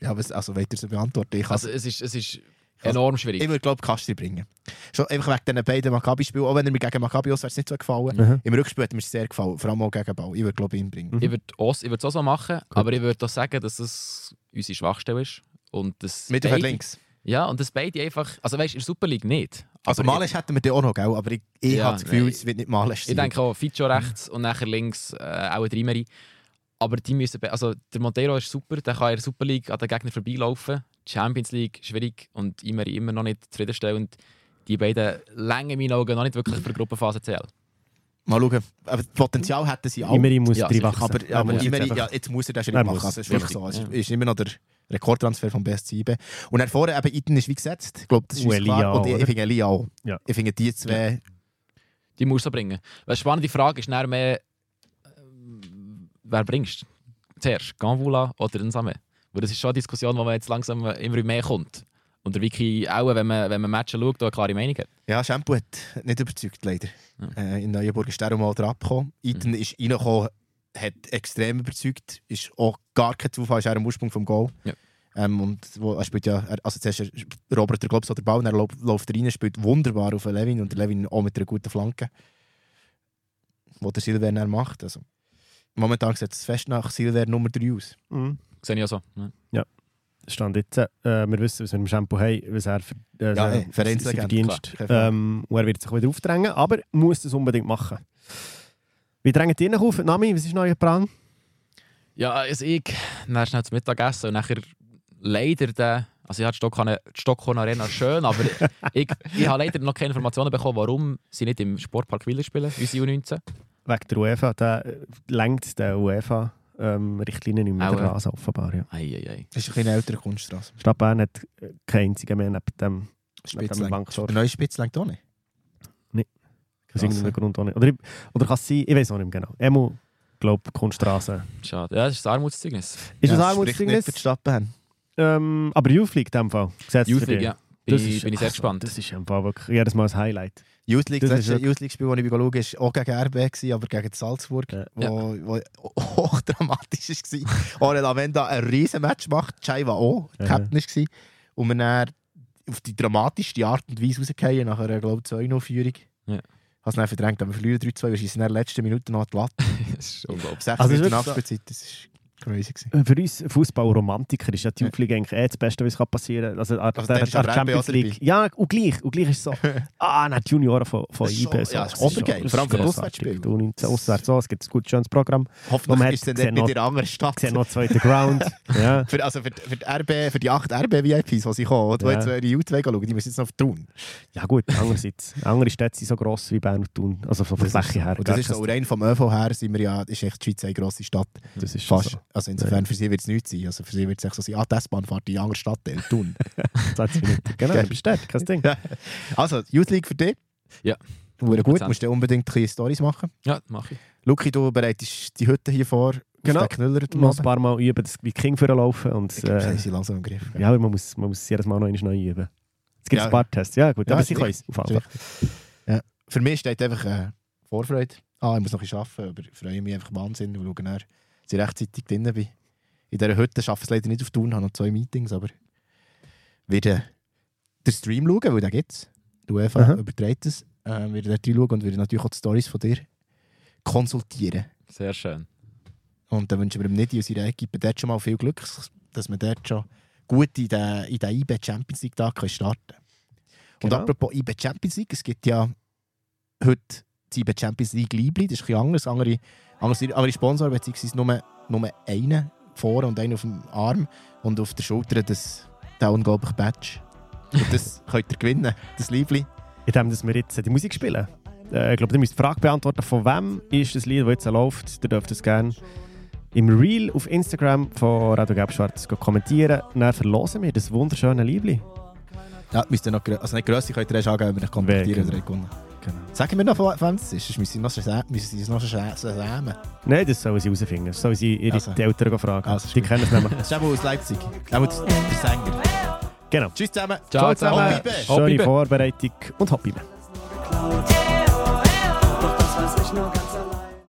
Ja, was, also wollt ihr sie beantworten? Ich, Also es ist, es ist enorm schwierig. ich würde glaube Kastri bringen. Schon einfach wegen diesen beiden Maccabi-Spielen, auch wenn er mir gegen Maccabi auswärts nicht so gefallen. Mhm. Im Rückspiel hat mir sehr gefallen, vor allem auch gegen Ball. Ich würde glaube ihn bringen. Ich würde es auch so machen, aber ich würde auch sagen, dass es unsere Schwachstelle ist. Und das Mittelfeld links. Ja, und das beide einfach. Also weißt du, in der Super League nicht. Also Malisch hätten wir den auch noch, gell? aber ich, ich Ja, habe das Gefühl, nein. es wird nicht Malisch Ich sein. denke auch Fico rechts und nachher links äh, auch ein Dreimeri. Aber die müssen. Also der Montero ist super, der kann in der Super League an den Gegner vorbeilaufen. Champions League schwierig und Imeri immer noch nicht zufriedenstellend. Die beiden Länge in meinen Augen noch nicht wirklich für die Gruppenphase zählen. Mal schauen. Aber das Potenzial hätten sie auch. Immerhin muss Ja, sicher. wachsen. Aber, Er aber muss jetzt ja, jetzt muss er das schon Er nicht muss, machen. Also, es ist wirklich so. Es Ja. ist immer noch der Rekordtransfer vom BSC. Und dann vorne eben Iten ist wie gesetzt. Ich glaube, das ist Und klar. Und auch, ich, ich finde Elia auch. Ja. Ich finde die zwei... Die musst du bringen. Die spannende Frage ist dann mehr, äh, wer bringst du? Zuerst, Ganvula oder Nsame? Weil das ist schon eine Diskussion, wo man jetzt langsam immer mehr kommt. Und der Vicky auch, wenn man, wenn man Matches schaut, da eine klare Meinung hat. Ja, Shampoo hat nicht überzeugt, leider. Ja. Äh, in Neuenburg ist er mal dran gekommen. Iten ist reingekommen, hat extrem überzeugt. Ist auch gar kein Zufall, ist er am Ursprung vom Goal. Ja. Ähm, und wo, er spielt ja, also zuerst er- Robert der Globs oder Ball, und er läuft, rein, spielt wunderbar auf Levin und der Levin auch mit einer guten Flanke. Wo der Silver dann macht. Also, momentan sieht es fest nach Silver Nummer 3 aus. Mhm. Sehe ich auch so. Ja. Stand jetzt, äh, wir wissen, was wir mit dem Shampoo haben, was er für, äh, Ja, sein- ey, Vereinslegende, sein Verdienst. Ähm, und er wird sich wieder aufdrängen, aber muss das unbedingt machen. Wie drängt ihr nach auf? Nami, was ist noch euer Plan? Ja, also ich, dann schnell zum Mittagessen und nachher leider der, also ich habe die Stockholm, Arena schön, aber <laughs> ich, ich habe leider noch keine Informationen bekommen, warum sie nicht im Sportpark Wieler spielen, unsere U19. Wegen der UEFA, der äh, lenkt der UEFA-Richtlinien im Auch, der äh. Rasen offenbar. Ja. Ei, ei, ei. Das ist ein bisschen eine ältere Kunststraße. Die Stadt Bern hat keinen einzigen mehr neben dem, neben dem Spitzlang. Banktor. Der neue Spitz lenkt auch nicht. Aus Krass, irgendeinem. Grund auch nicht. Oder, oder kann es sein, ich weiß auch nicht mehr genau. Emo, glaube Kunststraße. Schade. Ja, das ist ein Armutszeugnis. Ist Ja, das nicht Armutszeugnis? für die Stadt Bern. Ähm, aber Youth League in dem Fall. Gesetzt Youth League, ja. Bin, Das ich- ist- bin ich sehr also, gespannt. Das ist im Fall wirklich jedes Mal ein Highlight. Youth League, Das das letzte Youth League das ich schaue, ist auch gegen RB, aber gegen Salzburg, Ja. wo, wo hochdramatisch war. Auch <laughs> Lavenda ein riesen Match macht, Chai war auch Ja. Captain war. Und wir dann auf die dramatischste Art und Weise rausgefallen, nach einer, glaube ich, 2-0-Führung. Ja. Hast dann verdrängt, aber wir verlieren 3-2, wir schießen in der letzten Minute noch an die Latte. <laughs> das ist unglaublich. 6 Also, Minuten Nachspielzeit, das ist crazy. Gewesen. Für uns Fußballromantiker ist ja die League eigentlich eh das Beste, was passieren kann. Also, Also der, der aber Champions League. Ja, und gleich. Und gleich ist es so. <laughs> ah, nein, die Junioren von, von IB. so. ja, das ist obergeil. Vor allem für Auswärtsspiele. Auswärts so, es gibt ein gutes, schönes Programm. Hoffentlich ist es nicht noch- in der anderen Stadt. Sieht noch zweiten Ground. <laughs> ja. Für, also für, die- für, die RB, für die 8 RB-VIPs, die sie kommen, die Ja. jetzt die U2 schauen, die müssen jetzt noch Thun. ja gut, andererseits. Andere Städte sind so gross wie Bern und Thun. Also von der Fläche her. Und das ist so, rein vom ÖV her sind wir ja, ist echt die Schweiz eine grosse Stadt. Das ist schon Fast. so. Also insofern für sie wird es nichts sein. Also für sie wird es so sein, ah, die S-Bahn fährt in die andere Stadt, in Thun. <laughs> 20 Minuten. Genau, Geil. du bist dort, kein Ding. Ja. <laughs> also, Youth League für dich. Ja. Wurde gut, 100%. musst du unbedingt ein bisschen Stories machen. Ja, mache ich. Luki, du bereitest die Hütte hier vor. Genau. Knüller Noch ein paar Mal üben, das wie King vorlaufen. Und, Ich glaube, äh, sie sind langsam im Griff. ja, aber man muss, man muss jedes Mal noch einmal neu üben. Es gibt Ja. ein paar Tests. Ja, gut, Ja, aber ist sie können es. Ja. Für mich steht einfach äh, Vorfreude. Ah, ich muss noch ein bisschen arbeiten, aber ich freue mich einfach Wahnsinn und schaue dass ich rechtzeitig drin bin. In dieser Hütte schaffe ich es leider nicht auf Tun, habe noch zwei Meetings, aber werde den Stream schauen, weil den gibt es. UEFA Aha. überträgt es. Äh, werde dort reinschauen und werde natürlich auch die Stories von dir konsultieren. Sehr schön. Und dann wünschen wir dem Nidi und seiner Equipe dort schon mal viel Glück, dass wir dort schon gut in den, in den IB Champions League Tag starten können. Und Genau. apropos IB Champions League, es gibt ja heute die IB Champions League Liebling, das ist ein bisschen anders, andere, andere, andere Sponsor, beziehungsweise nur, nur einen vorne und einen auf dem Arm und auf der Schulter das, der unglaubliche Badge. Und das <laughs> könnt ihr gewinnen, das Liebling. Indem dass wir jetzt die Musik spielen. Äh, ich glaube, ihr müsst die Frage beantworten, von wem ist das Lied, das jetzt läuft. Ihr dürft es gerne im Reel auf Instagram von Radio Gelbschwarz kommentieren. Dann verlosen wir das wunderschöne Liebling. Ja, müsst ihr noch, also nicht Grösse könnt ihr erst angeben, wenn euch kontaktieren oder gewonnen. Genau. Sagen wir noch, von wem es ist, sonst müssen sie noch es noch schämen. Nein, das sollen sie herausfinden. Das sollen sie ihre Also. die Eltern fragen. Also, ist die kennen es nämlich. Das ist eben aus Leipzig. Auch der Sänger. Genau. Tschüss zusammen. Ciao zusammen. Hopp, Bibe. Schöne Bibe. Vorbereitung und Hopp Bibe. Doch das weiß ich nur ganz.